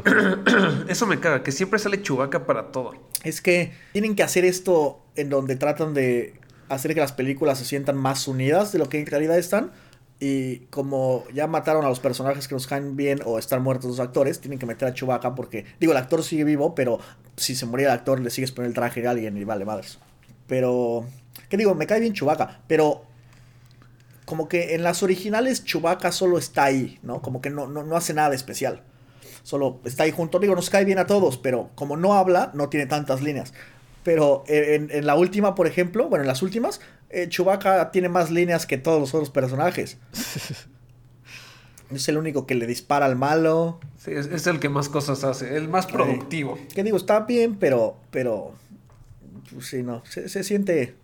eso me caga, que siempre sale Chubaca para todo. Es que tienen que hacer esto en donde tratan de hacer que las películas se sientan más unidas de lo que en realidad están. Y como ya mataron a los personajes que nos caen bien o están muertos los actores, tienen que meter a Chewbacca porque, digo, el actor sigue vivo, pero si se moría el actor le sigues poniendo el traje a alguien y vale madres. Pero, ¿qué digo? Me cae bien Chewbacca, pero como que en las originales Chewbacca solo está ahí, ¿no? Como que no, no, no hace nada especial. Solo está ahí junto. Digo, nos cae bien a todos, pero como no habla, no tiene tantas líneas. Pero en, en la última, por ejemplo, bueno, en las últimas, eh, Chewbacca tiene más líneas que todos los otros personajes. Es el único que le dispara al malo. Sí, es, es el que más cosas hace, el más productivo. Que digo, está bien, pero. Pero. pues sí, no. Se, se siente.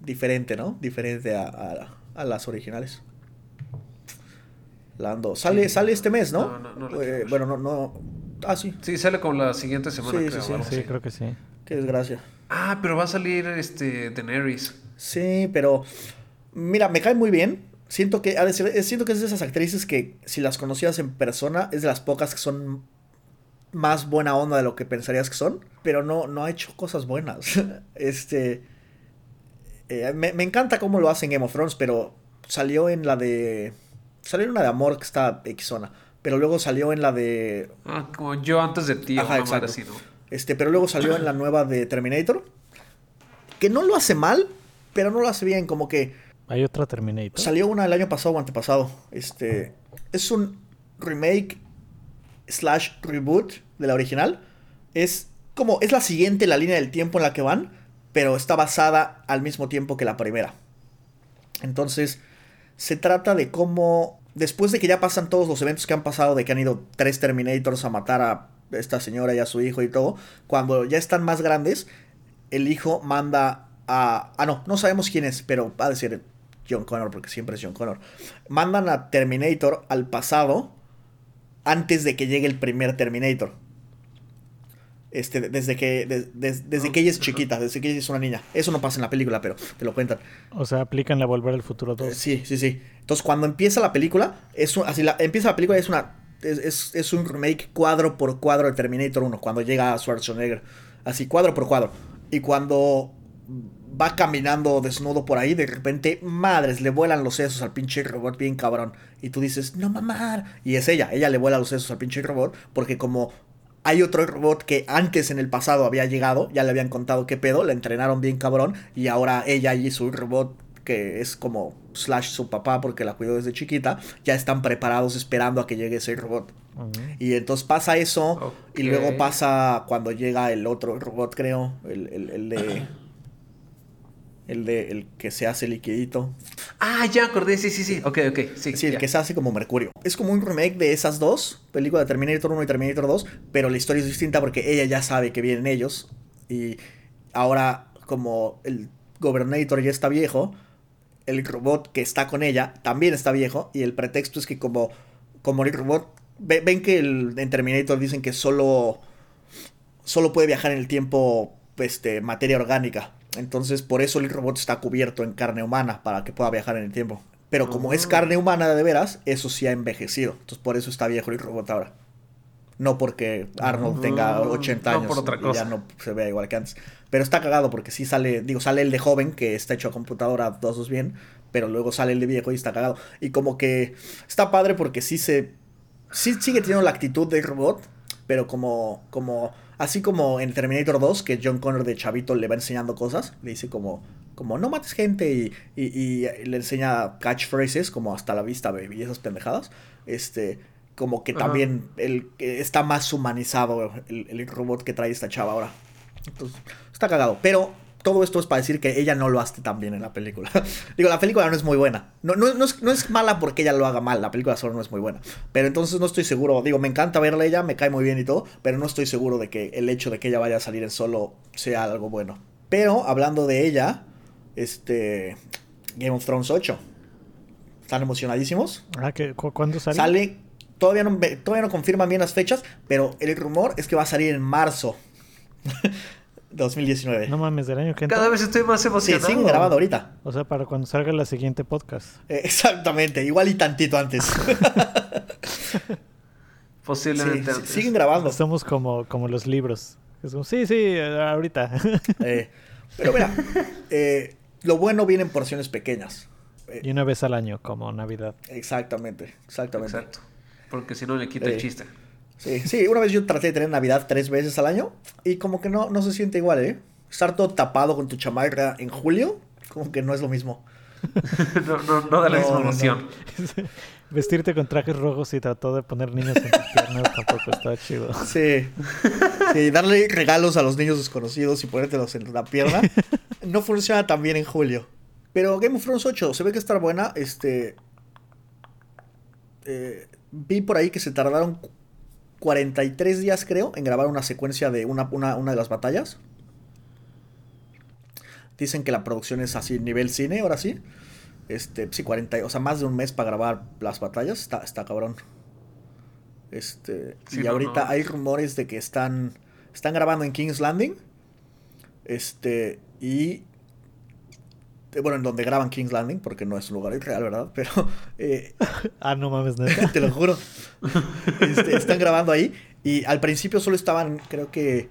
Diferente, ¿no? Diferente a, a- a las originales. Lando. Sale, sale este mes, ¿no? No, no, no Eh, bueno, no, no. Ah, sí. Sí, sale con la siguiente semana, Sí, creo. sí, sí, Sí, creo que sí. Qué desgracia. Ah, pero va a salir este Daenerys. Sí, pero. Mira, me cae muy bien. Siento que ha de ser- eh, siento que es de esas actrices que si las conocías en persona es de las pocas que son más buena onda de lo que pensarías que son, pero no, no ha hecho cosas buenas. este eh, me, me encanta cómo lo hace en Game of Thrones, pero salió en la de salió en una de amor que está Xona, pero luego salió en la de Ah, como yo antes de ti, Ajá, exacto. así, ¿no? Este, pero luego salió en la nueva de Terminator, que no lo hace mal, pero no lo hace bien, como que Hay otra Terminator. Salió una el año pasado o antepasado. Este. Es un remake slash reboot de la original. Es como. Es la siguiente en la línea del tiempo en la que van. Pero está basada al mismo tiempo que la primera. Entonces. Se trata de cómo. Después de que ya pasan todos los eventos que han pasado. De que han ido tres Terminators a matar a esta señora y a su hijo y todo. Cuando ya están más grandes. El hijo manda a. Ah, no, no sabemos quién es, pero va a decir John Connor, porque siempre es John Connor. Mandan a Terminator al pasado antes de que llegue el primer Terminator. Este, desde que, de- de- desde que ella es chiquita, desde que ella es una niña. Eso no pasa en la película, pero te lo cuentan. O sea, aplican la Volver al Futuro Eh, 2. Sí, sí, sí. Entonces, cuando empieza la película, es un- así la, empieza la película y es una es, es- es un remake cuadro por cuadro de Terminator 1, cuando llega Schwarzenegger. Así, cuadro por cuadro. Y cuando va caminando desnudo por ahí, de repente, madres, le vuelan los sesos al pinche robot bien cabrón. Y tú dices, no mamar. Y es ella, ella le vuela los sesos al pinche robot, porque como hay otro robot que antes en el pasado había llegado, ya le habían contado qué pedo, la entrenaron bien cabrón, y ahora ella y su robot, que es como slash su papá porque la cuidó desde chiquita, ya están preparados esperando a que llegue ese robot. Y entonces pasa eso, y luego pasa cuando llega el otro robot, creo, el, el, el de... El de el que se hace liquidito. Ah, ya acordé, sí, sí, sí. Ok, ok, sí. Sí, el ya. que se hace como Mercurio. Es como un remake de esas dos, película de Terminator 1 y Terminator 2, pero la historia es distinta porque ella ya sabe que vienen ellos. Y ahora, como el Gobernator ya está viejo, el robot que está con ella también está viejo. Y el pretexto es que como, como el robot... ve- Ven que el, en Terminator dicen que solo, solo puede viajar en el tiempo este, materia orgánica. Entonces, por eso el robot está cubierto en carne humana, para que pueda viajar en el tiempo. Pero como es Ah. carne humana de veras, eso sí ha envejecido. Entonces, por eso está viejo el robot ahora. No porque Arnold Ah, tenga 80 no años por otra y cosa. ya no se vea igual que antes. Pero está cagado porque sí sale, digo, sale el de joven, que está hecho a computadora, todos dos bien, pero luego sale el de viejo y está cagado. Y como que está padre porque sí se... Sí sigue teniendo la actitud del robot, pero como... como así como en Terminator 2, que John Connor de chavito le va enseñando cosas, le dice como... Como no mates gente y, y, y le enseña catchphrases como hasta la vista, baby, y esas pendejadas. Este, como que Ajá. también el, está más humanizado el, el robot que trae esta chava ahora. Entonces, está cagado. Pero todo esto es para decir que ella no lo hace tan bien en la película. Digo, la película no es muy buena. No, no, no, es, no es mala porque ella lo haga mal. La película solo no es muy buena. Pero entonces no estoy seguro. Digo, me encanta verla ella, me cae muy bien y todo. Pero no estoy seguro de que el hecho de que ella vaya a salir en solo sea algo bueno. Pero hablando de ella, este. Game of Thrones 8. ¿Están emocionadísimos? Ah, ¿qué- cu- ¿cuándo sale? Sale, todavía no, todavía no confirman bien las fechas, pero el rumor es que va a salir en marzo 2019. No mames, del año que entra. Cada vez estoy más sí, emocionado. siguen grabando ahorita. O sea, para cuando salga la siguiente podcast. Eh, exactamente, igual y tantito antes. Posiblemente Sí, sí, antes. siguen grabando. Somos como, como los libros. Es como, sí, sí, ahorita. Eh, pero mira, eh, lo bueno viene en porciones pequeñas. Y una vez al año, como Navidad. exactamente, exactamente. Exacto. Porque si no le quita Eh. el chiste. Sí, sí, una vez yo traté de tener Navidad tres veces al año y como que no, no se siente igual, ¿eh? Estar todo tapado con tu chamarra en julio, como que no es lo mismo. no, no, no da la No, misma no. emoción. Vestirte con trajes rojos y trató de poner niños en tus piernas tampoco está chido. Sí. Sí, darle regalos a los niños desconocidos y ponértelos en la pierna no funciona tan bien en julio. Pero Game of Thrones 8 se ve que está buena. Este. eh, vi por ahí que se tardaron 43 días, creo, en grabar una secuencia de una, una, una de las batallas. Dicen que la producción es así, nivel cine, ahora sí. Este, sí, 40, o sea, más de un mes para grabar las batallas. Está, está cabrón. Este, Sí, y no, ahorita no. hay rumores de que están, están grabando en King's Landing. Este, y. eh, Bueno, en donde graban King's Landing, porque no es un lugar real, ¿verdad? Pero. eh, Ah, no mames, neta. te lo juro. Este, están grabando ahí. Y al principio solo estaban, creo que.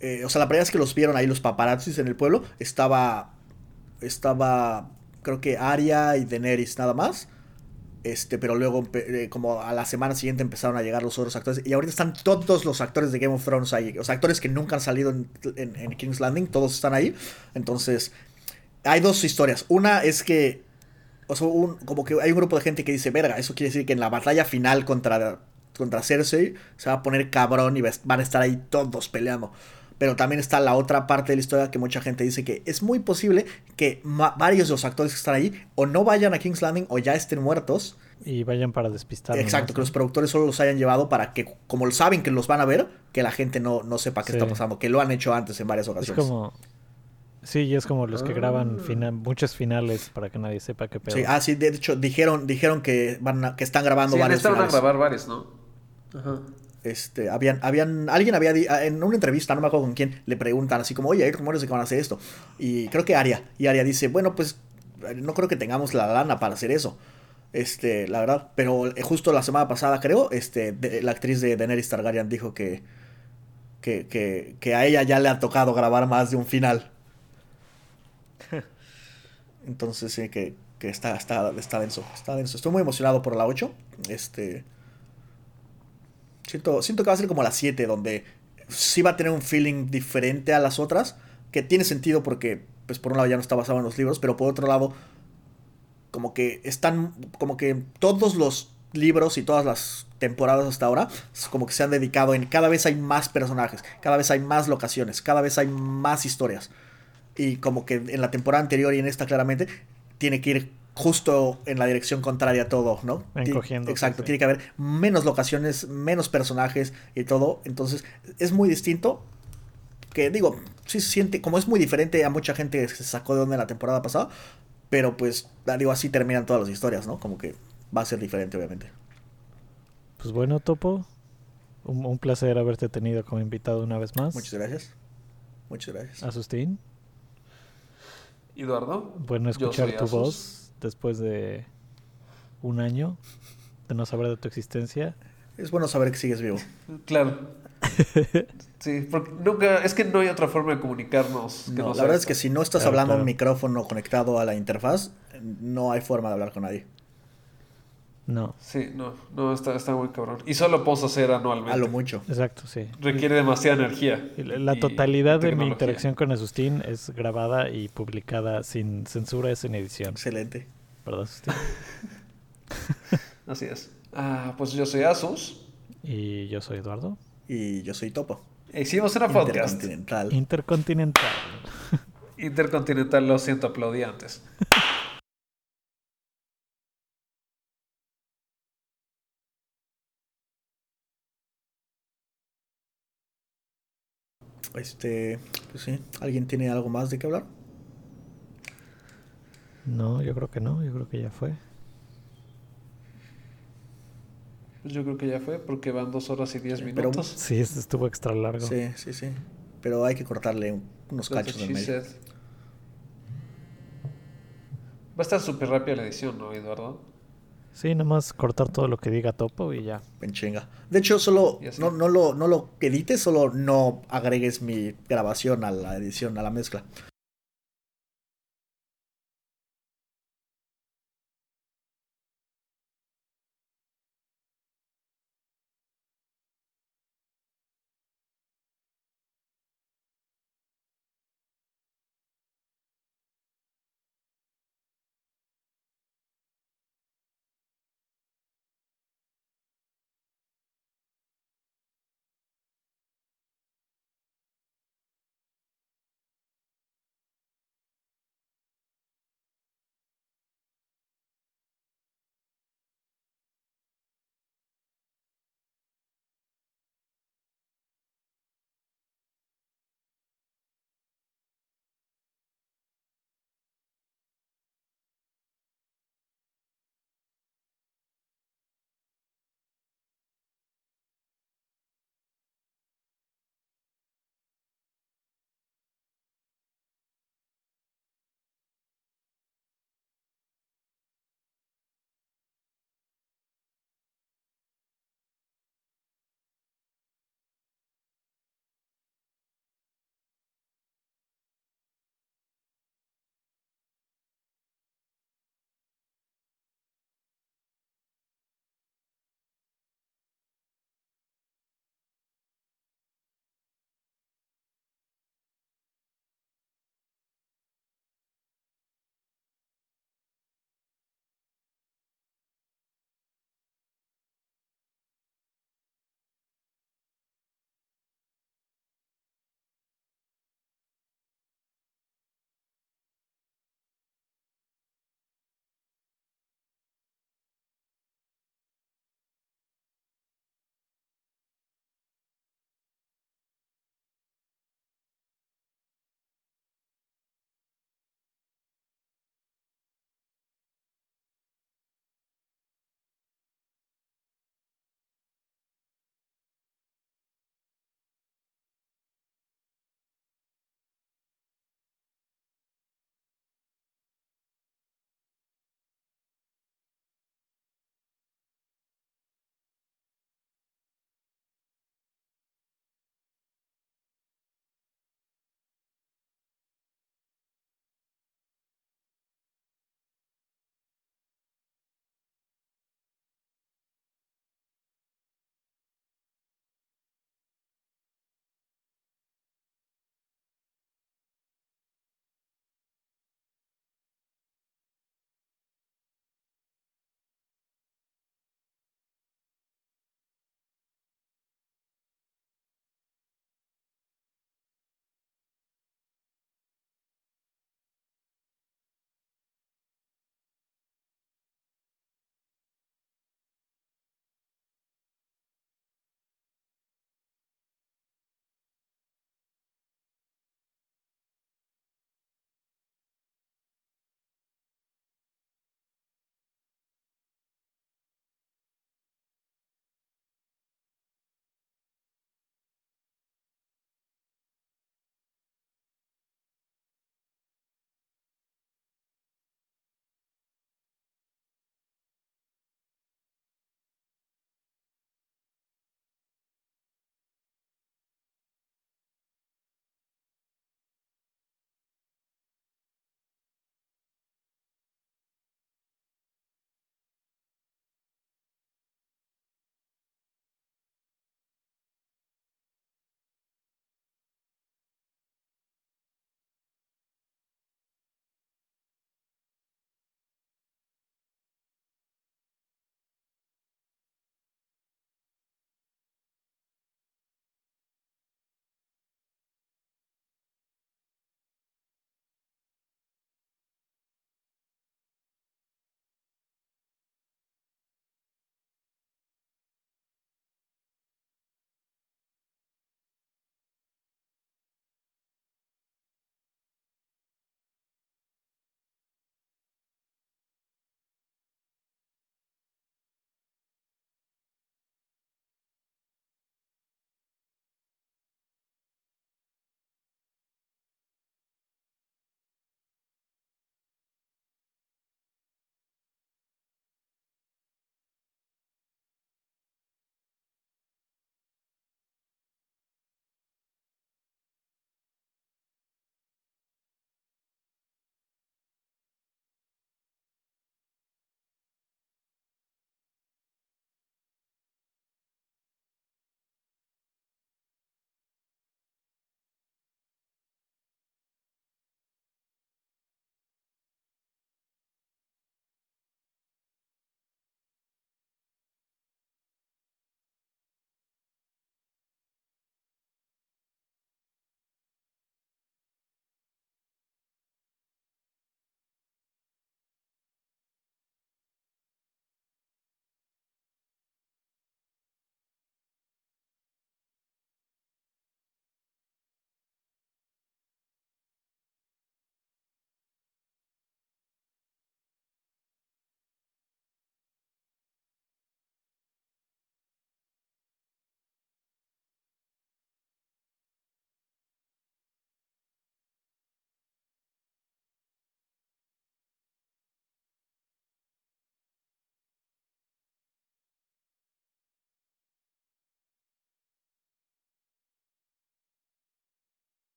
eh, o sea, la primera vez que los vieron ahí los paparazzis en el pueblo, estaba. Estaba. Creo que Arya y Daenerys nada más. Este, pero luego, eh, como a la semana siguiente empezaron a llegar los otros actores. Y ahorita están todos los actores de Game of Thrones ahí. O sea, actores que nunca han salido en, en- en King's Landing, todos están ahí. Entonces, hay dos historias. Una es que o sea, un- como que hay un grupo de gente que dice, verga, eso quiere decir que en la batalla final contra, contra Cersei se va a poner cabrón y va- van a estar ahí todos peleando. Pero también está la otra parte de la historia que mucha gente dice que es muy posible que varios de los actores que están ahí o no vayan a King's Landing o ya estén muertos. Y vayan para despistar. Exacto, que los productores solo los hayan llevado para que, como saben que los van a ver, que la gente no, no sepa qué Sí. está pasando, que lo han hecho antes en varias Es ocasiones. como... Sí, y es como los que graban Ah. fina- muchos finales para que nadie sepa qué pedo. Sí, ah, sí, de hecho, dijeron, dijeron que, van a- que están grabando Sí, varios necesitaban a finales. grabar varios, ¿no? Ajá. este, habían, habían, alguien había, di- en una entrevista, no me acuerdo con quién, le preguntan así como, oye, hay rumores de que van a hacer esto. Y creo que Aria, y Aria dice, bueno, pues no creo que tengamos la lana para hacer eso. Este, la verdad, pero eh, justo la semana pasada, creo, este, de- la actriz de Daenerys Targaryen dijo que, que, que, que a ella ya le ha tocado grabar más de un final. Entonces, sí, que, que está, está, está denso, está denso. Estoy muy emocionado por la 8. Este, siento, siento que va a ser como la 7, donde sí va a tener un feeling diferente a las otras, que tiene sentido porque, pues por un lado ya no está basado en los libros, pero por otro lado, como que están, como que todos los libros y todas las temporadas hasta ahora, como que se han dedicado en, cada vez hay más personajes, cada vez hay más locaciones, cada vez hay más historias. Y como que en la temporada anterior y en esta claramente, tiene que ir justo en la dirección contraria a todo, ¿no? Encogiéndose, Exacto, sí. tiene que haber menos locaciones, menos personajes y todo. Entonces, es muy distinto. Que digo, sí se siente, como es muy diferente a mucha gente que se sacó de onda en la temporada pasada. Pero pues, digo, así terminan todas las historias, ¿no? Como que va a ser diferente, obviamente. Pues bueno, Topo, un, un placer haberte tenido como invitado una vez más. Muchas gracias. Muchas gracias. Asustín, Eduardo. bueno escuchar tu Asus. voz después de un año de no saber de tu existencia. Es bueno saber que sigues vivo. Claro. Sí, porque nunca, es que no hay otra forma de comunicarnos. Que No, no la verdad es que si no estás Claro, hablando a un micrófono conectado a la interfaz, no hay forma de hablar con nadie. No, Sí, no, no, está, está muy cabrón. Y solo puedo hacer anualmente. A lo mucho. exacto, sí. Requiere demasiada energía. Y La totalidad de mi interacción con Asustín es grabada y publicada sin censura, sin edición. Excelente. ¿Verdad, Asustín? Así es. Ah, pues yo soy Asus. Y yo soy Eduardo. Y yo soy Topo. Hicimos una podcast. Intercontinental. Intercontinental. Intercontinental, lo siento, aplaudí antes. Este, pues sí. ¿Alguien tiene algo más de qué hablar? No, yo creo que no, yo creo que ya fue. Pues yo creo que ya fue, porque van dos horas y diez Pero- minutos. Sí, este estuvo extra largo. Sí, sí, sí. Pero hay que cortarle un- unos That's cachos she medio. said. Va a estar súper rápida la edición, ¿no, Eduardo? Sí, nomás cortar todo lo que diga Topo y ya. En chinga. De hecho, solo no, no, lo, no lo edites, solo no agregues mi grabación a la edición, a la mezcla.